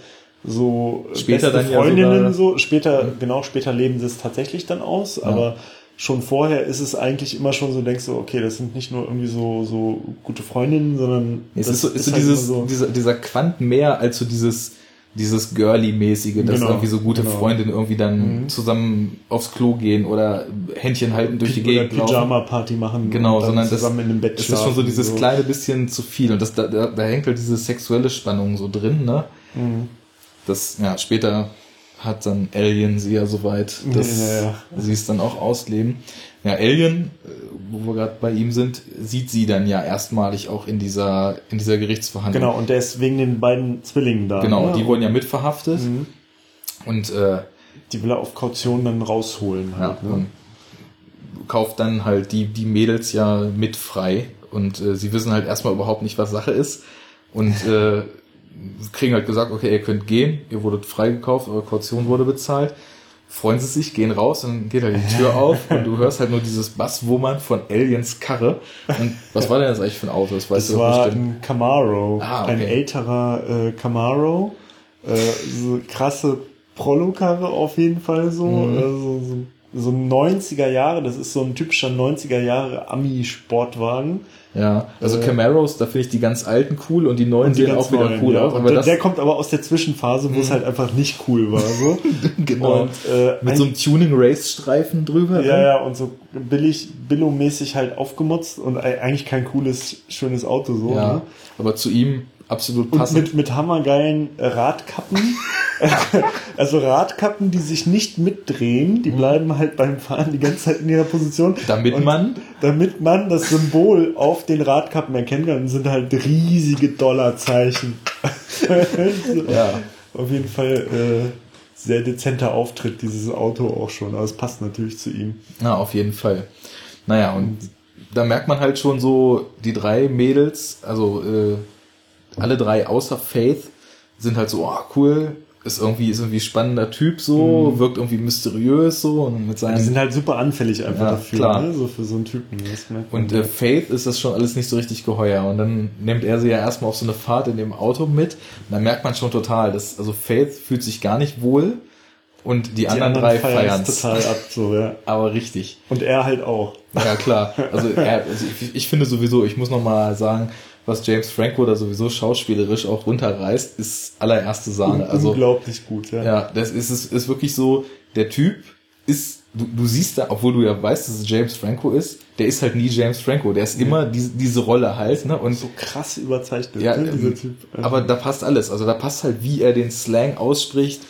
so Später beste dann ja Freundinnen sogar- so, später, genau, später leben sie es tatsächlich dann aus, aber schon vorher ist es eigentlich immer schon so, denkst du, okay, das sind nicht nur irgendwie so, so gute Freundinnen, sondern Es ist so, ist so halt dieses, so- dieser, dieser Quant mehr als so dieses, dieses Girly-mäßige, dass Genau, irgendwie so gute genau. Freundinnen irgendwie dann Mhm. zusammen aufs Klo gehen oder Händchen halten durch die oder Gegend laufen. Pyjama-Party machen Genau, sondern das, zusammen in einem Bett das ist schon so dieses kleine bisschen zu viel und das, da, da, da hängt halt diese sexuelle Spannung so drin, ne? Mhm. Das, ja, später hat dann Alien sie ja soweit, dass Ja, ja. sie es dann auch ausleben. Ja, Alien, äh, wo wir gerade bei ihm sind, sieht sie dann ja erstmalig auch in dieser, in dieser Gerichtsverhandlung. Genau, und der ist wegen den beiden Zwillingen da. Genau, ne? die wurden ja mitverhaftet Mhm. und äh, Die will er auf Kaution dann rausholen. ja, Halt, ne? und kauft dann halt die, die Mädels ja mit frei und äh, sie wissen halt erstmal überhaupt nicht, was Sache ist und äh, kriegen halt gesagt, okay, ihr könnt gehen, ihr wurdet freigekauft, eure Kaution wurde bezahlt. Freuen sie sich, gehen raus und dann geht halt die Tür auf und du hörst halt nur dieses Basswummern von Aliens Karre. Und was war denn das eigentlich für ein Auto? Das weißt Das du war bestimmt. ein Camaro, Ah, ein okay. älterer äh, Camaro, äh, so krasse Prolo-Karre auf jeden Fall so, Mhm. also so, so 90er Jahre, das ist so ein typischer 90er Jahre Ami-Sportwagen. Ja, also Äh, Camaros, da finde ich die ganz alten cool und die neuen Und die sehen auch wieder neuen, cool ja. aus. Aber der, der kommt aber aus der Zwischenphase, wo es halt einfach nicht cool war, so. genau. Und, äh, mit so einem Tuning-Race-Streifen drüber. Ja, ne? ja, und so billig, billomäßig halt aufgemutzt und ei- eigentlich kein cooles, schönes Auto so. ja. Ne? Aber zu ihm absolut Und passend. mit, mit hammergeilen äh, Radkappen. also Radkappen, die sich nicht mitdrehen, die bleiben halt beim Fahren die ganze Zeit in ihrer Position. Mhm. Damit und man- Damit man das Symbol auf den Radkappen erkennen kann, sind halt riesige Dollarzeichen. Ja. Auf jeden Fall äh, sehr dezenter Auftritt, dieses Auto auch schon. Aber es passt natürlich zu ihm. Ja, auf jeden Fall. Naja, und da merkt man halt schon so, die drei Mädels, also äh, alle drei außer Faith, sind halt so, oh, cool, ist irgendwie, ist irgendwie spannender Typ so, wirkt irgendwie mysteriös so und mit Die seinen sind halt super anfällig einfach Ja, dafür, klar. ne? so für so einen Typen. Und äh, Faith ist das schon alles nicht so richtig geheuer. Und dann nimmt er sie ja erstmal auf so eine Fahrt in dem Auto mit. Und dann merkt man schon total, dass, also Faith fühlt sich gar nicht wohl und die, die anderen, drei feiern's feiern's. total ab, so, ja. Aber richtig. Und er halt auch. Ja, klar. Also, er, also ich, ich finde sowieso, ich muss noch mal sagen, was James Franco da sowieso schauspielerisch auch runterreißt, ist allererste Sahne. Also, Unglaublich gut, ja. ja, das ist, ist, ist wirklich so, der Typ ist, du, du siehst da, obwohl du ja weißt, dass es James Franco ist, der ist halt nie James Franco, der ist immer diese, diese Rolle halt, ne, und So krass überzeichnet, ja, ne, dieser ähm, Typ. aber da passt alles. Also da passt halt, wie er den Slang ausspricht,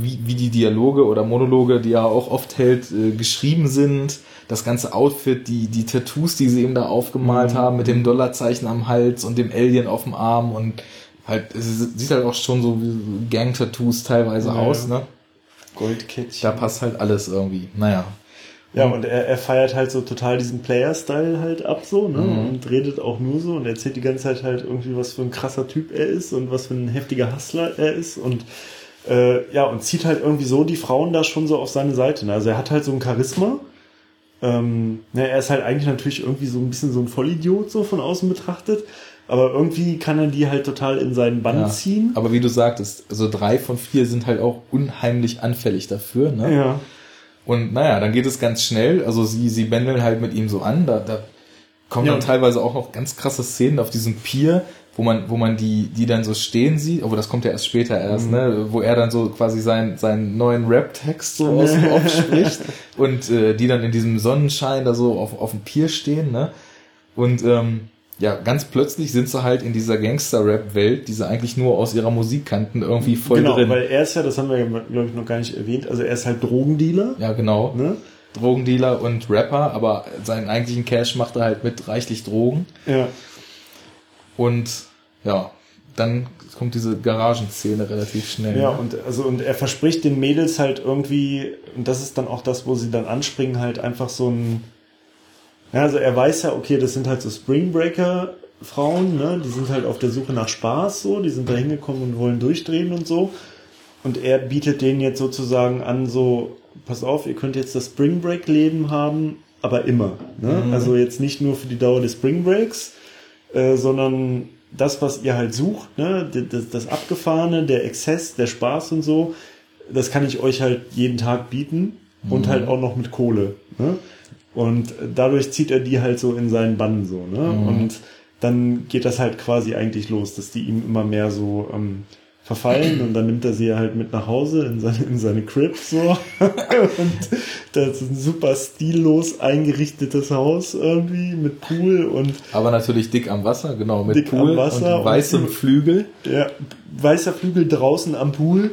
wie, wie die Dialoge oder Monologe, die er auch oft hält, äh, geschrieben sind. Das ganze Outfit, die, die Tattoos, die sie ihm da aufgemalt Mhm. haben, mit dem Dollarzeichen am Hals und dem Alien auf dem Arm und halt, es sieht halt auch schon so wie Gang-Tattoos teilweise Ja, aus, ne? Goldkettchen. Da passt halt alles irgendwie. Naja. Ja, und er, er feiert halt so total diesen Player-Style halt ab so, ne? Mhm. Und redet auch nur so und erzählt die ganze Zeit halt irgendwie, was für ein krasser Typ er ist und was für ein heftiger Hustler er ist und äh, ja, und zieht halt irgendwie so die Frauen da schon so auf seine Seite. Ne? Also er hat halt so ein Charisma. Ähm, ne, er ist halt eigentlich natürlich irgendwie so ein bisschen so ein Vollidiot, so von außen betrachtet. Aber irgendwie kann er die halt total in seinen Bann Ja. ziehen. Aber wie du sagtest, also drei von vier sind halt auch unheimlich anfällig dafür, ne? Ja. Und naja, dann geht es ganz schnell. Also sie, sie bändeln halt mit ihm so an. Da, da kommen Ja. dann teilweise auch noch ganz krasse Szenen auf diesem Pier, wo man, wo man die, die dann so stehen sieht. Aber das kommt ja erst später erst, Mhm. ne? Wo er dann so quasi seinen, seinen neuen Rap-Text so aus dem Off spricht und äh, die dann in diesem Sonnenschein da so auf, auf dem Pier stehen, ne? Und ähm, ja, ganz plötzlich sind sie halt in dieser Gangster-Rap-Welt, die sie eigentlich nur aus ihrer Musik kannten, irgendwie voll genau, drin. weil er ist ja, das haben wir ja, glaube ich, noch gar nicht erwähnt, also er ist halt Drogendealer. ja, genau. Ne? Drogendealer und Rapper, aber seinen eigentlichen Cash macht er halt mit reichlich Drogen. Ja. Und ja, dann kommt diese Garagenszene relativ schnell. Ja, und also und er verspricht den Mädels halt irgendwie, und das ist dann auch das, wo sie dann anspringen, halt einfach so ein. Ja, also er weiß ja, okay, das sind halt so Springbreaker Frauen, ne? Die sind halt auf der Suche nach Spaß so, die sind da hingekommen und wollen durchdrehen und so. Und er bietet denen jetzt sozusagen an, so, pass auf, ihr könnt jetzt das Spring Break Leben haben, aber immer. Ne? Also jetzt nicht nur für die Dauer des Spring Breaks, äh, sondern das, was ihr halt sucht, ne? Das, das Abgefahrene, der Exzess, der Spaß und so, das kann ich euch halt jeden Tag bieten und halt auch noch mit Kohle. Ne? Und dadurch zieht er die halt so in seinen Bann so. Ne? Und dann geht das halt quasi eigentlich los, dass die ihm immer mehr so ähm, verfallen und dann nimmt er sie halt mit nach Hause in seine, in seine Crib so. und das ist ein super stillos eingerichtetes Haus irgendwie mit Pool und Aber natürlich dick am Wasser, genau, mit Dick am Pool Wasser und weißem und- Flügel. ja, weißer Flügel draußen am Pool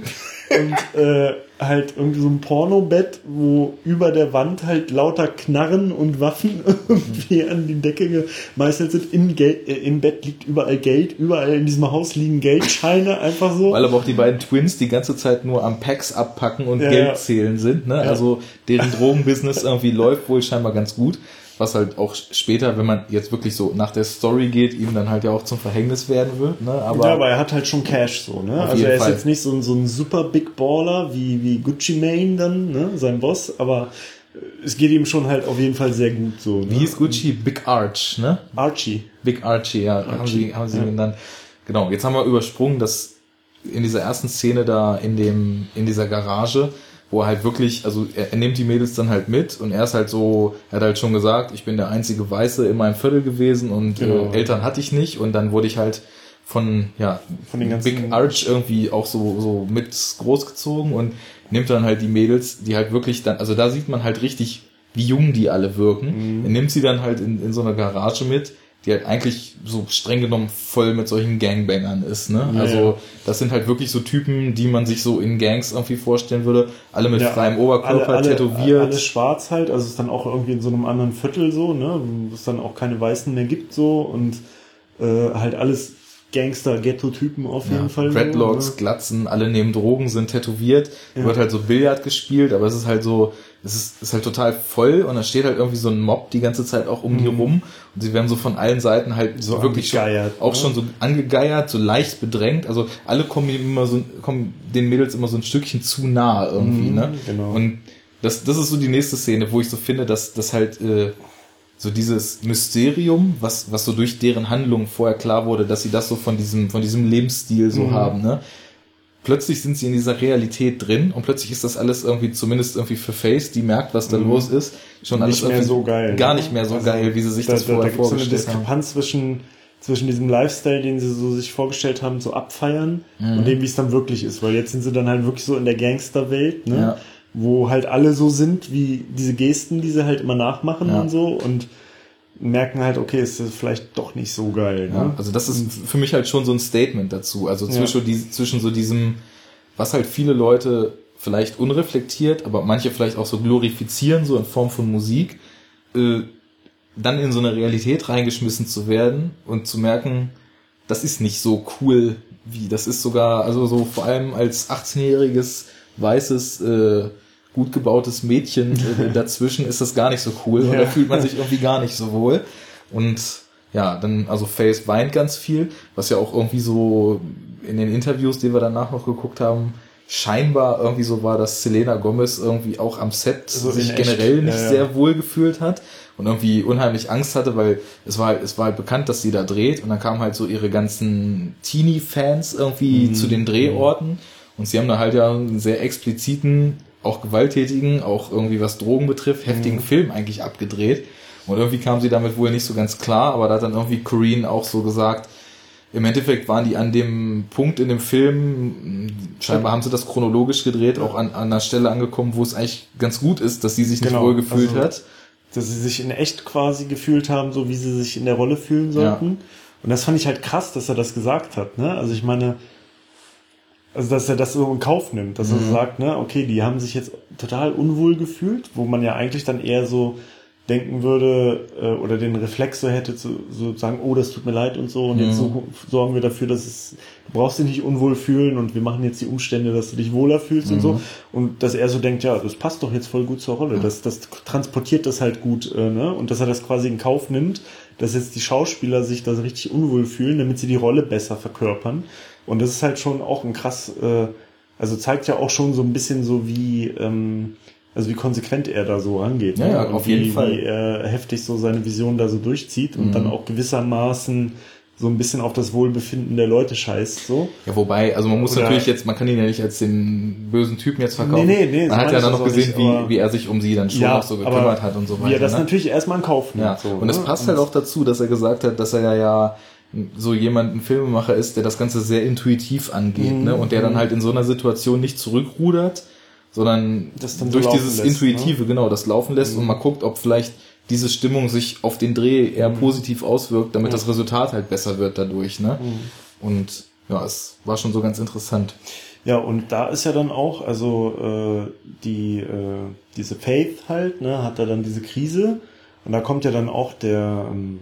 und äh, halt irgendwie so ein Pornobett, wo über der Wand halt lauter Knarren und Waffen irgendwie an die Decke gemeißelt sind. Im, Gel äh, Im Bett liegt überall Geld, überall in diesem Haus liegen Geldscheine, einfach so. Weil aber auch die beiden Twins die ganze Zeit nur am Packs abpacken und Ja, Geld ja. zählen sind. Ne? Also deren Drogenbusiness irgendwie läuft wohl scheinbar ganz gut. Was halt auch später, wenn man jetzt wirklich so nach der Story geht, ihm dann halt ja auch zum Verhängnis werden wird. Ne? Aber, ja, aber er hat halt schon Cash so, ne? Also er ist Fall. jetzt nicht so, so ein super Big Baller wie, wie Gucci Mane dann, ne? Sein Boss, aber es geht ihm schon halt auf jeden Fall sehr gut so. Ne? Wie ist Gucci? Big Arch, ne? Archie. Big Archie, ja, Archie. haben sie, haben sie ja. genannt. Genau, jetzt haben wir übersprungen, dass in dieser ersten Szene da in dem, in dieser Garage, wo er halt wirklich, also er, er, nimmt die Mädels dann halt mit und er ist halt so, er hat halt schon gesagt, ich bin der einzige Weiße in meinem Viertel gewesen und äh, genau. äh, Eltern hatte ich nicht und dann wurde ich halt von, ja, von den ganzen Big Arch irgendwie auch so, so mit großgezogen und nimmt dann halt die Mädels, die halt wirklich dann, also da sieht man halt richtig, wie jung die alle wirken. Mhm. Er nimmt sie dann halt in, in so eine Garage mit, die halt eigentlich so streng genommen voll mit solchen Gangbangern ist, ne? Ja, also das sind halt wirklich so Typen, die man sich so in Gangs irgendwie vorstellen würde, alle mit ja, freiem Oberkörper alle, alle, tätowiert. Alles schwarz halt, also es ist dann auch irgendwie in so einem anderen Viertel so, ne? Wo es dann auch keine Weißen mehr gibt so und äh, halt alles Gangster-Ghetto-Typen auf jeden ja, Fall. Dreadlocks? Glatzen, alle nehmen Drogen, sind tätowiert. Ja. Wird halt so Billard gespielt, aber es ist halt so, es ist, ist halt total voll und da steht halt irgendwie so ein Mob die ganze Zeit auch um mhm. die rum und sie werden so von allen Seiten halt so wirklich schon, auch ne? schon so angegeiert, so leicht bedrängt. Also alle kommen immer so, kommen den Mädels immer so ein Stückchen zu nah irgendwie, mhm, ne? Genau. Und das, das ist so die nächste Szene, wo ich so finde, dass das halt äh, so dieses Mysterium, was, was so durch deren Handlung vorher klar wurde, dass sie das so von diesem, von diesem Lebensstil so mhm. haben, ne? Plötzlich sind sie in dieser Realität drin und plötzlich ist das alles irgendwie, zumindest irgendwie für Face, die merkt, was da mhm. los ist, schon alles nicht mehr so geil. Gar nicht mehr so also geil, wie sie sich da, das vorher da, da vorgestellt haben. so eine Diskrepanz zwischen, zwischen diesem Lifestyle, den sie so sich vorgestellt haben, so abfeiern mhm. und dem, wie es dann wirklich ist, weil jetzt sind sie dann halt wirklich so in der Gangsterwelt, ne? Ja wo halt alle so sind, wie diese Gesten, die sie halt immer nachmachen ja. und so und merken halt, okay, ist vielleicht doch nicht so geil. Ne? Ja, also das ist für mich halt schon so ein Statement dazu. Also zwischen, ja. die, zwischen so diesem, was halt viele Leute vielleicht unreflektiert, aber manche vielleicht auch so glorifizieren, so in Form von Musik, äh, dann in so eine Realität reingeschmissen zu werden und zu merken, das ist nicht so cool wie, das ist sogar, also so vor allem als 18-jähriges weißes, äh, gut gebautes Mädchen äh, dazwischen ist das gar nicht so cool und da fühlt man sich irgendwie gar nicht so wohl. Und ja, dann, also Face weint ganz viel, was ja auch irgendwie so in den Interviews, die wir danach noch geguckt haben, scheinbar irgendwie so war, dass Selena Gomez irgendwie auch am Set also sich generell nicht ja, ja. sehr wohl gefühlt hat und irgendwie unheimlich Angst hatte, weil es war halt, es war halt bekannt, dass sie da dreht und dann kamen halt so ihre ganzen Teenie-Fans irgendwie mhm. zu den Drehorten und sie haben da halt ja einen sehr expliziten, auch gewalttätigen, auch irgendwie was Drogen betrifft, heftigen mhm. Film eigentlich abgedreht. Und irgendwie kam sie damit wohl nicht so ganz klar, aber da hat dann irgendwie Corrine auch so gesagt, im Endeffekt waren die an dem Punkt in dem Film, scheinbar haben sie das chronologisch gedreht, auch an, an einer Stelle angekommen, wo es eigentlich ganz gut ist, dass sie sich genau. nicht wohl gefühlt also, hat. Dass sie sich in echt quasi gefühlt haben, so wie sie sich in der Rolle fühlen sollten. Ja. Und das fand ich halt krass, dass er das gesagt hat. Ne? Also ich meine, also dass er das so in Kauf nimmt, dass mhm. er sagt, ne, okay, die haben sich jetzt total unwohl gefühlt, wo man ja eigentlich dann eher so denken würde äh, oder den Reflex so hätte zu so sagen, oh, das tut mir leid und so und mhm. jetzt so, sorgen wir dafür, dass es du brauchst dich nicht unwohl fühlen und wir machen jetzt die Umstände, dass du dich wohler fühlst mhm. und so mhm. und dass er so denkt, ja, das passt doch jetzt voll gut zur Rolle, das das transportiert das halt gut, äh, ne, und dass er das quasi in Kauf nimmt, dass jetzt die Schauspieler sich da richtig unwohl fühlen, damit sie die Rolle besser verkörpern und das ist halt schon auch ein krass, äh, also zeigt ja auch schon so ein bisschen so wie, ähm, also wie konsequent er da so rangeht. Ne? Ja, auf wie, jeden Fall. Wie er heftig so seine Vision da so durchzieht und mhm. dann auch gewissermaßen so ein bisschen auf das Wohlbefinden der Leute scheißt, so. Ja, wobei, also man muss Oder natürlich jetzt, man kann ihn ja nicht als den bösen Typen jetzt verkaufen. Nee, nee, nee. Man hat ja dann noch gesehen, nicht, wie, wie er sich um sie dann schon ja, auch so gekümmert hat und so weiter. Er das ne? natürlich erstmal in Kauf nimmt. Ja. So, und es ne? passt und halt auch dazu, dass er gesagt hat, dass er ja, ja so jemand ein Filmemacher ist, der das Ganze sehr intuitiv angeht, mhm. ne? Und der dann halt in so einer Situation nicht zurückrudert, sondern durch so dieses lässt, Intuitive, ne? genau, das laufen lässt mhm. und mal guckt, ob vielleicht diese Stimmung sich auf den Dreh eher mhm. positiv auswirkt, damit mhm. das Resultat halt besser wird dadurch, ne? Mhm. Und ja, es war schon so ganz interessant. Ja, und da ist ja dann auch, also äh, die äh, diese Faith halt, ne, hat da dann diese Krise und da kommt ja dann auch der ähm,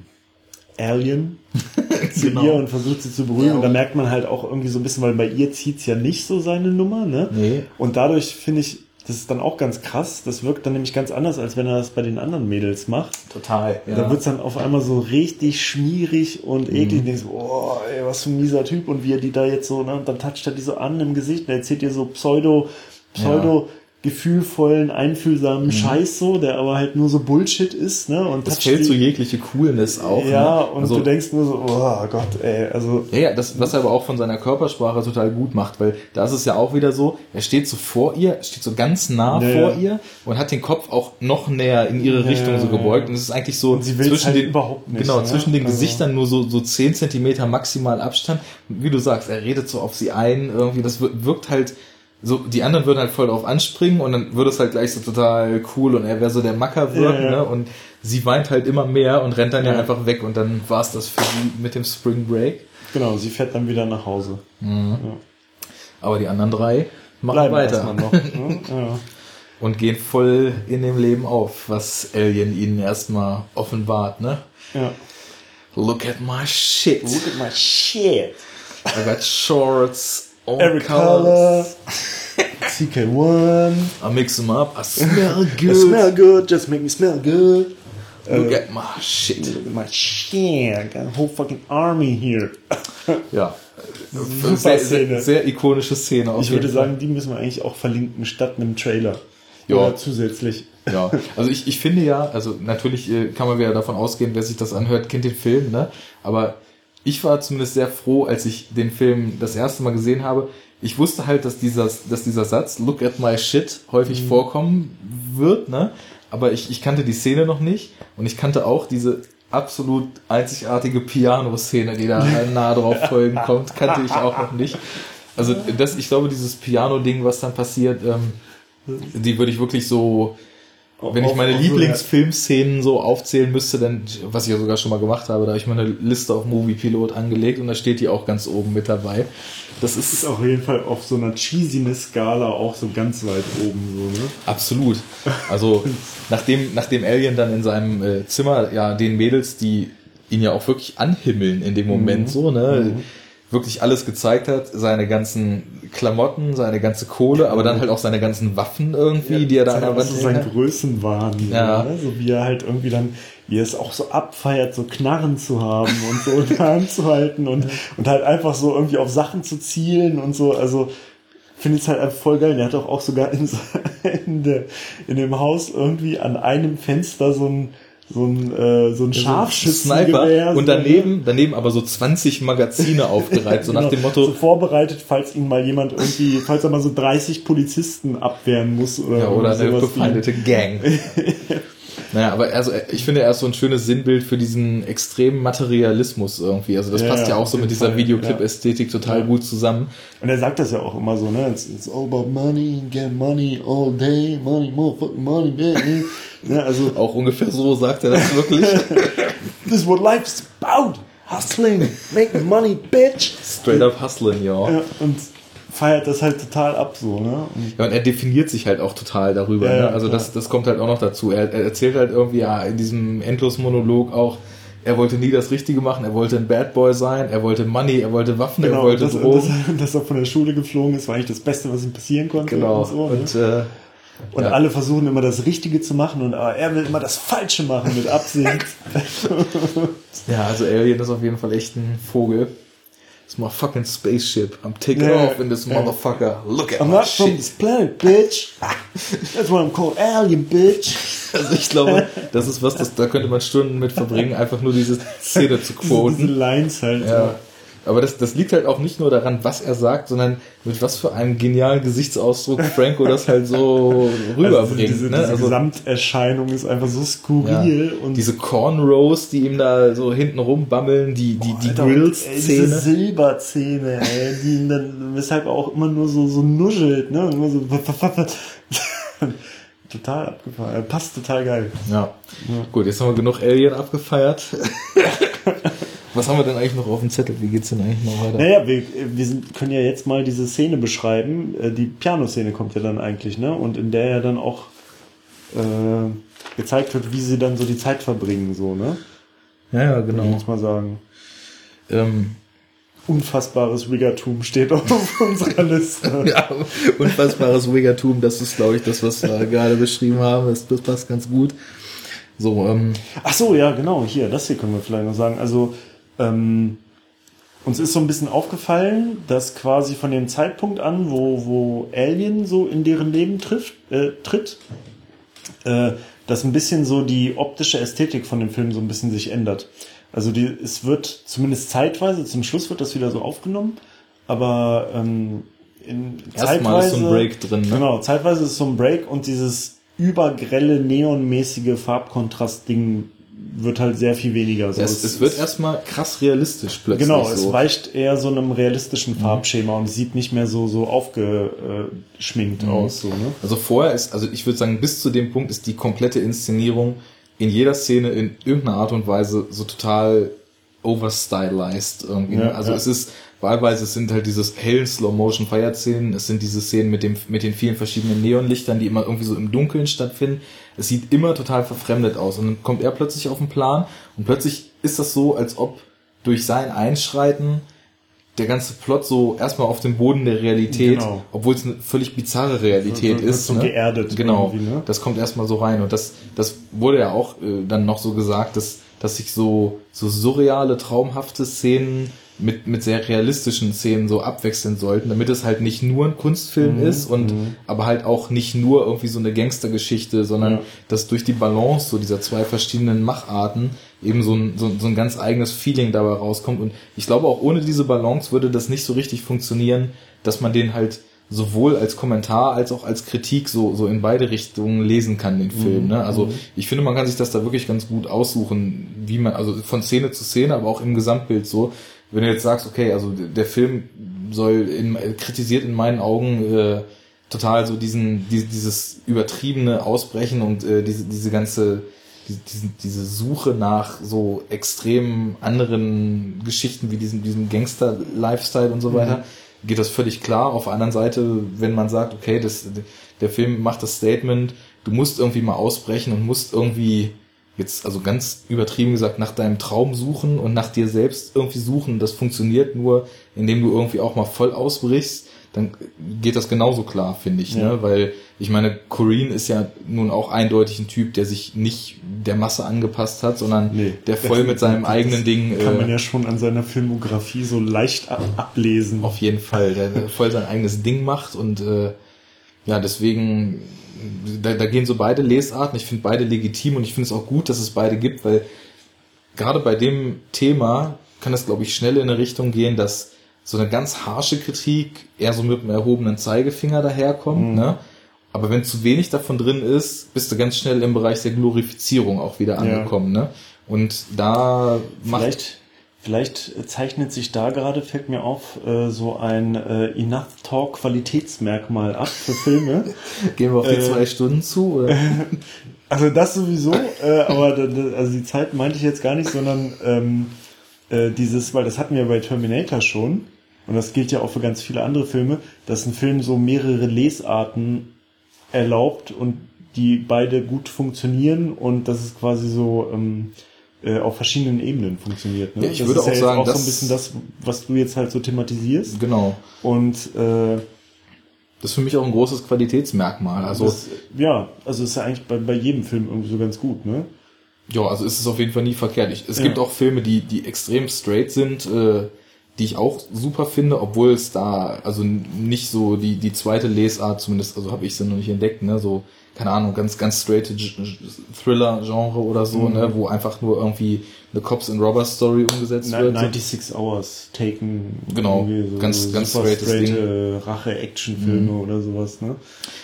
Alien zu genau. ihr und versucht sie zu berühren. Ja, und da merkt man halt auch irgendwie so ein bisschen, weil bei ihr zieht's ja nicht so seine Nummer, ne? Nee. Und dadurch finde ich, Das ist dann auch ganz krass. Das wirkt dann nämlich ganz anders, als wenn er das bei den anderen Mädels macht. Total. Ja. Da wird's dann auf einmal so richtig schmierig und eklig. Und denkst, so, oh, ey, was für ein mieser Typ. Und wie er die da jetzt so, ne, und dann toucht er die so an im Gesicht und erzählt dir so Pseudo, Pseudo, gefühlvollen, einfühlsamen Scheiß so, der aber halt nur so Bullshit ist, ne? Und das fällt so jegliche Coolness auf. Ja, ne? und also, du denkst nur so, oh Gott, ey, also Ja, ja, das, was er aber auch von seiner Körpersprache total gut macht, weil da ist es ja auch wieder so, er steht so vor ihr, steht so ganz nah Ja, vor ja. ihr und hat den Kopf auch noch näher in ihre Ja, Richtung so gebeugt und es ist eigentlich so zwischen halt den, überhaupt nicht, genau, ne? zwischen den Also- Gesichtern nur so, so 10 Zentimeter maximal Abstand. Wie du sagst, er redet so auf sie ein, irgendwie, das wir- wirkt halt, so, die anderen würden halt voll drauf anspringen und dann würde es halt gleich so total cool und er wäre so der Macker wirken, Ja, ja. ne? Und sie weint halt immer mehr und rennt dann ja, Ja. einfach weg und dann war es das für sie mit dem Spring Break. genau, sie fährt dann wieder nach Hause. Aber die anderen drei machen Bleiben weiter noch. Ne? Und gehen voll in dem Leben auf, was Alien ihnen erstmal offenbart, ne? ja. Look at my shit. Look at my shit. I got shorts, all Every color. colors. CK1. I mix them up. I smell good. I smell good, just make me smell good. Look at my shit. Look at my shit. I got a whole fucking army here. Ja. Super Sehr, Szene. sehr, sehr ikonische Szene. Ich würde Fall. sagen, die müssen wir eigentlich auch verlinken, statt einem Trailer. Ja. Oder zusätzlich. Ja, also ich, ich finde ja, also natürlich äh, kann man wieder davon ausgehen, wer sich das anhört, kennt den Film, ne? Aber ich war zumindest sehr froh, als ich den Film das erste Mal gesehen habe. Ich wusste halt, dass dieser, dass dieser Satz, look at my shit, häufig vorkommen wird, ne? Aber ich, ich kannte die Szene noch nicht und ich kannte auch diese absolut einzigartige Piano-Szene, die da nah drauf folgen kommt, kannte ich auch noch nicht. Also das, ich glaube, dieses Piano-Ding, was dann passiert, ähm, die würde ich wirklich so, wenn ich meine Lieblingsfilmszenen so aufzählen müsste, dann, was ich ja sogar schon mal gemacht habe, da habe ich meine Liste auf Movie Pilot angelegt und da steht die auch ganz oben mit dabei. Das Ist ist auf jeden Fall auf so einer Cheesiness-Skala auch so ganz weit oben, so, ne? absolut. Also, nachdem, nachdem Alien dann in seinem äh, Zimmer ja den Mädels, die ihn ja auch wirklich anhimmeln in dem Moment so, ne, wirklich alles gezeigt hat, seine ganzen Klamotten, seine ganze Kohle, aber dann halt auch seine ganzen Waffen irgendwie, die er da an der Wand ist sein hat. Größenwahn. so, Ja. Ne? So wie er halt irgendwie dann, wie er es auch so abfeiert, so Knarren zu haben und so in der Hand zu halten und, und halt einfach so irgendwie auf Sachen zu zielen und so. Also finde ich es halt einfach voll geil. Der hat doch auch sogar in, so- in, der, in dem Haus irgendwie an einem Fenster so ein so ein, äh, so ein Scharfschützengewehr. Und ne? daneben, daneben aber so 20 Magazine aufgereiht, so nach Genau, dem Motto, so vorbereitet, falls ihn mal jemand irgendwie, falls er mal so 30 Polizisten abwehren muss oder, ja, oder eine befeindete Gang. naja, aber also ich finde, er ist so ein schönes Sinnbild für diesen extremen Materialismus irgendwie. Also das Ja, passt ja, ja, auch so mit dieser Videoclip-Ästhetik total Ja. gut zusammen. Und er sagt das ja auch immer so, ne? It's, it's all about money, get money all day, money, motherfucking money, baby. ne? Also, Auch ungefähr so sagt er das wirklich. this is what life's about. Hustling, making money, bitch. Straight up hustling, ja. Ja, und feiert das halt total ab so, ne? Und Ja, und er definiert sich halt auch total darüber. Ja, ne? Also klar. das, das kommt halt auch noch dazu. Er, er erzählt halt irgendwie ja in diesem Endlosmonolog auch, er wollte nie das Richtige machen, er wollte ein Bad Boy sein, er wollte Money, er wollte Waffen, er genau, wollte dass, Drogen. dass, dass er von der Schule geflogen ist, war eigentlich das Beste, was ihm passieren konnte. genau. Und, so, ne? und äh, und ja. alle versuchen immer das Richtige zu machen und aber er will immer das Falsche machen mit Absicht. Ja, also Alien ist auf jeden Fall echt ein Vogel. It's my fucking spaceship. I'm taking Ja, off in this ja. motherfucker. Look at I'm not from shit. this planet, bitch. That's why I'm called Alien, bitch. Also ich glaube, das ist was, das, da könnte man Stunden mit verbringen, einfach nur diese Szene zu Diese, diese quoten. Lines halt. Ja. Aber das, das liegt halt auch nicht nur daran, was er sagt, sondern mit was für einem genialen Gesichtsausdruck Franco das halt so Also rüberbringt. diese, ne? diese also, Gesamterscheinung ist einfach so ja, skurril und diese Cornrows, die ihm da so hinten rumbammeln, die, die, die Alter, ey, diese Grills-Szene. Silberzähne, ey, die ihn dann, weshalb er auch immer nur so, so nuschelt, ne? Und immer so, total abgefahren. Er passt total geil. Ja. Gut, jetzt haben wir genug Alien abgefeiert. Was haben wir denn eigentlich noch auf dem Zettel? Wie geht's denn eigentlich noch weiter? Naja, wir, wir sind, können ja jetzt mal diese Szene beschreiben. Äh, Die Piano-Szene kommt ja dann eigentlich, ne? Und in der ja dann auch äh, gezeigt wird, wie sie dann so die Zeit verbringen, so, ne? Ja, ja, Würde ich genau. jetzt mal sagen. Ähm, unfassbares Wiggertum steht auf unserer Liste. ja, unfassbares Wiggertum, das ist, glaube ich, das, was wir gerade beschrieben haben. Das, das passt ganz gut. So, ähm, Ach so, ja, genau, hier, das hier können wir vielleicht noch sagen. Also, ähm, uns ist so ein bisschen aufgefallen, dass quasi von dem Zeitpunkt an, wo, wo Alien so in deren Leben trifft, äh, tritt, äh, dass ein bisschen so die optische Ästhetik von dem Film so ein bisschen sich ändert. Also die, es wird zumindest zeitweise, zum Schluss wird das wieder so aufgenommen, aber ähm, in erstmal ist so ein Break drin. Ne? Genau, zeitweise ist so ein Break und dieses übergrelle, neonmäßige Farbkontrast-Ding wird halt sehr viel weniger. So, es, es, wird erstmal krass realistisch plötzlich. Genau, so. es weicht eher so einem realistischen mhm. Farbschema mhm. und sieht nicht mehr so so aufgeschminkt mhm. aus. So, ne? Also vorher ist, also ich würde sagen, bis zu dem Punkt ist die komplette Inszenierung in jeder Szene in irgendeiner Art und Weise so total overstylized irgendwie. Ja, also ja. es ist wahlweise es sind halt dieses hellen Slow-Motion-Feierszenen, es sind diese Szenen mit dem mit den vielen verschiedenen Neonlichtern, die immer irgendwie so im Dunkeln stattfinden. Es sieht immer total verfremdet aus und dann kommt er plötzlich auf den Plan und plötzlich ist das so, als ob durch sein Einschreiten der ganze Plot so erstmal auf dem Boden der Realität, genau. obwohl es eine völlig bizarre Realität so, ist. So ne? geerdet. Genau. Ne? Das kommt erstmal so rein. Und das, das wurde ja auch äh, dann noch so gesagt, dass, dass sich so, so surreale, traumhafte Szenen mit, mit sehr realistischen Szenen so abwechseln sollten, damit es halt nicht nur ein Kunstfilm mhm. ist und mhm. aber halt auch nicht nur irgendwie so eine Gangstergeschichte, sondern ja. dass durch die Balance so dieser zwei verschiedenen Macharten eben so ein, so, so ein ganz eigenes Feeling dabei rauskommt. Und ich glaube, auch ohne diese Balance würde das nicht so richtig funktionieren, dass man den halt sowohl als Kommentar als auch als Kritik so, so in beide Richtungen lesen kann, den Film. Mhm. Ne? Also mhm. ich finde, man kann sich das da wirklich ganz gut aussuchen, wie man, also von Szene zu Szene, aber auch im Gesamtbild so, wenn du jetzt sagst, okay, also der Film soll in, kritisiert in meinen Augen äh, total so diesen, die, dieses übertriebene Ausbrechen und äh, diese, diese ganze, diese, diese Suche nach so extrem anderen Geschichten wie diesem, diesem Gangster-Lifestyle und so weiter, mhm. geht das völlig klar. Auf der anderen Seite, wenn man sagt, okay, das, der Film macht das Statement, du musst irgendwie mal ausbrechen und musst irgendwie jetzt, also ganz übertrieben gesagt, nach deinem Traum suchen und nach dir selbst irgendwie suchen. Das funktioniert nur, indem du irgendwie auch mal voll ausbrichst. Dann geht das genauso klar, finde ich, ne? ja. ne? Weil ich meine, Corinne ist ja nun auch eindeutig ein Typ, der sich nicht der Masse angepasst hat, sondern nee, der voll mit seinem eigenen Ding. Kann äh, man ja schon an seiner Filmografie so leicht ab ablesen. Auf jeden Fall, der voll sein eigenes Ding macht und äh, ja, deswegen da, da gehen so beide Lesarten. Ich finde beide legitim und ich finde es auch gut, dass es beide gibt, weil gerade bei dem Thema kann es, glaube ich, schnell in eine Richtung gehen, dass so eine ganz harsche Kritik eher so mit einem erhobenen Zeigefinger daherkommt, mhm. ne? Aber wenn zu wenig davon drin ist, bist du ganz schnell im Bereich der Glorifizierung auch wieder angekommen, ja. ne? Und da macht Vielleicht Vielleicht zeichnet sich da gerade, fällt mir auf, äh, so ein äh, Enough Talk Qualitätsmerkmal ab für Filme. Gehen wir auf die äh, zwei Stunden zu? Oder? also das sowieso, äh, aber also die Zeit meinte ich jetzt gar nicht, sondern ähm, äh, dieses, weil das hatten wir bei Terminator schon und das gilt ja auch für ganz viele andere Filme, dass ein Film so mehrere Lesarten erlaubt und die beide gut funktionieren und das ist quasi so ähm, äh, auf verschiedenen Ebenen funktioniert. Ne? Ja, ich das würde auch ja sagen, auch so ein bisschen das, was du jetzt halt so thematisierst. Genau. Und äh, das ist für mich auch ein großes Qualitätsmerkmal. Also das, ja, also ist ja eigentlich bei, bei jedem Film irgendwie so ganz gut, ne? Ja, also ist es auf jeden Fall nie verkehrt. Ich, es ja. gibt auch Filme, die die extrem straight sind, äh, die ich auch super finde, obwohl es da also nicht so die die zweite Lesart zumindest, also habe ich sie noch nicht entdeckt, ne? So keine Ahnung, ganz, ganz straight Thriller-Genre oder so, mhm. ne, wo einfach nur irgendwie eine Cops and Robbers Story umgesetzt wird. 96 Hours Taken. Genau, so ganz, ganz straightes Ding. Rache-Action-Filme mhm. oder sowas, ne?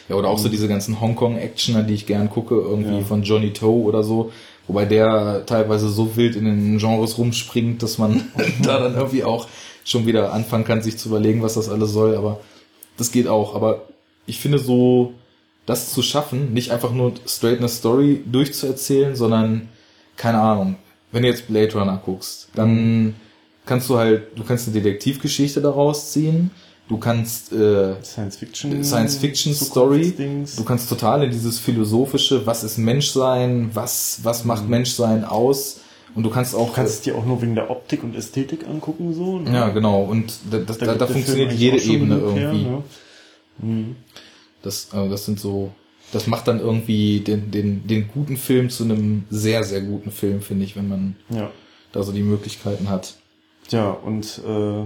Ja, oder auch so diese ganzen Hongkong-Actioner, die ich gern gucke, irgendwie ja. von Johnny Toe oder so, wobei der teilweise so wild in den Genres rumspringt, dass man da dann irgendwie auch schon wieder anfangen kann, sich zu überlegen, was das alles soll, aber das geht auch, aber ich finde so, das zu schaffen, nicht einfach nur straight eine Story durchzuerzählen, sondern, keine Ahnung, wenn du jetzt Blade Runner guckst, dann kannst du halt, du kannst eine Detektivgeschichte daraus ziehen, du kannst äh, Science Fiction Science Fiction Story, du kannst total in dieses philosophische, was ist Menschsein, was was macht mhm. Menschsein aus Und du kannst auch. Du kannst es dir auch nur wegen der Optik und Ästhetik angucken, so. Ne? Ja, genau. Und da, das, da, da funktioniert jede Ebene irgendwie. Her, ne? mhm. Das, äh, das sind so, das macht dann irgendwie den, den, den guten Film zu einem sehr, sehr guten Film, finde ich, wenn man ja. da so die Möglichkeiten hat. Ja, und äh,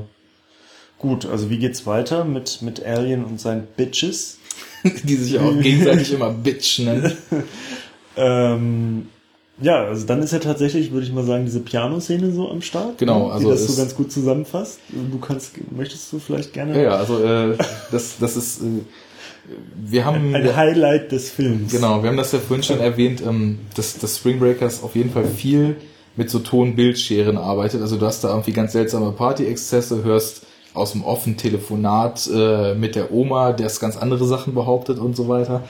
gut, also wie geht's weiter mit, mit Alien und seinen Bitches? die sich auch gegenseitig immer Bitch nennen. ähm, ja, also dann ist ja tatsächlich, würde ich mal sagen, diese Piano-Szene so am Start. Genau, also die das so ganz gut zusammenfasst. Du kannst, möchtest du vielleicht gerne? Ja, also äh, das, das ist, äh, wir haben ein Highlight des Films. Genau, wir haben das ja vorhin schon erwähnt, ähm, dass, dass Spring Breakers auf jeden Fall viel mit so Ton-Bildscheren arbeitet. Also du hast da irgendwie ganz seltsame Party-Exzesse, hörst aus dem offenen Telefonat äh, mit der Oma, der es ganz andere Sachen behauptet und so weiter.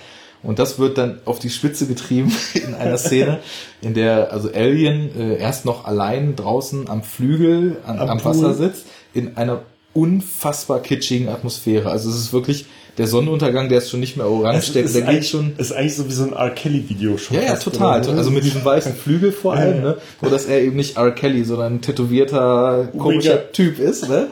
Und das wird dann auf die Spitze getrieben in einer Szene, in der also Alien äh, erst noch allein draußen am Flügel an, am, am Wasser sitzt, in einer unfassbar kitschigen Atmosphäre. Also es ist wirklich der Sonnenuntergang, der ist schon nicht mehr orange, der, der geht schon. Ist eigentlich so wie so ein R. Kelly-Video schon. Ja, ja, total. Oder? Also mit diesem weißen Flügel vor allem, ne? Nur dass er eben nicht R. Kelly, sondern ein tätowierter, komischer Mega. Typ ist, ne?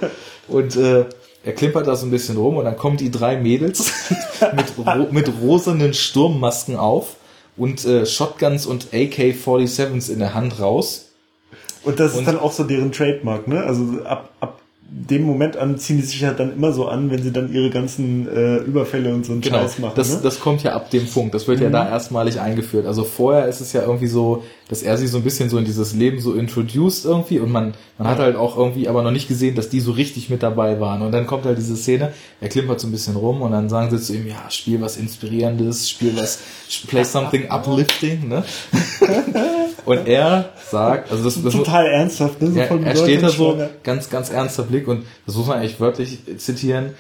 Und äh, er klimpert da so ein bisschen rum und dann kommen die drei Mädels mit, ro mit rosanen Sturmmasken auf und äh, Shotguns und AK-47s in der Hand raus. Und das ist und dann auch so deren Trademark, ne? Also ab, ab dem Moment an ziehen die sich ja dann immer so an, wenn sie dann ihre ganzen äh, Überfälle und so einen genau, Scheiß machen. Das, ne? das kommt ja ab dem Punkt. Das wird mhm. ja da erstmalig eingeführt. Also vorher ist es ja irgendwie so, dass er sie so ein bisschen so in dieses Leben so introduced irgendwie und man, man hat halt auch irgendwie aber noch nicht gesehen, dass die so richtig mit dabei waren. Und dann kommt halt diese Szene, er klimpert so ein bisschen rum und dann sagen sie zu ihm, ja, spiel was Inspirierendes, spiel was, play something uplifting, ne? und er sagt, also das, das total ernsthaft, ne? So er, er steht da so ganz, ganz ernster Blick und das muss man eigentlich wörtlich zitieren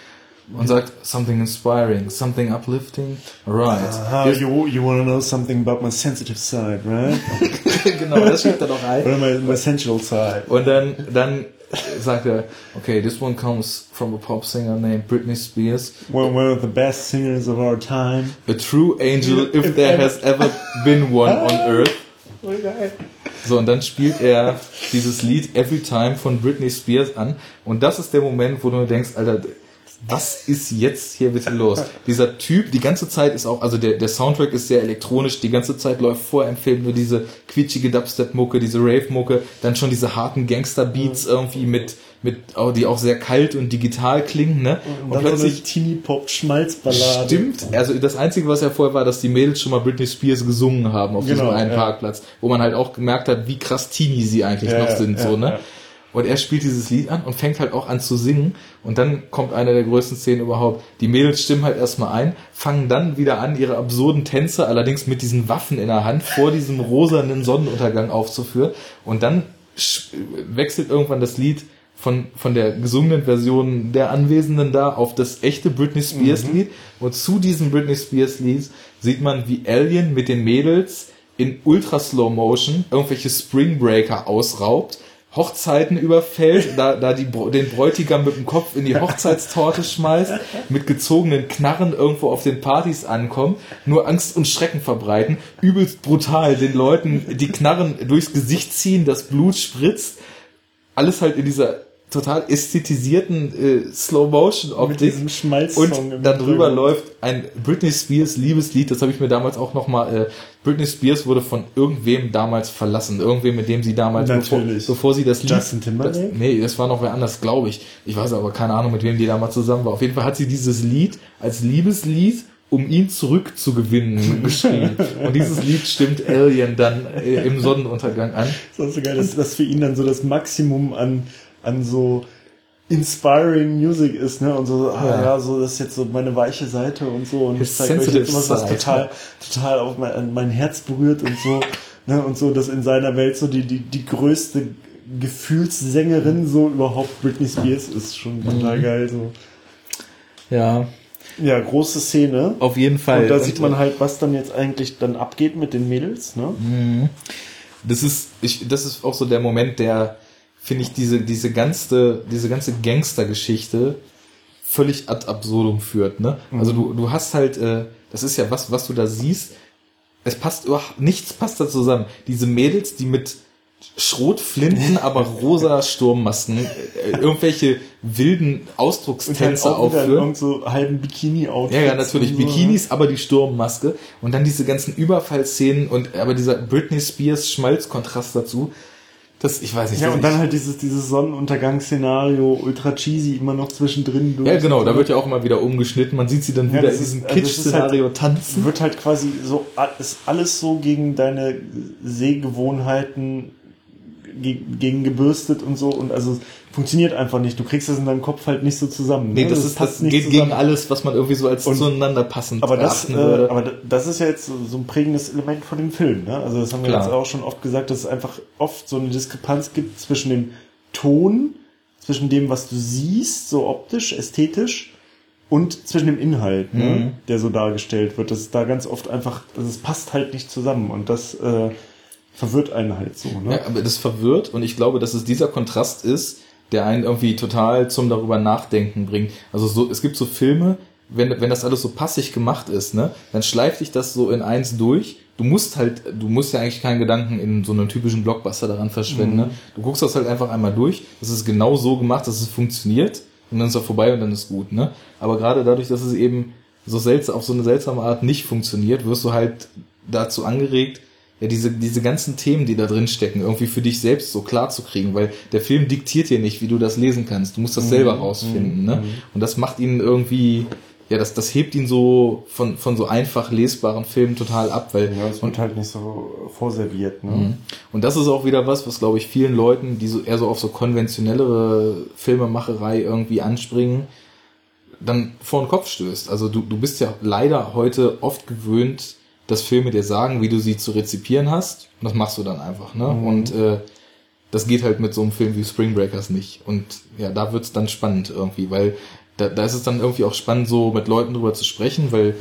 und sagt something inspiring, something uplifting, right. Aha, you, you want to know something about my sensitive side, right? genau, das schreibt er doch ein. Oder my, my sensual side. Und dann, dann sagt er, okay, this one comes from a pop singer named Britney Spears. One, one of the best singers of our time. A true angel, if, if there has ever been one on earth. So, und dann spielt er dieses Lied Every Time von Britney Spears an. Und das ist der Moment, wo du denkst, Alter, was ist jetzt hier bitte los? Dieser Typ, die ganze Zeit ist auch, also der, der Soundtrack ist sehr elektronisch, die ganze Zeit läuft vor im Film nur diese quietschige Dubstep-Mucke, diese Rave-Mucke, dann schon diese harten Gangster-Beats irgendwie mit, mit, oh, die auch sehr kalt und digital klingen, ne? Und, und plötzlich. So Teenie-Pop-Schmalzballade. Stimmt. Also das Einzige, was ja vorher war, dass die Mädels schon mal Britney Spears gesungen haben auf genau, diesem einen ja. Parkplatz, wo man halt auch gemerkt hat, wie krass Teenie sie eigentlich ja, noch sind, ja, so, ne? Und er spielt dieses Lied an und fängt halt auch an zu singen. Und dann kommt eine der größten Szenen überhaupt. Die Mädels stimmen halt erstmal ein, fangen dann wieder an, ihre absurden Tänze, allerdings mit diesen Waffen in der Hand, vor diesem rosanen Sonnenuntergang aufzuführen. Und dann wechselt irgendwann das Lied von, von der gesungenen Version der Anwesenden da auf das echte Britney Spears mhm. Lied. Und zu diesem Britney Spears Lied sieht man, wie Alien mit den Mädels in Ultra Slow Motion irgendwelche Spring Breaker ausraubt Hochzeiten überfällt, da, da die, den Bräutigam mit dem Kopf in die Hochzeitstorte schmeißt, mit gezogenen Knarren irgendwo auf den Partys ankommt, nur Angst und Schrecken verbreiten, übelst brutal den Leuten die Knarren durchs Gesicht ziehen, das Blut spritzt, alles halt in dieser total ästhetisierten äh, Slow-Motion-Optik. Und darüber läuft ein Britney Spears Liebeslied, das habe ich mir damals auch nochmal, äh, Britney Spears wurde von irgendwem damals verlassen, irgendwem, mit dem sie damals, bevor, bevor, sie das Lied... Justin Timberlake? Das, nee, das war noch wer anders, glaube ich. Ich weiß aber keine Ahnung, mit wem die damals zusammen war. Auf jeden Fall hat sie dieses Lied als Liebeslied um ihn zurückzugewinnen geschrieben. Und dieses Lied stimmt Alien dann äh, im Sonnenuntergang an. Das ist so geil, dass das für ihn dann so das Maximum an an so inspiring Music ist, ne? Und so, ah, ja. ja, so das ist jetzt so meine weiche Seite und so. Und ich zeige euch jetzt was, was total, total auf mein, mein Herz berührt und so. Ne? Und so, dass in seiner Welt so die, die, die größte Gefühlssängerin so überhaupt Britney Spears ist schon total mhm. geil. So. Ja. Ja, große Szene. Auf jeden Fall. Und da sieht man halt, was dann jetzt eigentlich dann abgeht mit den Mädels, ne? Mhm. Das ist, ich, das ist auch so der Moment, der, finde ich diese, diese ganze, diese ganze Gangstergeschichte völlig ad absurdum führt, ne? Mhm. Also du, du hast halt, äh, das ist ja was, was du da siehst, es passt überhaupt, nichts passt da zusammen. Diese Mädels, die mit Schrotflinten, aber rosa Sturmmasken, äh, irgendwelche wilden Ausdruckstänze halt aufführen. so halben bikini Ja, ja, natürlich. so, ne? Bikinis, aber die Sturmmaske. Und dann diese ganzen Überfallszenen und aber dieser Britney Spears Schmalzkontrast dazu. Das, ich weiß nicht. Ja, und dann halt dieses, dieses Sonnenuntergangsszenario, ultra cheesy, immer noch zwischendrin. durch. Ja, genau, da wird ja auch immer wieder umgeschnitten. Man sieht sie dann Ja, wieder in diesem also ist Kitsch-Szenario tanzen. wird halt quasi so, ist alles so gegen deine Sehgewohnheiten ge- gegen gebürstet und so und also funktioniert einfach nicht. Du kriegst das in deinem Kopf halt nicht so zusammen. Nee, ne? das, ist, das geht zusammen. gegen alles, was man irgendwie so als Und- zueinander passend Aber das, äh, aber da- das ist ja jetzt so, ein prägendes Element von dem Film. Ne? Also das haben wir Klar. jetzt auch schon oft gesagt, dass es einfach oft so eine Diskrepanz gibt zwischen dem Ton, zwischen dem, was du siehst, so optisch, ästhetisch, und zwischen dem Inhalt, Mhm. ne, der so dargestellt wird. Das ist da ganz oft einfach, das passt halt nicht zusammen und das äh, verwirrt einen halt so. Ne? Ja, aber das verwirrt und ich glaube, dass es dieser Kontrast ist, der einen irgendwie total zum darüber nachdenken bringt. Also so, es gibt so Filme, wenn, wenn das alles so passig gemacht ist, ne, dann schleift dich das so in eins durch. Du musst halt, du musst ja eigentlich keinen Gedanken in so einem typischen Blockbuster daran verschwenden. Ne? Du guckst das halt einfach einmal durch. Das ist genau so gemacht, dass es funktioniert und dann ist er vorbei und dann ist gut. Ne? Aber gerade dadurch, dass es eben so seltsam, auf so eine seltsame Art nicht funktioniert, wirst du halt dazu angeregt, ja, diese, diese ganzen Themen, die da drin stecken, irgendwie für dich selbst so klar zu kriegen, weil der Film diktiert dir nicht, wie du das lesen kannst. Du musst das selber rausfinden, ne? Und das macht ihn irgendwie, ja, das, das hebt ihn so von, von so einfach lesbaren Filmen total ab, weil, Ja, es wird halt nicht so vorserviert. Ne? Mhm. und das ist auch wieder was, was glaube ich vielen Leuten, die so eher so auf so konventionellere Filmemacherei irgendwie anspringen, dann vor den Kopf stößt. Also du, du bist ja leider heute oft gewöhnt, dass Filme dir sagen, wie du sie zu rezipieren hast. Und das machst du dann einfach, ne? Und äh, das geht halt mit so einem Film wie Spring Breakers nicht. Und ja, da wird's dann spannend irgendwie, weil da, da ist es dann irgendwie auch spannend, so mit Leuten drüber zu sprechen, weil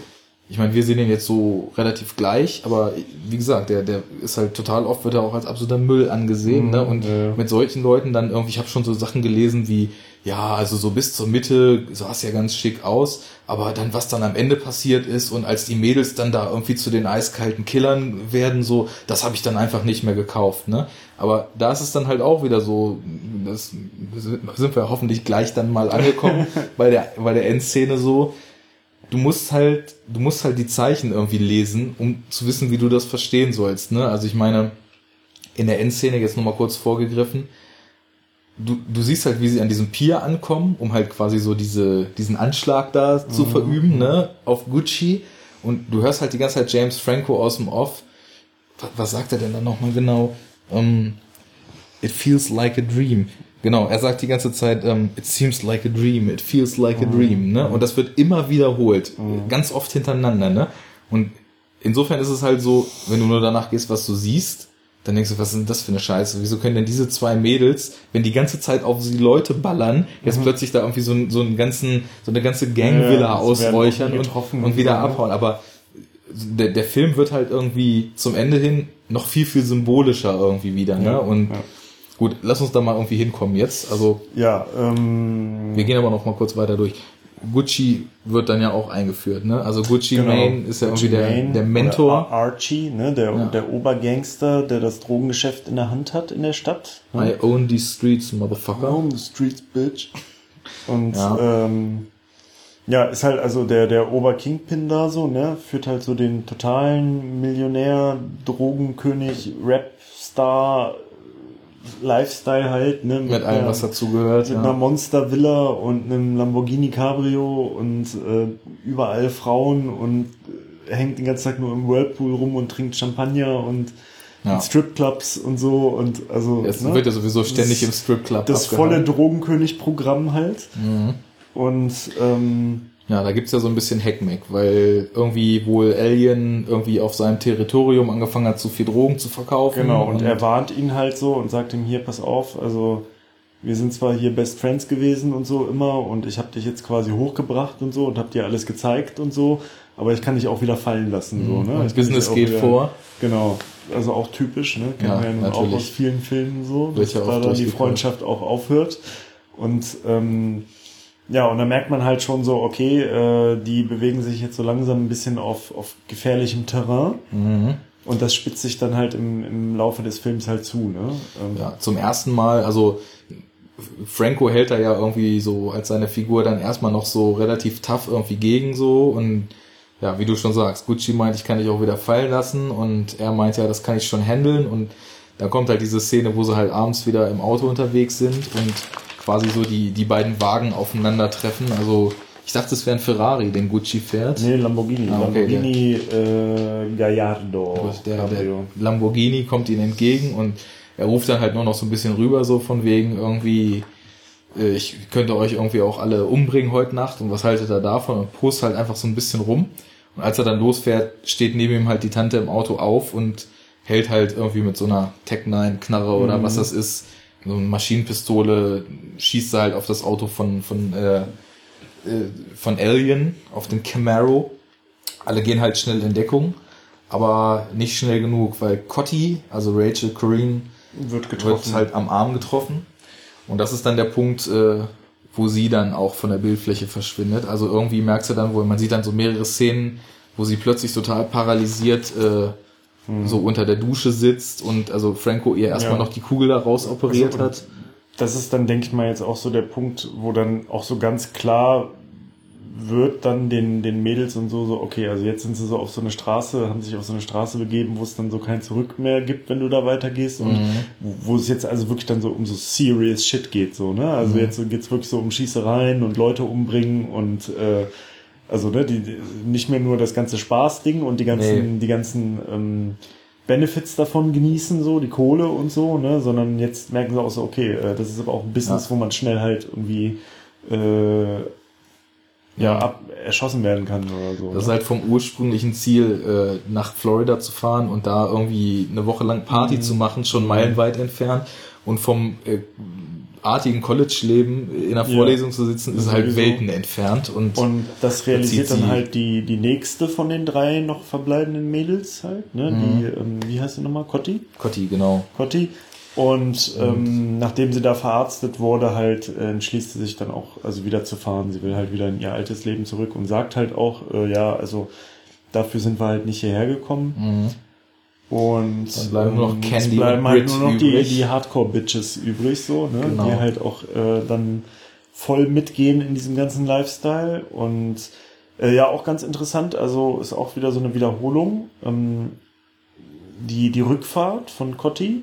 ich meine, wir sehen den jetzt so relativ gleich, aber wie gesagt, der, der ist halt total oft, wird er auch als absoluter Müll angesehen, ne? Und ja. mit solchen Leuten dann irgendwie, ich habe schon so Sachen gelesen wie, ja, also so bis zur Mitte sah es ja ganz schick aus, aber dann, was dann am Ende passiert ist und als die Mädels dann da irgendwie zu den eiskalten Killern werden, so, das habe ich dann einfach nicht mehr gekauft, ne? Aber da ist es dann halt auch wieder so, das sind wir hoffentlich gleich dann mal angekommen bei der, bei der Endszene so, du musst halt, du musst halt die Zeichen irgendwie lesen, um zu wissen, wie du das verstehen sollst. Ne? Also ich meine, in der Endszene jetzt nochmal kurz vorgegriffen, du, du siehst halt, wie sie an diesem Pier ankommen, um halt quasi so diese, diesen Anschlag da zu verüben, ne, auf Gucci. Und du hörst halt die ganze Zeit James Franco aus dem Off. Was, was sagt er denn dann nochmal genau? Ähm, It feels like a dream. Genau, er sagt die ganze Zeit, ähm, it seems like a dream, it feels like a dream, ne? Und das wird immer wiederholt, ganz oft hintereinander, ne? Und insofern ist es halt so, wenn du nur danach gehst, was du siehst, dann denkst du, was ist denn das für eine Scheiße? Wieso können denn diese zwei Mädels, wenn die ganze Zeit auf sie Leute ballern, jetzt plötzlich da irgendwie so, einen- so einen ganzen, so eine ganze Gangvilla Ja, ausräuchern und, und und wieder ne? abhauen? Aber der, der Film wird halt irgendwie zum Ende hin noch viel, viel symbolischer irgendwie wieder, ne? Ja, Und ja. gut, lass uns da mal irgendwie hinkommen jetzt. Also, Ja, ähm, wir gehen aber noch mal kurz weiter durch. Gucci wird dann ja auch eingeführt, ne? Also Gucci genau. Mane ist ja Gucci irgendwie der, Mane der Mentor. Ar- Archie, ne, der, Ja. der Obergangster, der das Drogengeschäft in der Hand hat in der Stadt. Ne? I own these streets, motherfucker. Home the streets, bitch. Und Ja. ähm, ja, ist halt also der, der Oberkingpin da so, ne? Führt halt so den totalen Millionär, Drogenkönig, Rapstar, Lifestyle halt, ne? Mit allem, einer- was dazugehört. mit einer Ja. Monster-Villa und einem Lamborghini Cabrio und äh, überall Frauen und äh, hängt den ganzen Tag nur im Whirlpool rum und trinkt Champagner und Ja. Stripclubs und so und also Es ne? wird ja sowieso ständig Das- im Stripclub das abgehangen. volle Drogenkönig-Programm halt. Mhm. Und ähm, Ja, da gibt's ja so ein bisschen Hackmack, weil irgendwie wohl Alien irgendwie auf seinem Territorium angefangen hat, zu viel Drogen zu verkaufen. genau, und er warnt ihn halt so und sagt ihm hier, pass auf, also wir sind zwar hier Best Friends gewesen und so immer und ich habe dich jetzt quasi hochgebracht und so und habe dir alles gezeigt und so, aber ich kann dich auch wieder fallen lassen. So, ne? Mhm. Und Ich kann Business geht wieder, vor. Genau, also auch typisch, ne? Kennen Ja, wir ja nun auch aus vielen Filmen so, dass da dann die. Freundschaft auch aufhört. Und ähm, ja, und da merkt man halt schon so, okay, äh, die bewegen sich jetzt so langsam ein bisschen auf, auf gefährlichem Terrain. Mhm. Und das spitzt sich dann halt im, im Laufe des Films halt zu, ne? Ähm, Ja, zum ersten Mal, also Franco hält da ja irgendwie so als seine Figur dann erstmal noch so relativ tough irgendwie gegen so und ja, wie du schon sagst, Gucci meint, ich kann dich auch wieder fallen lassen und er meint ja, das kann ich schon handeln und dann kommt halt diese Szene, wo sie halt abends wieder im Auto unterwegs sind und quasi so die, die beiden Wagen aufeinandertreffen. Also ich dachte, es wäre ein Ferrari, den Gucci fährt. Nee, Lamborghini. Ah, okay, Lamborghini äh, Gallardo. der, der. Lamborghini kommt ihnen entgegen und er ruft dann halt nur noch so ein bisschen rüber, so von wegen irgendwie, äh, ich könnte euch irgendwie auch alle umbringen heute Nacht und was haltet ihr davon und post halt einfach so ein bisschen rum. Und als er dann losfährt, steht neben ihm halt die Tante im Auto auf und hält halt irgendwie mit so einer Tech-9-Knarre oder was das ist, so eine Maschinenpistole, schießt halt auf das Auto von, von, äh, äh, von Alien, auf den Camaro. Alle gehen halt schnell in Deckung, aber nicht schnell genug, weil Cotty, also Rachel Corrine, Wird wird getroffen. halt am Arm getroffen. Und das ist dann der Punkt, äh, wo sie dann auch von der Bildfläche verschwindet. Also irgendwie merkst du dann wohl, man sieht dann so mehrere Szenen, wo sie plötzlich total paralysiert äh, so unter der Dusche sitzt und also Franco ihr erstmal. Ja. noch die Kugel da raus operiert Also, hat. das ist dann, denke ich mal, jetzt auch so der Punkt, wo dann auch so ganz klar wird dann den, den Mädels und so, so, okay, also jetzt sind sie so auf so eine Straße, haben sich auf so eine Straße begeben, wo es dann so kein Zurück mehr gibt, wenn du da weitergehst und wo, wo es jetzt also wirklich dann so um so serious shit geht, so, ne? Also jetzt geht's wirklich so um Schießereien und Leute umbringen und, äh, also, ne, die, die, nicht mehr nur das ganze Spaßding und die ganzen, Nee. die ganzen, ähm, Benefits davon genießen, so, die Kohle und so, ne, sondern jetzt merken sie auch so, okay, äh, das ist aber auch ein Business, Ja. wo man schnell halt irgendwie, äh, ja, ab, erschossen werden kann oder so. Das ist ne? halt vom ursprünglichen Ziel, äh, nach Florida zu fahren und da irgendwie eine Woche lang Mhm. Party zu machen, schon meilenweit entfernt. Und vom äh, artigen College-Leben in einer Ja. Vorlesung zu sitzen, ist halt. Welten entfernt. Und, Und das realisiert dann halt die, die nächste von den drei noch verbleibenden Mädels halt, ne, die, ähm, wie heißt sie nochmal, Cotti? Cotti, genau. Cotti. Und ähm, nachdem sie da verarztet wurde, halt äh, entschließt sie sich dann auch, also wieder zu fahren. Sie will halt wieder in ihr altes Leben zurück und sagt halt auch, äh, ja, also dafür sind wir halt nicht hierher gekommen. Mhm. Und Dann bleiben nur noch ähm, Candy es bleiben halt nur noch die, die Hardcore-Bitches übrig, so, ne? Genau. Die halt auch äh, dann voll mitgehen in diesem ganzen Lifestyle. Und äh, ja, auch ganz interessant, also ist auch wieder so eine Wiederholung. Ähm, die, die Rückfahrt von Cotti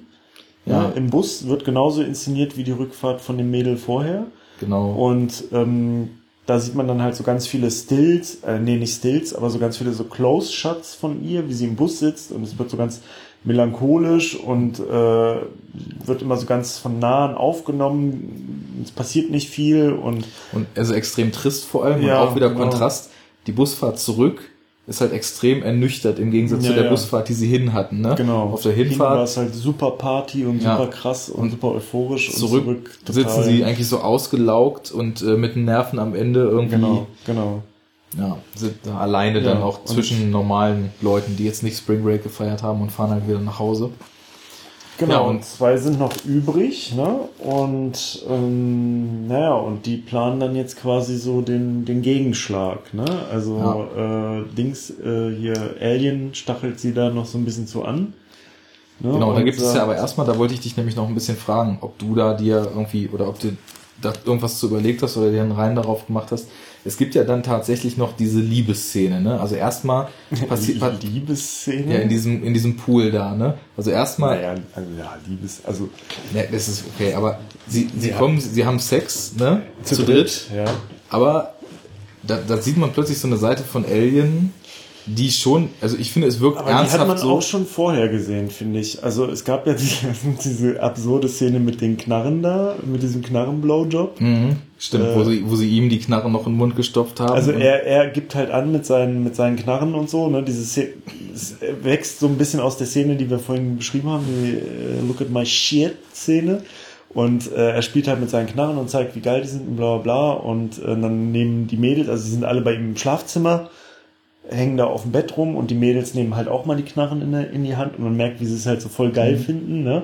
Ja. ja. im Bus wird genauso inszeniert wie die Rückfahrt von dem Mädel vorher. Genau. Und ähm, da sieht man dann halt so ganz viele Stills, äh, nee, nicht Stills, aber so ganz viele so Close-Shots von ihr, wie sie im Bus sitzt und es wird so ganz melancholisch und äh, wird immer so ganz von nahen aufgenommen. Es passiert nicht viel und Und also extrem trist vor allem Ja, und auch wieder genau. Kontrast. Die Busfahrt zurück ist halt extrem ernüchtert im Gegensatz Ja, zu der ja. Busfahrt, die sie hin hatten. Ne? genau. Auf der Hinten war Hinfahrt es halt super Party und Ja. super krass und, super euphorisch zurück, und zurück sitzen sie eigentlich so ausgelaugt und äh, mit Nerven am Ende irgendwie Genau, genau. ja, sind da alleine dann auch und- zwischen normalen Leuten, die jetzt nicht Spring Break gefeiert haben und fahren halt wieder nach Hause. Genau, Ja, und zwei sind noch übrig, ne? Und ähm, naja, und die planen dann jetzt quasi so den, den Gegenschlag, ne? Also äh, Dings, äh, hier Alien stachelt sie da noch so ein bisschen zu an. Ne? Genau, da gibt es ja aber erstmal, da wollte ich dich nämlich noch ein bisschen fragen, ob du da dir irgendwie oder ob du da irgendwas zu überlegt hast oder dir einen Rein darauf gemacht hast. Es gibt ja dann tatsächlich noch diese Liebesszene, ne? Also erstmal passiert Die Liebesszene. ja in diesem in diesem Pool da, ne? Also erstmal naja, also ja, Liebes, also Ne, das ist okay, aber sie, sie Ja. kommen, sie haben Sex, ne? Zu, dritt. ja. Aber da, da sieht man plötzlich so eine Seite von Alien, die schon, also ich finde, es wirkt Aber die hat ernsthaft man so. auch schon vorher gesehen, finde ich. Also es gab ja diese, diese absurde Szene mit den Knarren da, mit diesem Knarren-Blowjob. Mhm, stimmt, Äh, wo, sie, wo sie ihm die Knarre noch in den Mund gestopft haben. Also Und- er, er gibt halt an mit seinen, mit seinen Knarren und so, ne? Diese Szene, es wächst so ein bisschen aus der Szene, die wir vorhin beschrieben haben, die äh, Look at my shit Szene. Und äh, er spielt halt mit seinen Knarren und zeigt, wie geil die sind und bla bla bla. Und äh, dann nehmen die Mädels, also sie sind alle bei ihm im Schlafzimmer, hängen da auf dem Bett rum und die Mädels nehmen halt auch mal die Knarren in, in die Hand und man merkt, wie sie es halt so voll geil finden, ne?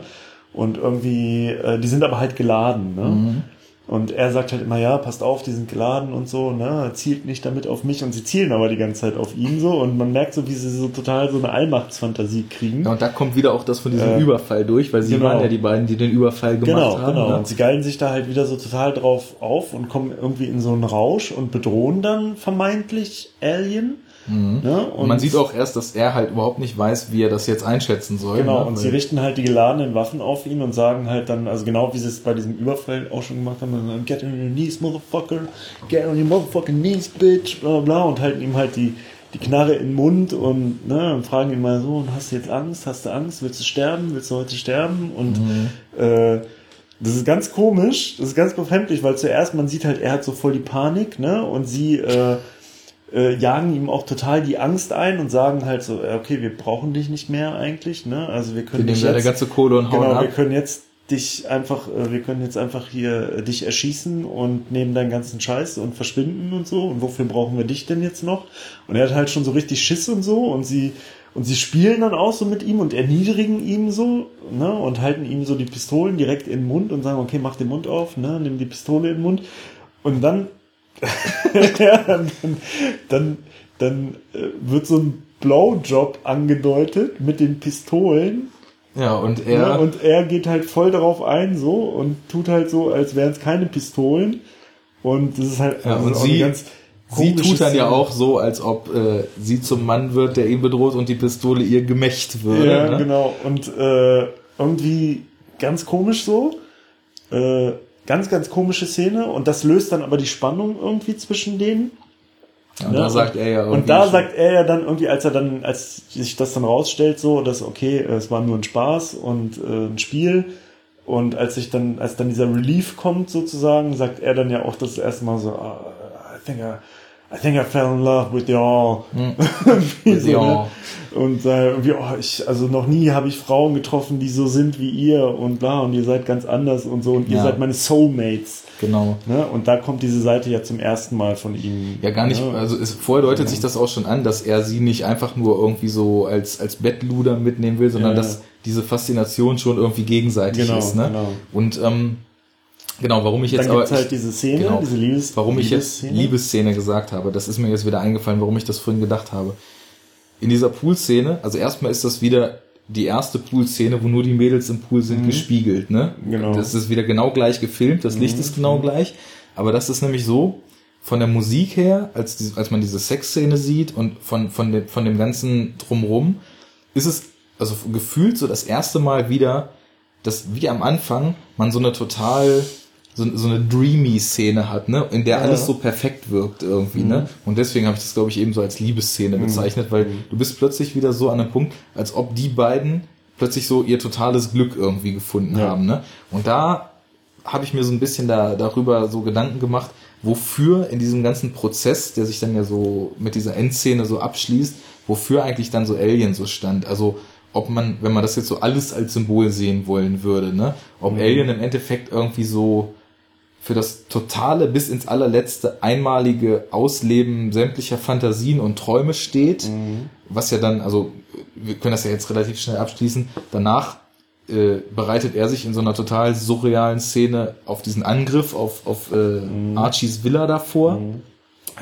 Und irgendwie, äh, die sind aber halt geladen, ne? Und er sagt halt immer, ja, passt auf, die sind geladen und so, ne, zielt nicht damit auf mich und sie zielen aber die ganze Zeit auf ihn so und man merkt so, wie sie so total so eine Allmachtsfantasie kriegen. Ja, und da kommt wieder auch das von diesem äh, Überfall durch, weil sie genau. waren ja die beiden, die den Überfall gemacht genau, haben. Genau, genau. Ne? Und sie geilen sich da halt wieder so total drauf auf und kommen irgendwie in so einen Rausch und bedrohen dann vermeintlich Alien. Mhm. Ne? Und, und, man sieht auch erst, dass er halt überhaupt nicht weiß, wie er das jetzt einschätzen soll. Genau, ne? und sie richten halt die geladenen Waffen auf ihn und sagen halt dann, also genau wie sie es bei diesem Überfall auch schon gemacht haben, get on your knees, motherfucker, get on your motherfucking knees, bitch, bla bla, und halten ihm halt die, die Knarre in den Mund und, ne, und fragen ihn mal so, hast du jetzt Angst, hast du Angst, willst du sterben, willst du heute sterben? Und mhm. äh, das ist ganz komisch, das ist ganz befremdlich, weil zuerst man sieht halt, er hat so voll die Panik, ne, und sie, äh, äh, jagen ihm auch total die Angst ein und sagen halt so, okay, wir brauchen dich nicht mehr eigentlich, ne? Also wir können wir dich jetzt, ganze Kohle und hauen genau, ab. wir können jetzt dich einfach, äh, wir können jetzt einfach hier äh, dich erschießen und nehmen deinen ganzen Scheiß und verschwinden und so. Und wofür brauchen wir dich denn jetzt noch? Und er hat halt schon so richtig Schiss und so und sie und sie spielen dann auch so mit ihm und erniedrigen ihn so, ne, und halten ihm so die Pistolen direkt in den Mund und sagen, okay, mach den Mund auf, ne, nimm die Pistole in den Mund. Und dann ja, dann, dann, dann äh, wird so ein Blowjob angedeutet mit den Pistolen. Ja, und er. Ja, und er geht halt voll darauf ein, so, und tut halt so, als wären es keine Pistolen. Und das ist halt ja, also und sie, ganz sie tut dann Szene. ja auch so, als ob äh, sie zum Mann wird, der ihn bedroht und die Pistole ihr gemächt würde. Ja, ne? genau. Und äh, irgendwie ganz komisch so. Äh, Ganz, ganz komische Szene und das löst dann aber die Spannung irgendwie zwischen denen. Und ja, da sagt er ja Und da sagt er ja dann irgendwie, als er dann, als sich das dann rausstellt, so, dass okay, es war nur ein Spaß und äh, ein Spiel. Und als sich dann, als dann dieser Relief kommt sozusagen, sagt er dann ja auch das erste Mal so, I think I, I think I fell in love with y'all. Hm. with so, y'all. Ne? Und äh, irgendwie, oh, ich, also noch nie habe ich Frauen getroffen, die so sind wie ihr und bla, und ihr seid ganz anders und so, und ihr seid meine Soulmates. Genau. Ne? Und da kommt diese Seite ja zum ersten Mal von ihm. Ja, gar nicht, ne? also es, vorher deutet ja. sich das auch schon an, dass er sie nicht einfach nur irgendwie so als, als Bettluder mitnehmen will, sondern ja, dass diese Faszination schon irgendwie gegenseitig genau, ist. Ne? Genau. Und ähm, Genau, warum ich jetzt Dann aber halt diese Szene, genau, diese Liebes warum ich jetzt Liebesszene gesagt habe, das ist mir jetzt wieder eingefallen, warum ich das vorhin gedacht habe. In dieser Pool-Szene, also erstmal ist das wieder die erste Pool-Szene, wo nur die Mädels im Pool sind, mhm. gespiegelt, ne? Genau. Das ist wieder genau gleich gefilmt, das Licht mhm. ist genau gleich, aber das ist nämlich so, von der Musik her, als, die, als man diese Sexszene sieht und von, von, dem, von dem ganzen Drumrum, ist es also gefühlt so das erste Mal wieder, dass wie am Anfang man so eine total so, so eine dreamy Szene hat, ne, in der ja. alles so perfekt wirkt irgendwie, ne? mhm. ne? Und deswegen habe ich das glaube ich eben so als Liebesszene mhm. bezeichnet, weil mhm. du bist plötzlich wieder so an einem Punkt, als ob die beiden plötzlich so ihr totales Glück irgendwie gefunden ja. haben, ne? Und da habe ich mir so ein bisschen da darüber so Gedanken gemacht, wofür in diesem ganzen Prozess, der sich dann ja so mit dieser Endszene so abschließt, wofür eigentlich dann so Alien so stand. Also ob man, wenn man das jetzt so alles als Symbol sehen wollen würde, ne, ob mhm. Alien im Endeffekt irgendwie so für das totale bis ins allerletzte einmalige Ausleben sämtlicher Fantasien und Träume steht, mhm. was ja dann, also wir können das ja jetzt relativ schnell abschließen, danach äh, bereitet er sich in so einer total surrealen Szene auf diesen Angriff auf, auf äh, mhm. Archies Villa davor. Mhm.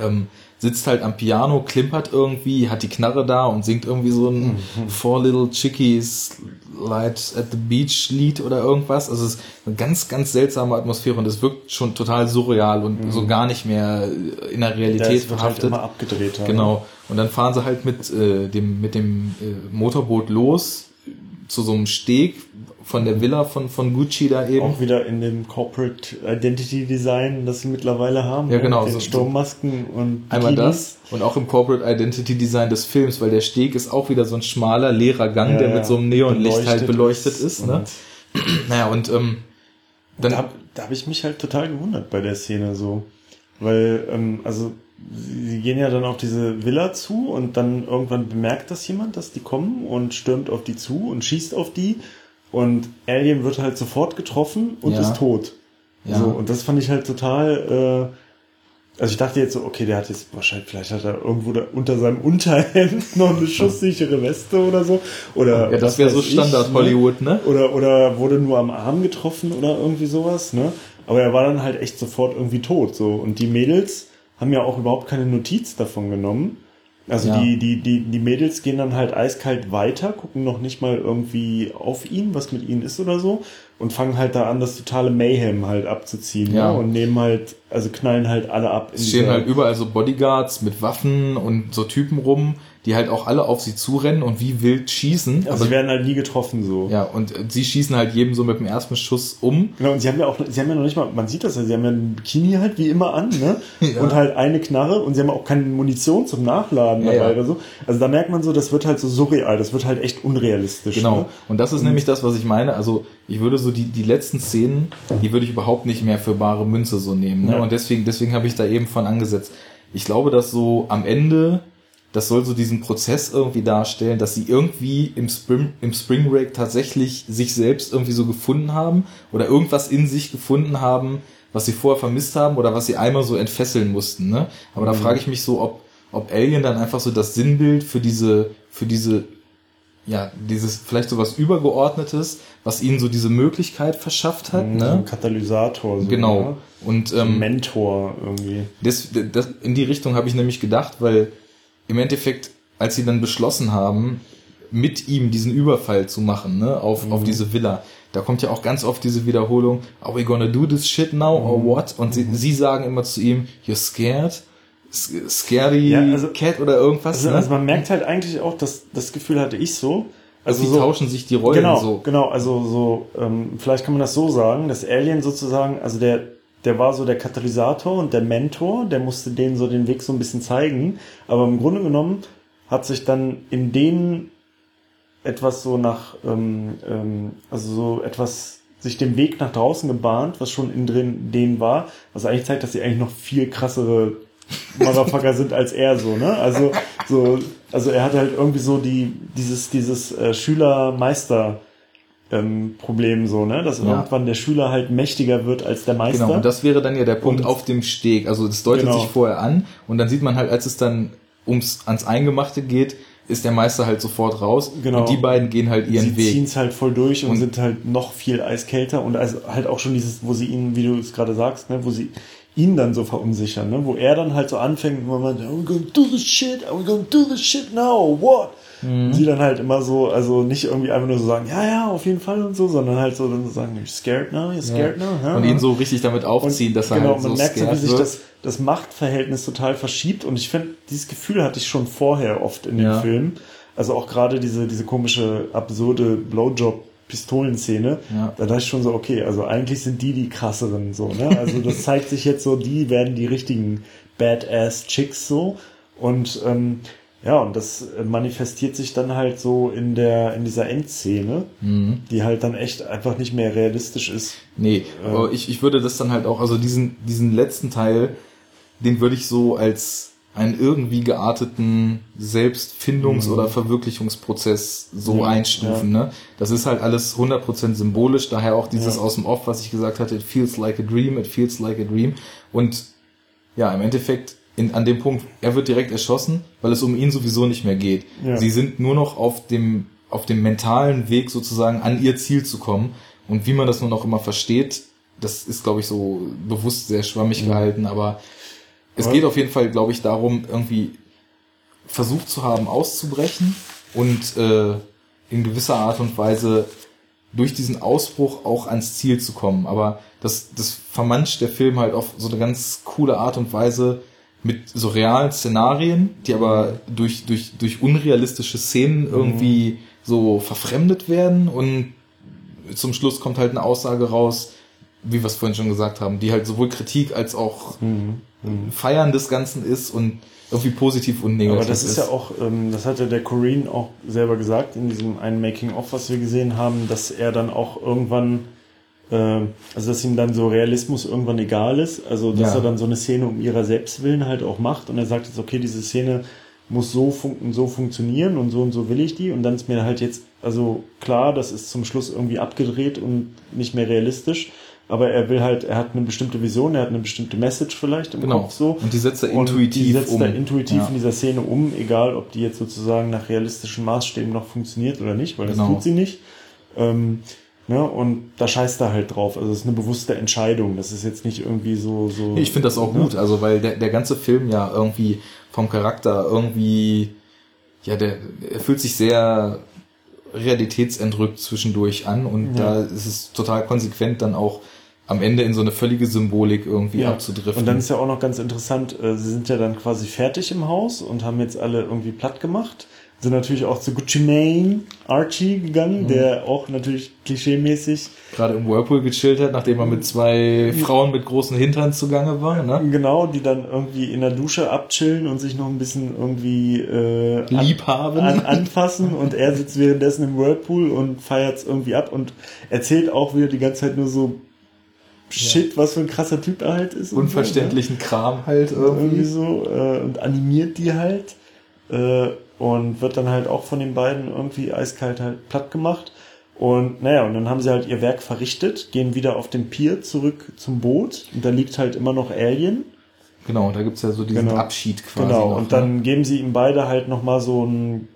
Ähm, sitzt halt am Piano, klimpert irgendwie, hat die Knarre da und singt irgendwie so ein mhm. Four Little Chickies Light at the Beach Lied oder irgendwas. Also es ist eine ganz, ganz seltsame Atmosphäre und es wirkt schon total surreal und mhm. so gar nicht mehr in der Realität der verhaftet. Halt immer abgedreht. Haben. Genau. Und dann fahren sie halt mit äh, dem, mit dem äh, Motorboot los zu so einem Steg, von der Villa von, von Gucci da eben. Auch wieder in dem Corporate Identity Design, das sie mittlerweile haben. Ja, genau. Mit den so, Sturmmasken und Einmal das und auch im Corporate Identity Design des Films, weil der Steg ist auch wieder so ein schmaler, leerer Gang, ja, der mit so einem Neonlicht halt beleuchtet ist. ist ne? naja, und ähm, dann... Da, da habe ich mich halt total gewundert bei der Szene so. Weil, ähm, also sie gehen ja dann auf diese Villa zu und dann irgendwann bemerkt das jemand, dass die kommen und stürmt auf die zu und schießt auf die und Alien wird halt sofort getroffen und ja. ist tot. Ja. So, und das fand ich halt total, äh, also ich dachte jetzt so, okay, der hat jetzt wahrscheinlich, vielleicht hat er irgendwo da unter seinem Unterhemd noch eine schusssichere Weste oder so. Oder ja, das wäre so Standard ich, ne? Hollywood, ne? Oder, oder wurde nur am Arm getroffen oder irgendwie sowas, ne? aber er war dann halt echt sofort irgendwie tot, so. Und die Mädels haben ja auch überhaupt keine Notiz davon genommen. Also Ja. die, die, die, die Mädels gehen dann halt eiskalt weiter, gucken noch nicht mal irgendwie auf ihn, was mit ihnen ist oder so, und fangen halt da an, das totale Mayhem halt abzuziehen, Ja. ne? Und nehmen halt, also knallen halt alle ab. in Es stehen halt überall so Bodyguards mit Waffen und so Typen rum, die halt auch alle auf sie zurennen und wie wild schießen. also sie werden halt nie getroffen, so. ja, und äh, sie schießen halt jedem so mit dem ersten Schuss um. Genau, und sie haben ja auch, sie haben ja noch nicht mal, man sieht das ja, sie haben ja ein Bikini halt wie immer an, ne? Ja. Und halt eine Knarre und sie haben auch keine Munition zum Nachladen Ja, dabei ja. oder so. Also da merkt man so, das wird halt so surreal, das wird halt echt unrealistisch. Genau. Ne? Und das ist nämlich das, was ich meine. Also ich würde so die, die letzten Szenen, die würde ich überhaupt nicht mehr für bare Münze so nehmen. Ne? Und deswegen, deswegen habe ich da eben von angesetzt. Ich glaube, dass so am Ende, das soll so diesen Prozess irgendwie darstellen, dass sie irgendwie im Spring, im Spring Break tatsächlich sich selbst irgendwie so gefunden haben oder irgendwas in sich gefunden haben, was sie vorher vermisst haben oder was sie einmal so entfesseln mussten. Ne? Aber da frage ich mich so, ob, ob Alien dann einfach so das Sinnbild für diese, für diese ja, dieses vielleicht so was Übergeordnetes, was ihnen so diese Möglichkeit verschafft hat, So ein ne? Katalysator. So, Genau. Ne? Und So ein ähm, Mentor irgendwie. das, das, in die Richtung habe ich nämlich gedacht, weil im Endeffekt, als sie dann beschlossen haben, mit ihm diesen Überfall zu machen, ne, auf, auf diese Villa, da kommt ja auch ganz oft diese Wiederholung, are we gonna do this shit now or what? Und sie, sie sagen immer zu ihm, you're scared, scary Ja, also- cat oder irgendwas. Also, ne? also man merkt halt eigentlich auch, dass das Gefühl hatte ich so. also Also sie so, tauschen sich die Rollen genau, so. genau, also so, ähm, vielleicht kann man das so sagen, dass Alien sozusagen, also der, der war so der Katalysator und der Mentor, der musste denen so den Weg so ein bisschen zeigen, aber im Grunde genommen hat sich dann in denen etwas so nach, ähm, ähm, also so etwas sich den Weg nach draußen gebahnt, was schon in drin denen war, was eigentlich zeigt, dass sie eigentlich noch viel krassere Motherfucker sind als er so, ne? Also so, also er hat halt irgendwie so die dieses dieses äh, Schüler-Meister ähm, Problem so, ne? Dass Ja. irgendwann der Schüler halt mächtiger wird als der Meister. Genau, und das wäre dann ja der Punkt Und- auf dem Steg. Also das deutet Genau. sich vorher an und dann sieht man halt, als es dann ums ans Eingemachte geht, ist der Meister halt sofort raus Genau. und die beiden gehen halt ihren sie Weg. ziehen es halt voll durch und, Und- sind halt noch viel eiskälter und also halt auch schon dieses, wo sie ihn, wie du es gerade sagst, ne, wo sie ihn dann so verunsichern, ne, wo er dann halt so anfängt, und man we gonna do this shit, are we gonna do this shit now, what? Mhm. Und sie dann halt immer so, also nicht irgendwie einfach nur so sagen, ja, ja, auf jeden Fall und so, sondern halt so dann so sagen, you're scared now, you're scared now, ja, und ja. ihn so richtig damit aufziehen, dass er genau, halt so man merkt so, wie sich das, das Machtverhältnis total verschiebt und ich finde, dieses Gefühl hatte ich schon vorher oft in den Ja. Filmen. Also auch gerade diese, diese komische, absurde Blowjob-Pistolenszene. Ja. Da dachte ich schon so, okay, also eigentlich sind die die krasseren, so, ne? Also das zeigt sich jetzt so, die werden die richtigen Badass-Chicks so und, ähm, ja, und das äh, manifestiert sich dann halt so in der, in dieser Endszene, Mhm. die halt dann echt einfach nicht mehr realistisch ist. Nee, aber ich, ich würde das dann halt auch, also diesen, diesen letzten Teil, den würde ich so als einen irgendwie gearteten Selbstfindungs- oder Verwirklichungsprozess so Mhm. Ja, einstufen. Ne? Das ist halt alles 100% symbolisch, daher auch dieses Ja. aus dem Off, was ich gesagt hatte, it feels like a dream, it feels like a dream. Und ja, im Endeffekt in, an dem Punkt, er wird direkt erschossen, weil es um ihn sowieso nicht mehr geht. Ja. Sie sind nur noch auf dem, auf dem mentalen Weg sozusagen an ihr Ziel zu kommen. Und wie man das nun auch immer versteht, das ist, glaube ich, so bewusst sehr schwammig gehalten, aber es geht auf jeden Fall, glaube ich, darum, irgendwie versucht zu haben, auszubrechen und äh, in gewisser Art und Weise durch diesen Ausbruch auch ans Ziel zu kommen. Aber das, das vermanscht der Film halt auf so eine ganz coole Art und Weise mit so realen Szenarien, die aber durch, durch, durch unrealistische Szenen irgendwie so verfremdet werden. Und zum Schluss kommt halt eine Aussage raus, wie wir es vorhin schon gesagt haben, die halt sowohl Kritik als auch Feiern des Ganzen ist und irgendwie positiv und negativ Aber das ist, ja auch, ähm, das hat ja der Corinne auch selber gesagt in diesem einen Making-of, was wir gesehen haben, dass er dann auch irgendwann, äh, also dass ihm dann so Realismus irgendwann egal ist, also dass Ja. er dann so eine Szene um ihrer Selbstwillen halt auch macht und er sagt jetzt, okay, diese Szene muss so, fun so funktionieren und so und so will ich die und dann ist mir halt jetzt, also klar, das ist zum Schluss irgendwie abgedreht und nicht mehr realistisch, aber er will halt, er hat eine bestimmte Vision, er hat eine bestimmte Message vielleicht im Genau. Kopf so. Und die setzt er intuitiv die setzt um. er intuitiv Ja. in dieser Szene um, egal ob die jetzt sozusagen nach realistischen Maßstäben noch funktioniert oder nicht, weil Genau. das tut sie nicht. Ähm, Ne? Und da scheißt er halt drauf. Also es ist eine bewusste Entscheidung. Das ist jetzt nicht irgendwie so. so Ich finde das auch ne? gut, also weil der, der ganze Film ja irgendwie vom Charakter irgendwie, ja, der, er fühlt sich sehr realitätsentrückt zwischendurch an und Ja. da ist es total konsequent dann auch am Ende in so eine völlige Symbolik irgendwie Ja. abzudriften. Und dann ist ja auch noch ganz interessant, äh, sie sind ja dann quasi fertig im Haus und haben jetzt alle irgendwie platt gemacht. Sind natürlich auch zu Gucci Mane, Archie gegangen, Mhm. der auch natürlich klischeemäßig gerade im Whirlpool gechillt hat, nachdem er mit zwei Frauen mit großen Hintern zugange war, ne? Genau, die dann irgendwie in der Dusche abchillen und sich noch ein bisschen irgendwie äh, an- Lieb haben. An, anfassen und er sitzt währenddessen im Whirlpool und feiert's irgendwie ab und erzählt auch wieder die ganze Zeit nur so Shit, was für ein krasser Typ er halt ist. Unverständlichen Kram halt So, ne? irgendwie irgendwie. so äh, und animiert die halt äh, und wird dann halt auch von den beiden irgendwie eiskalt halt platt gemacht. Und naja, und dann haben sie halt ihr Werk verrichtet, gehen wieder auf den Pier zurück zum Boot und da liegt halt immer noch Alien. Genau, da gibt's ja so diesen Genau. Abschied quasi. Genau, noch, und ne? dann geben sie ihm beide halt nochmal so einen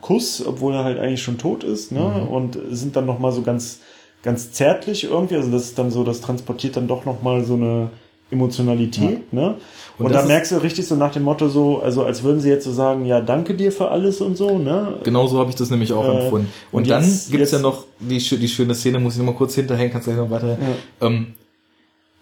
Kuss, obwohl er halt eigentlich schon tot ist, ne? Mhm. Und sind dann nochmal so ganz, ganz zärtlich irgendwie. Also das ist dann so, das transportiert dann doch nochmal so eine Emotionalität, ne? Und Und, da merkst du richtig so nach dem Motto so, also als würden sie jetzt so sagen, ja, danke dir für alles und so, ne? Genau so habe ich das nämlich auch Äh, empfunden. Und, und dann jetzt- gibt's ja jetzt- noch die, die schöne Szene, muss ich noch mal kurz hinterhängen, kannst gleich noch weiter. Ähm,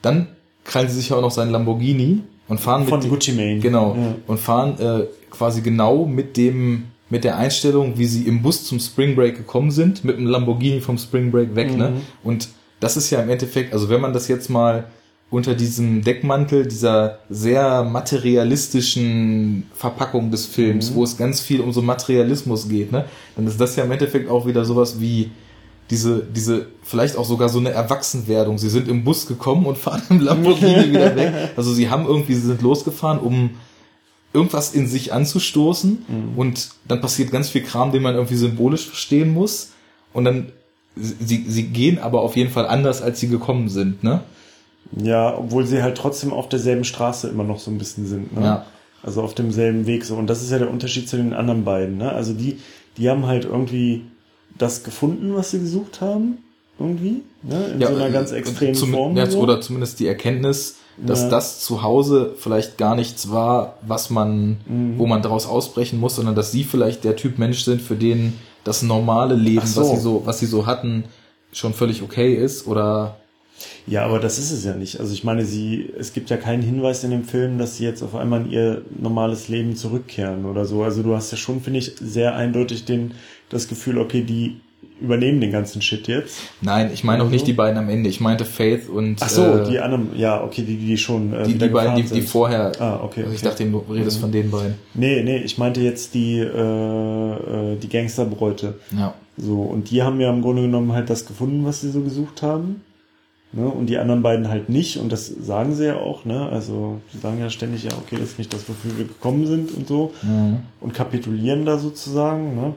dann krallen sie sich ja auch noch seinen Lamborghini und fahren mit Von dem- Gucci Mane. Genau. Ja. Und fahren äh, quasi genau mit dem mit der Einstellung, wie sie im Bus zum Spring Break gekommen sind, mit dem Lamborghini vom Spring Break weg, ne? Mhm. Und das ist ja im Endeffekt, also wenn man das jetzt mal unter diesem Deckmantel dieser sehr materialistischen Verpackung des Mhm. Films, wo es ganz viel um so Materialismus geht, ne, dann ist das ja im Endeffekt auch wieder sowas wie diese, diese, vielleicht auch sogar so eine Erwachsenwerdung. Sie sind im Bus gekommen und fahren im Lamborghini wieder weg. Also sie haben irgendwie, sie sind losgefahren, um irgendwas in sich anzustoßen und dann passiert ganz viel Kram, den man irgendwie symbolisch verstehen muss und dann sie, sie gehen aber auf jeden Fall anders, als sie gekommen sind, ne? Ja, obwohl sie halt trotzdem auf derselben Straße immer noch so ein bisschen sind, ne? Ja. Also auf demselben Weg so. Und das ist ja der Unterschied zu den anderen beiden, ne? Also die, die haben halt irgendwie das gefunden, was sie gesucht haben, irgendwie, ne? In so einer äh, ganz extremen Form. ja, so. Oder zumindest die Erkenntnis, dass Ja. das zu Hause vielleicht gar nichts war, was man, Mhm. wo man daraus ausbrechen muss, sondern dass sie vielleicht der Typ Mensch sind, für den das normale Leben, so. was sie so, was sie so hatten, schon völlig okay ist oder Ja, aber das ist es ja nicht. Also ich meine, sie, es gibt ja keinen Hinweis in dem Film, dass sie jetzt auf einmal in ihr normales Leben zurückkehren oder so. Also du hast ja schon, finde ich, sehr eindeutig den, das Gefühl, okay, die übernehmen den ganzen Shit jetzt. Nein, ich meine auch Also? nicht die beiden am Ende. Ich meinte Faith und Ach so, äh, die anderen, ja, okay, die, die schon äh, die, die beiden, die, die vorher. Ah, okay, Ich okay. dachte, du redest von den beiden. Nee, nee, ich meinte jetzt die, äh, äh, die Gangsterbräute. Ja. So, und die haben ja im Grunde genommen halt das gefunden, was sie so gesucht haben. Ne? Und die anderen beiden halt nicht. Und das sagen sie ja auch, ne? Also, sie sagen ja ständig, ja, okay, das ist nicht das, wofür wir gekommen sind und so. Mhm. Und kapitulieren da sozusagen, ne?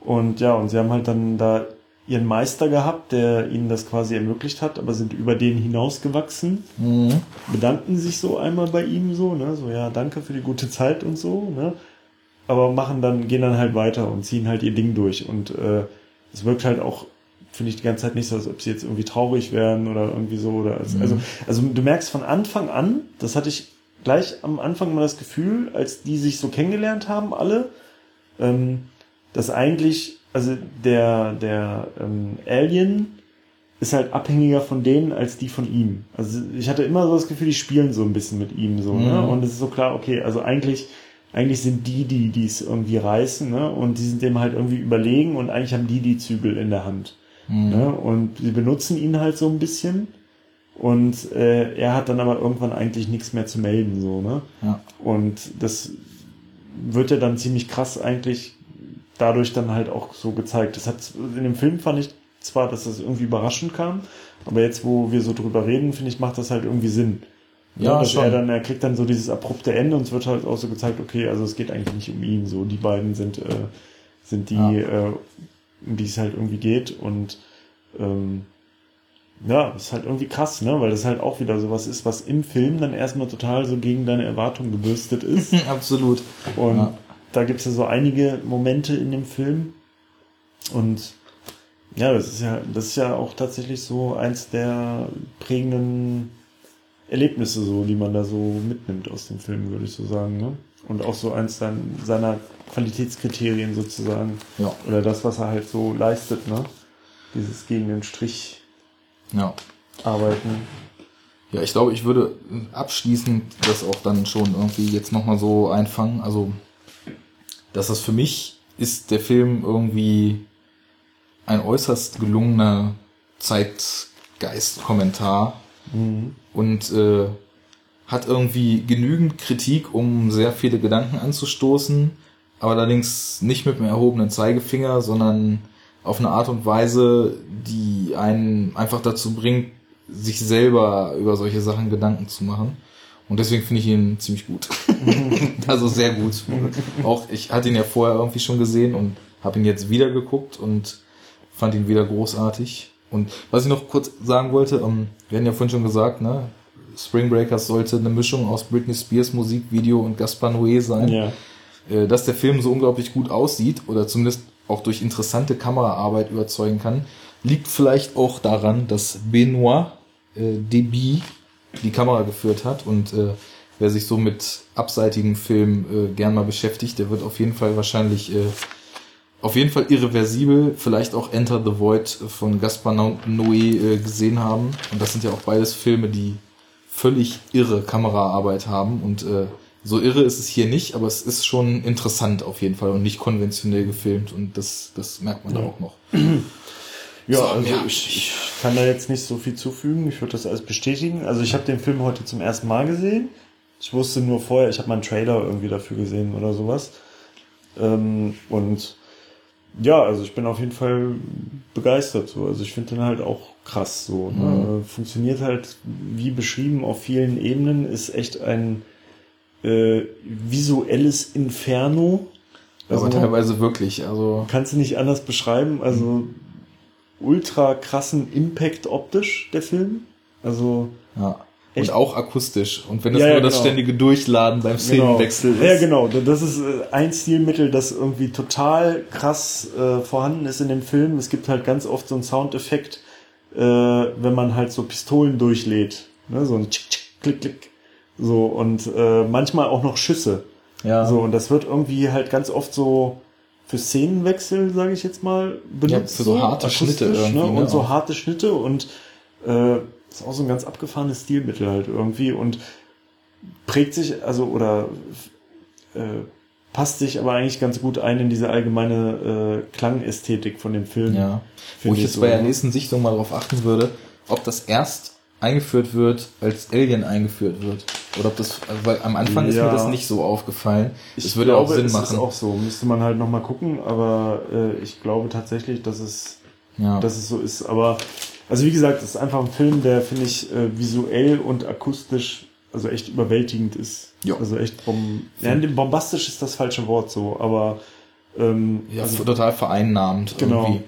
Und ja, und sie haben halt dann da ihren Meister gehabt, der ihnen das quasi ermöglicht hat, aber sind über den hinausgewachsen, Mhm. bedanken sich so einmal bei ihm so, ne? So, ja, danke für die gute Zeit und so, ne? Aber machen dann, gehen dann halt weiter und ziehen halt ihr Ding durch. Und äh, es wirkt halt auch, finde ich, die ganze Zeit nicht so, als ob sie jetzt irgendwie traurig wären oder irgendwie so. Oder als, also, also du merkst von Anfang an, das hatte ich gleich am Anfang mal das Gefühl, als die sich so kennengelernt haben, alle, ähm, dass eigentlich, also der, der ähm, Alien ist halt abhängiger von denen als die von ihm. Also ich hatte immer so das Gefühl, die spielen so ein bisschen mit ihm so, ne? Mhm. Und es ist so klar, okay, also eigentlich, eigentlich sind die, die die es irgendwie reißen, ne? Und die sind dem halt irgendwie überlegen und eigentlich haben die die Zügel in der Hand. Mhm. Ne? Und sie benutzen ihn halt so ein bisschen. Und äh, er hat dann aber irgendwann eigentlich nichts mehr zu melden, so, ne? Ja. Und das wird ja dann ziemlich krass eigentlich dadurch dann halt auch so gezeigt. Das hat in dem Film fand ich zwar, dass das irgendwie überraschend kam, aber jetzt, wo wir so drüber reden, finde ich, macht das halt irgendwie Sinn. Ja, dass schon. er dann, er kriegt dann so dieses abrupte Ende und es wird halt auch so gezeigt, okay, also es geht eigentlich nicht um ihn, so die beiden sind, äh, sind die, Ja. äh, um die es halt irgendwie geht und ähm, ja, ist halt irgendwie krass, ne? Weil das halt auch wieder sowas ist, was im Film dann erstmal total so gegen deine Erwartungen gebürstet ist. Absolut. Und Ja. Da gibt's ja so einige Momente in dem Film. Und Ja, das ist ja, das ist ja auch tatsächlich so eins der prägenden Erlebnisse, so, die man da so mitnimmt aus dem Film, würde ich so sagen. Ne? Und auch so eins sein, seiner Qualitätskriterien sozusagen. Ja. Oder das, was er halt so leistet, ne? Dieses gegen den Strich Ja. arbeiten. Ja, ich glaube, ich würde abschließend das auch dann schon irgendwie jetzt nochmal so einfangen. Also, dass das für mich ist der Film irgendwie ein äußerst gelungener Zeitgeist-Kommentar und äh, hat irgendwie genügend Kritik, um sehr viele Gedanken anzustoßen, aber allerdings nicht mit einem erhobenen Zeigefinger, sondern auf eine Art und Weise, die einen einfach dazu bringt, sich selber über solche Sachen Gedanken zu machen. Und deswegen finde ich ihn ziemlich gut. also sehr gut. Auch ich hatte ihn ja vorher irgendwie schon gesehen und habe ihn jetzt wieder geguckt und fand ihn wieder großartig. Und was ich noch kurz sagen wollte, ähm, wir hatten ja vorhin schon gesagt, ne, Spring Breakers sollte eine Mischung aus Britney Spears Musikvideo und Gaspar Noé sein. Ja. Äh, dass der Film so unglaublich gut aussieht oder zumindest auch durch interessante Kameraarbeit überzeugen kann, liegt vielleicht auch daran, dass Benoit äh, Deby die Kamera geführt hat und äh, wer sich so mit abseitigen Filmen äh, gern mal beschäftigt, der wird auf jeden Fall wahrscheinlich äh, auf jeden Fall irreversibel, vielleicht auch Enter the Void von Gaspar Noé äh, gesehen haben. Und das sind ja auch beides Filme, die völlig irre Kameraarbeit haben. Und äh, so irre ist es hier nicht, aber es ist schon interessant auf jeden Fall und nicht konventionell gefilmt. Und das, das merkt man da auch noch. Ja, So, also ja. ich, ich kann da jetzt nicht so viel zufügen. Ich würde das alles bestätigen. Also ich habe den Film heute zum ersten Mal gesehen. Ich wusste nur vorher, ich habe mal einen Trailer irgendwie dafür gesehen oder sowas. Ähm, und ja, also ich bin auf jeden Fall begeistert so. Also ich finde den halt auch krass so. Ne? Funktioniert halt wie beschrieben auf vielen Ebenen. Ist echt ein äh, visuelles Inferno. Aber Also- teilweise wirklich. Also kannst du nicht anders beschreiben. Also ultra krassen Impact optisch, der Film. Also ja. Echt? Und auch akustisch. Und wenn das Ja, nur ja, das genau. ständige Durchladen beim Szenenwechsel genau. ist. Ja, genau. Das ist äh, ein Stilmittel, das irgendwie total krass äh, vorhanden ist in dem Film. Es gibt halt ganz oft so einen Soundeffekt, äh, wenn man halt so Pistolen durchlädt. Ne? So ein Tschick, Tschick, Klick, Klick. So, und äh, manchmal auch noch Schüsse. Ja. So, und das wird irgendwie halt ganz oft so für Szenenwechsel, sage ich jetzt mal, benutzt. für so harte Schnitte irgendwie, Ne? ne, Und so harte Schnitte und äh, ist auch so ein ganz abgefahrenes Stilmittel halt irgendwie und prägt sich, also oder äh, passt sich aber eigentlich ganz gut ein in diese allgemeine äh, Klangästhetik von dem Film. Ja. Wo ich jetzt so, bei der ne? nächsten Sichtung mal darauf achten würde, ob das erst eingeführt wird, als Alien eingeführt wird. Oder ob das, weil am Anfang ist Ja. mir das nicht so aufgefallen. Ich Es würde glaube, auch Sinn es machen. ist auch so. Müsste man halt nochmal gucken, aber äh, ich glaube tatsächlich, dass es ja. dass es so ist. Aber, also wie gesagt, es ist einfach ein Film, der, finde ich, äh, visuell und akustisch, also echt überwältigend ist. Ja. Also echt bom ja, bombastisch ist das falsche Wort so, aber ähm, ja, also total vereinnahmend Genau. irgendwie.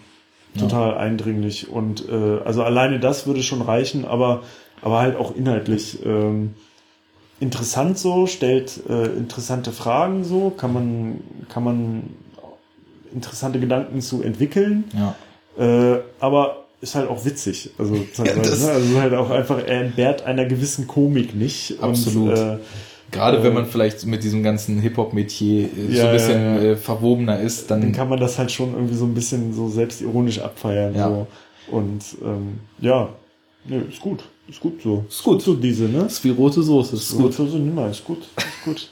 Total eindringlich. Und äh, also alleine das würde schon reichen, aber, aber halt auch inhaltlich ähm, interessant so, stellt äh, interessante Fragen so, kann man, kann man interessante Gedanken zu entwickeln. Ja. Äh, aber ist halt auch witzig. Also, teilweise, das- ne? also halt auch einfach, er entbehrt einer gewissen Komik nicht. Absolut. Und, äh, Gerade wenn man vielleicht mit diesem ganzen Hip-Hop-Metier äh, so Ja, ein bisschen ja, ja. Äh, verwobener ist, dann dann kann man das halt schon irgendwie so ein bisschen so selbstironisch abfeiern. Ja. So. Und ähm, ja, nee, ist gut. Ist gut so. Ist gut. so diese, ne? ist wie rote Soße. Ist gut. So, so nimmer, ist gut. Ist gut.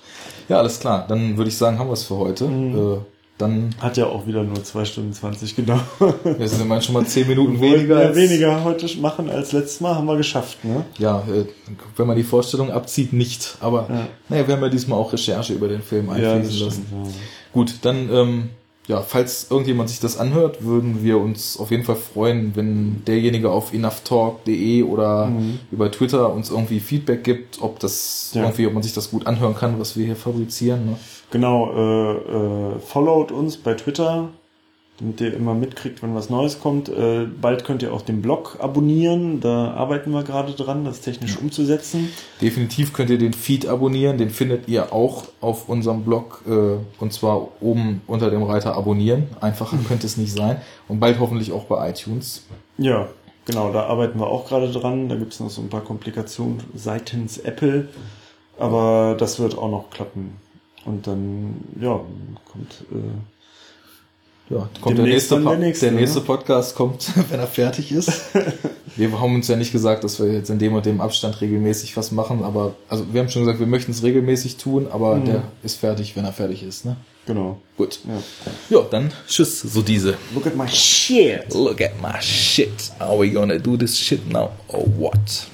Ja, alles klar. Dann würde ich sagen, haben wir es für heute. Mhm. Äh, dann Hat ja auch wieder nur zwei Stunden 20 genau. wir sind immerhin schon mal zehn Minuten Wollten weniger. wir als- weniger heute machen als letztes Mal, haben wir geschafft, ne? Ja, äh, wenn man die Vorstellung abzieht, nicht. Aber Ja. naja, wir haben ja diesmal auch Recherche über den Film einfließen lassen. Ja. Gut, dann, ähm, ja, falls irgendjemand sich das anhört, würden wir uns auf jeden Fall freuen, wenn derjenige auf enoughtalk.de oder Mhm. über Twitter uns irgendwie Feedback gibt, ob das Ja. irgendwie, ob man sich das gut anhören kann, was wir hier fabrizieren. Ne? Genau, äh, äh, followt uns bei Twitter, damit ihr immer mitkriegt, wenn was Neues kommt. Äh, bald könnt ihr auch den Blog abonnieren. Da arbeiten wir gerade dran, das technisch umzusetzen. Definitiv könnt ihr den Feed abonnieren. Den findet ihr auch auf unserem Blog äh, und zwar oben unter dem Reiter abonnieren. Einfacher könnte es nicht sein. Und bald hoffentlich auch bei iTunes. Ja, genau, da arbeiten wir auch gerade dran. Da gibt es noch so ein paar Komplikationen seitens Apple. Aber das wird auch noch klappen. Und dann, ja, kommt. Äh, Ja, kommt der nächste, der nächste, der nächste Podcast kommt, wenn er fertig ist. wir haben uns ja nicht gesagt, dass wir jetzt in dem und dem Abstand regelmäßig was machen, aber also wir haben schon gesagt, wir möchten es regelmäßig tun, aber Mhm. der ist fertig, wenn er fertig ist, ne? genau. Gut. Ja. Ja, dann tschüss, so diese. Look at my shit. Look at my shit. Are we gonna do this shit now or what?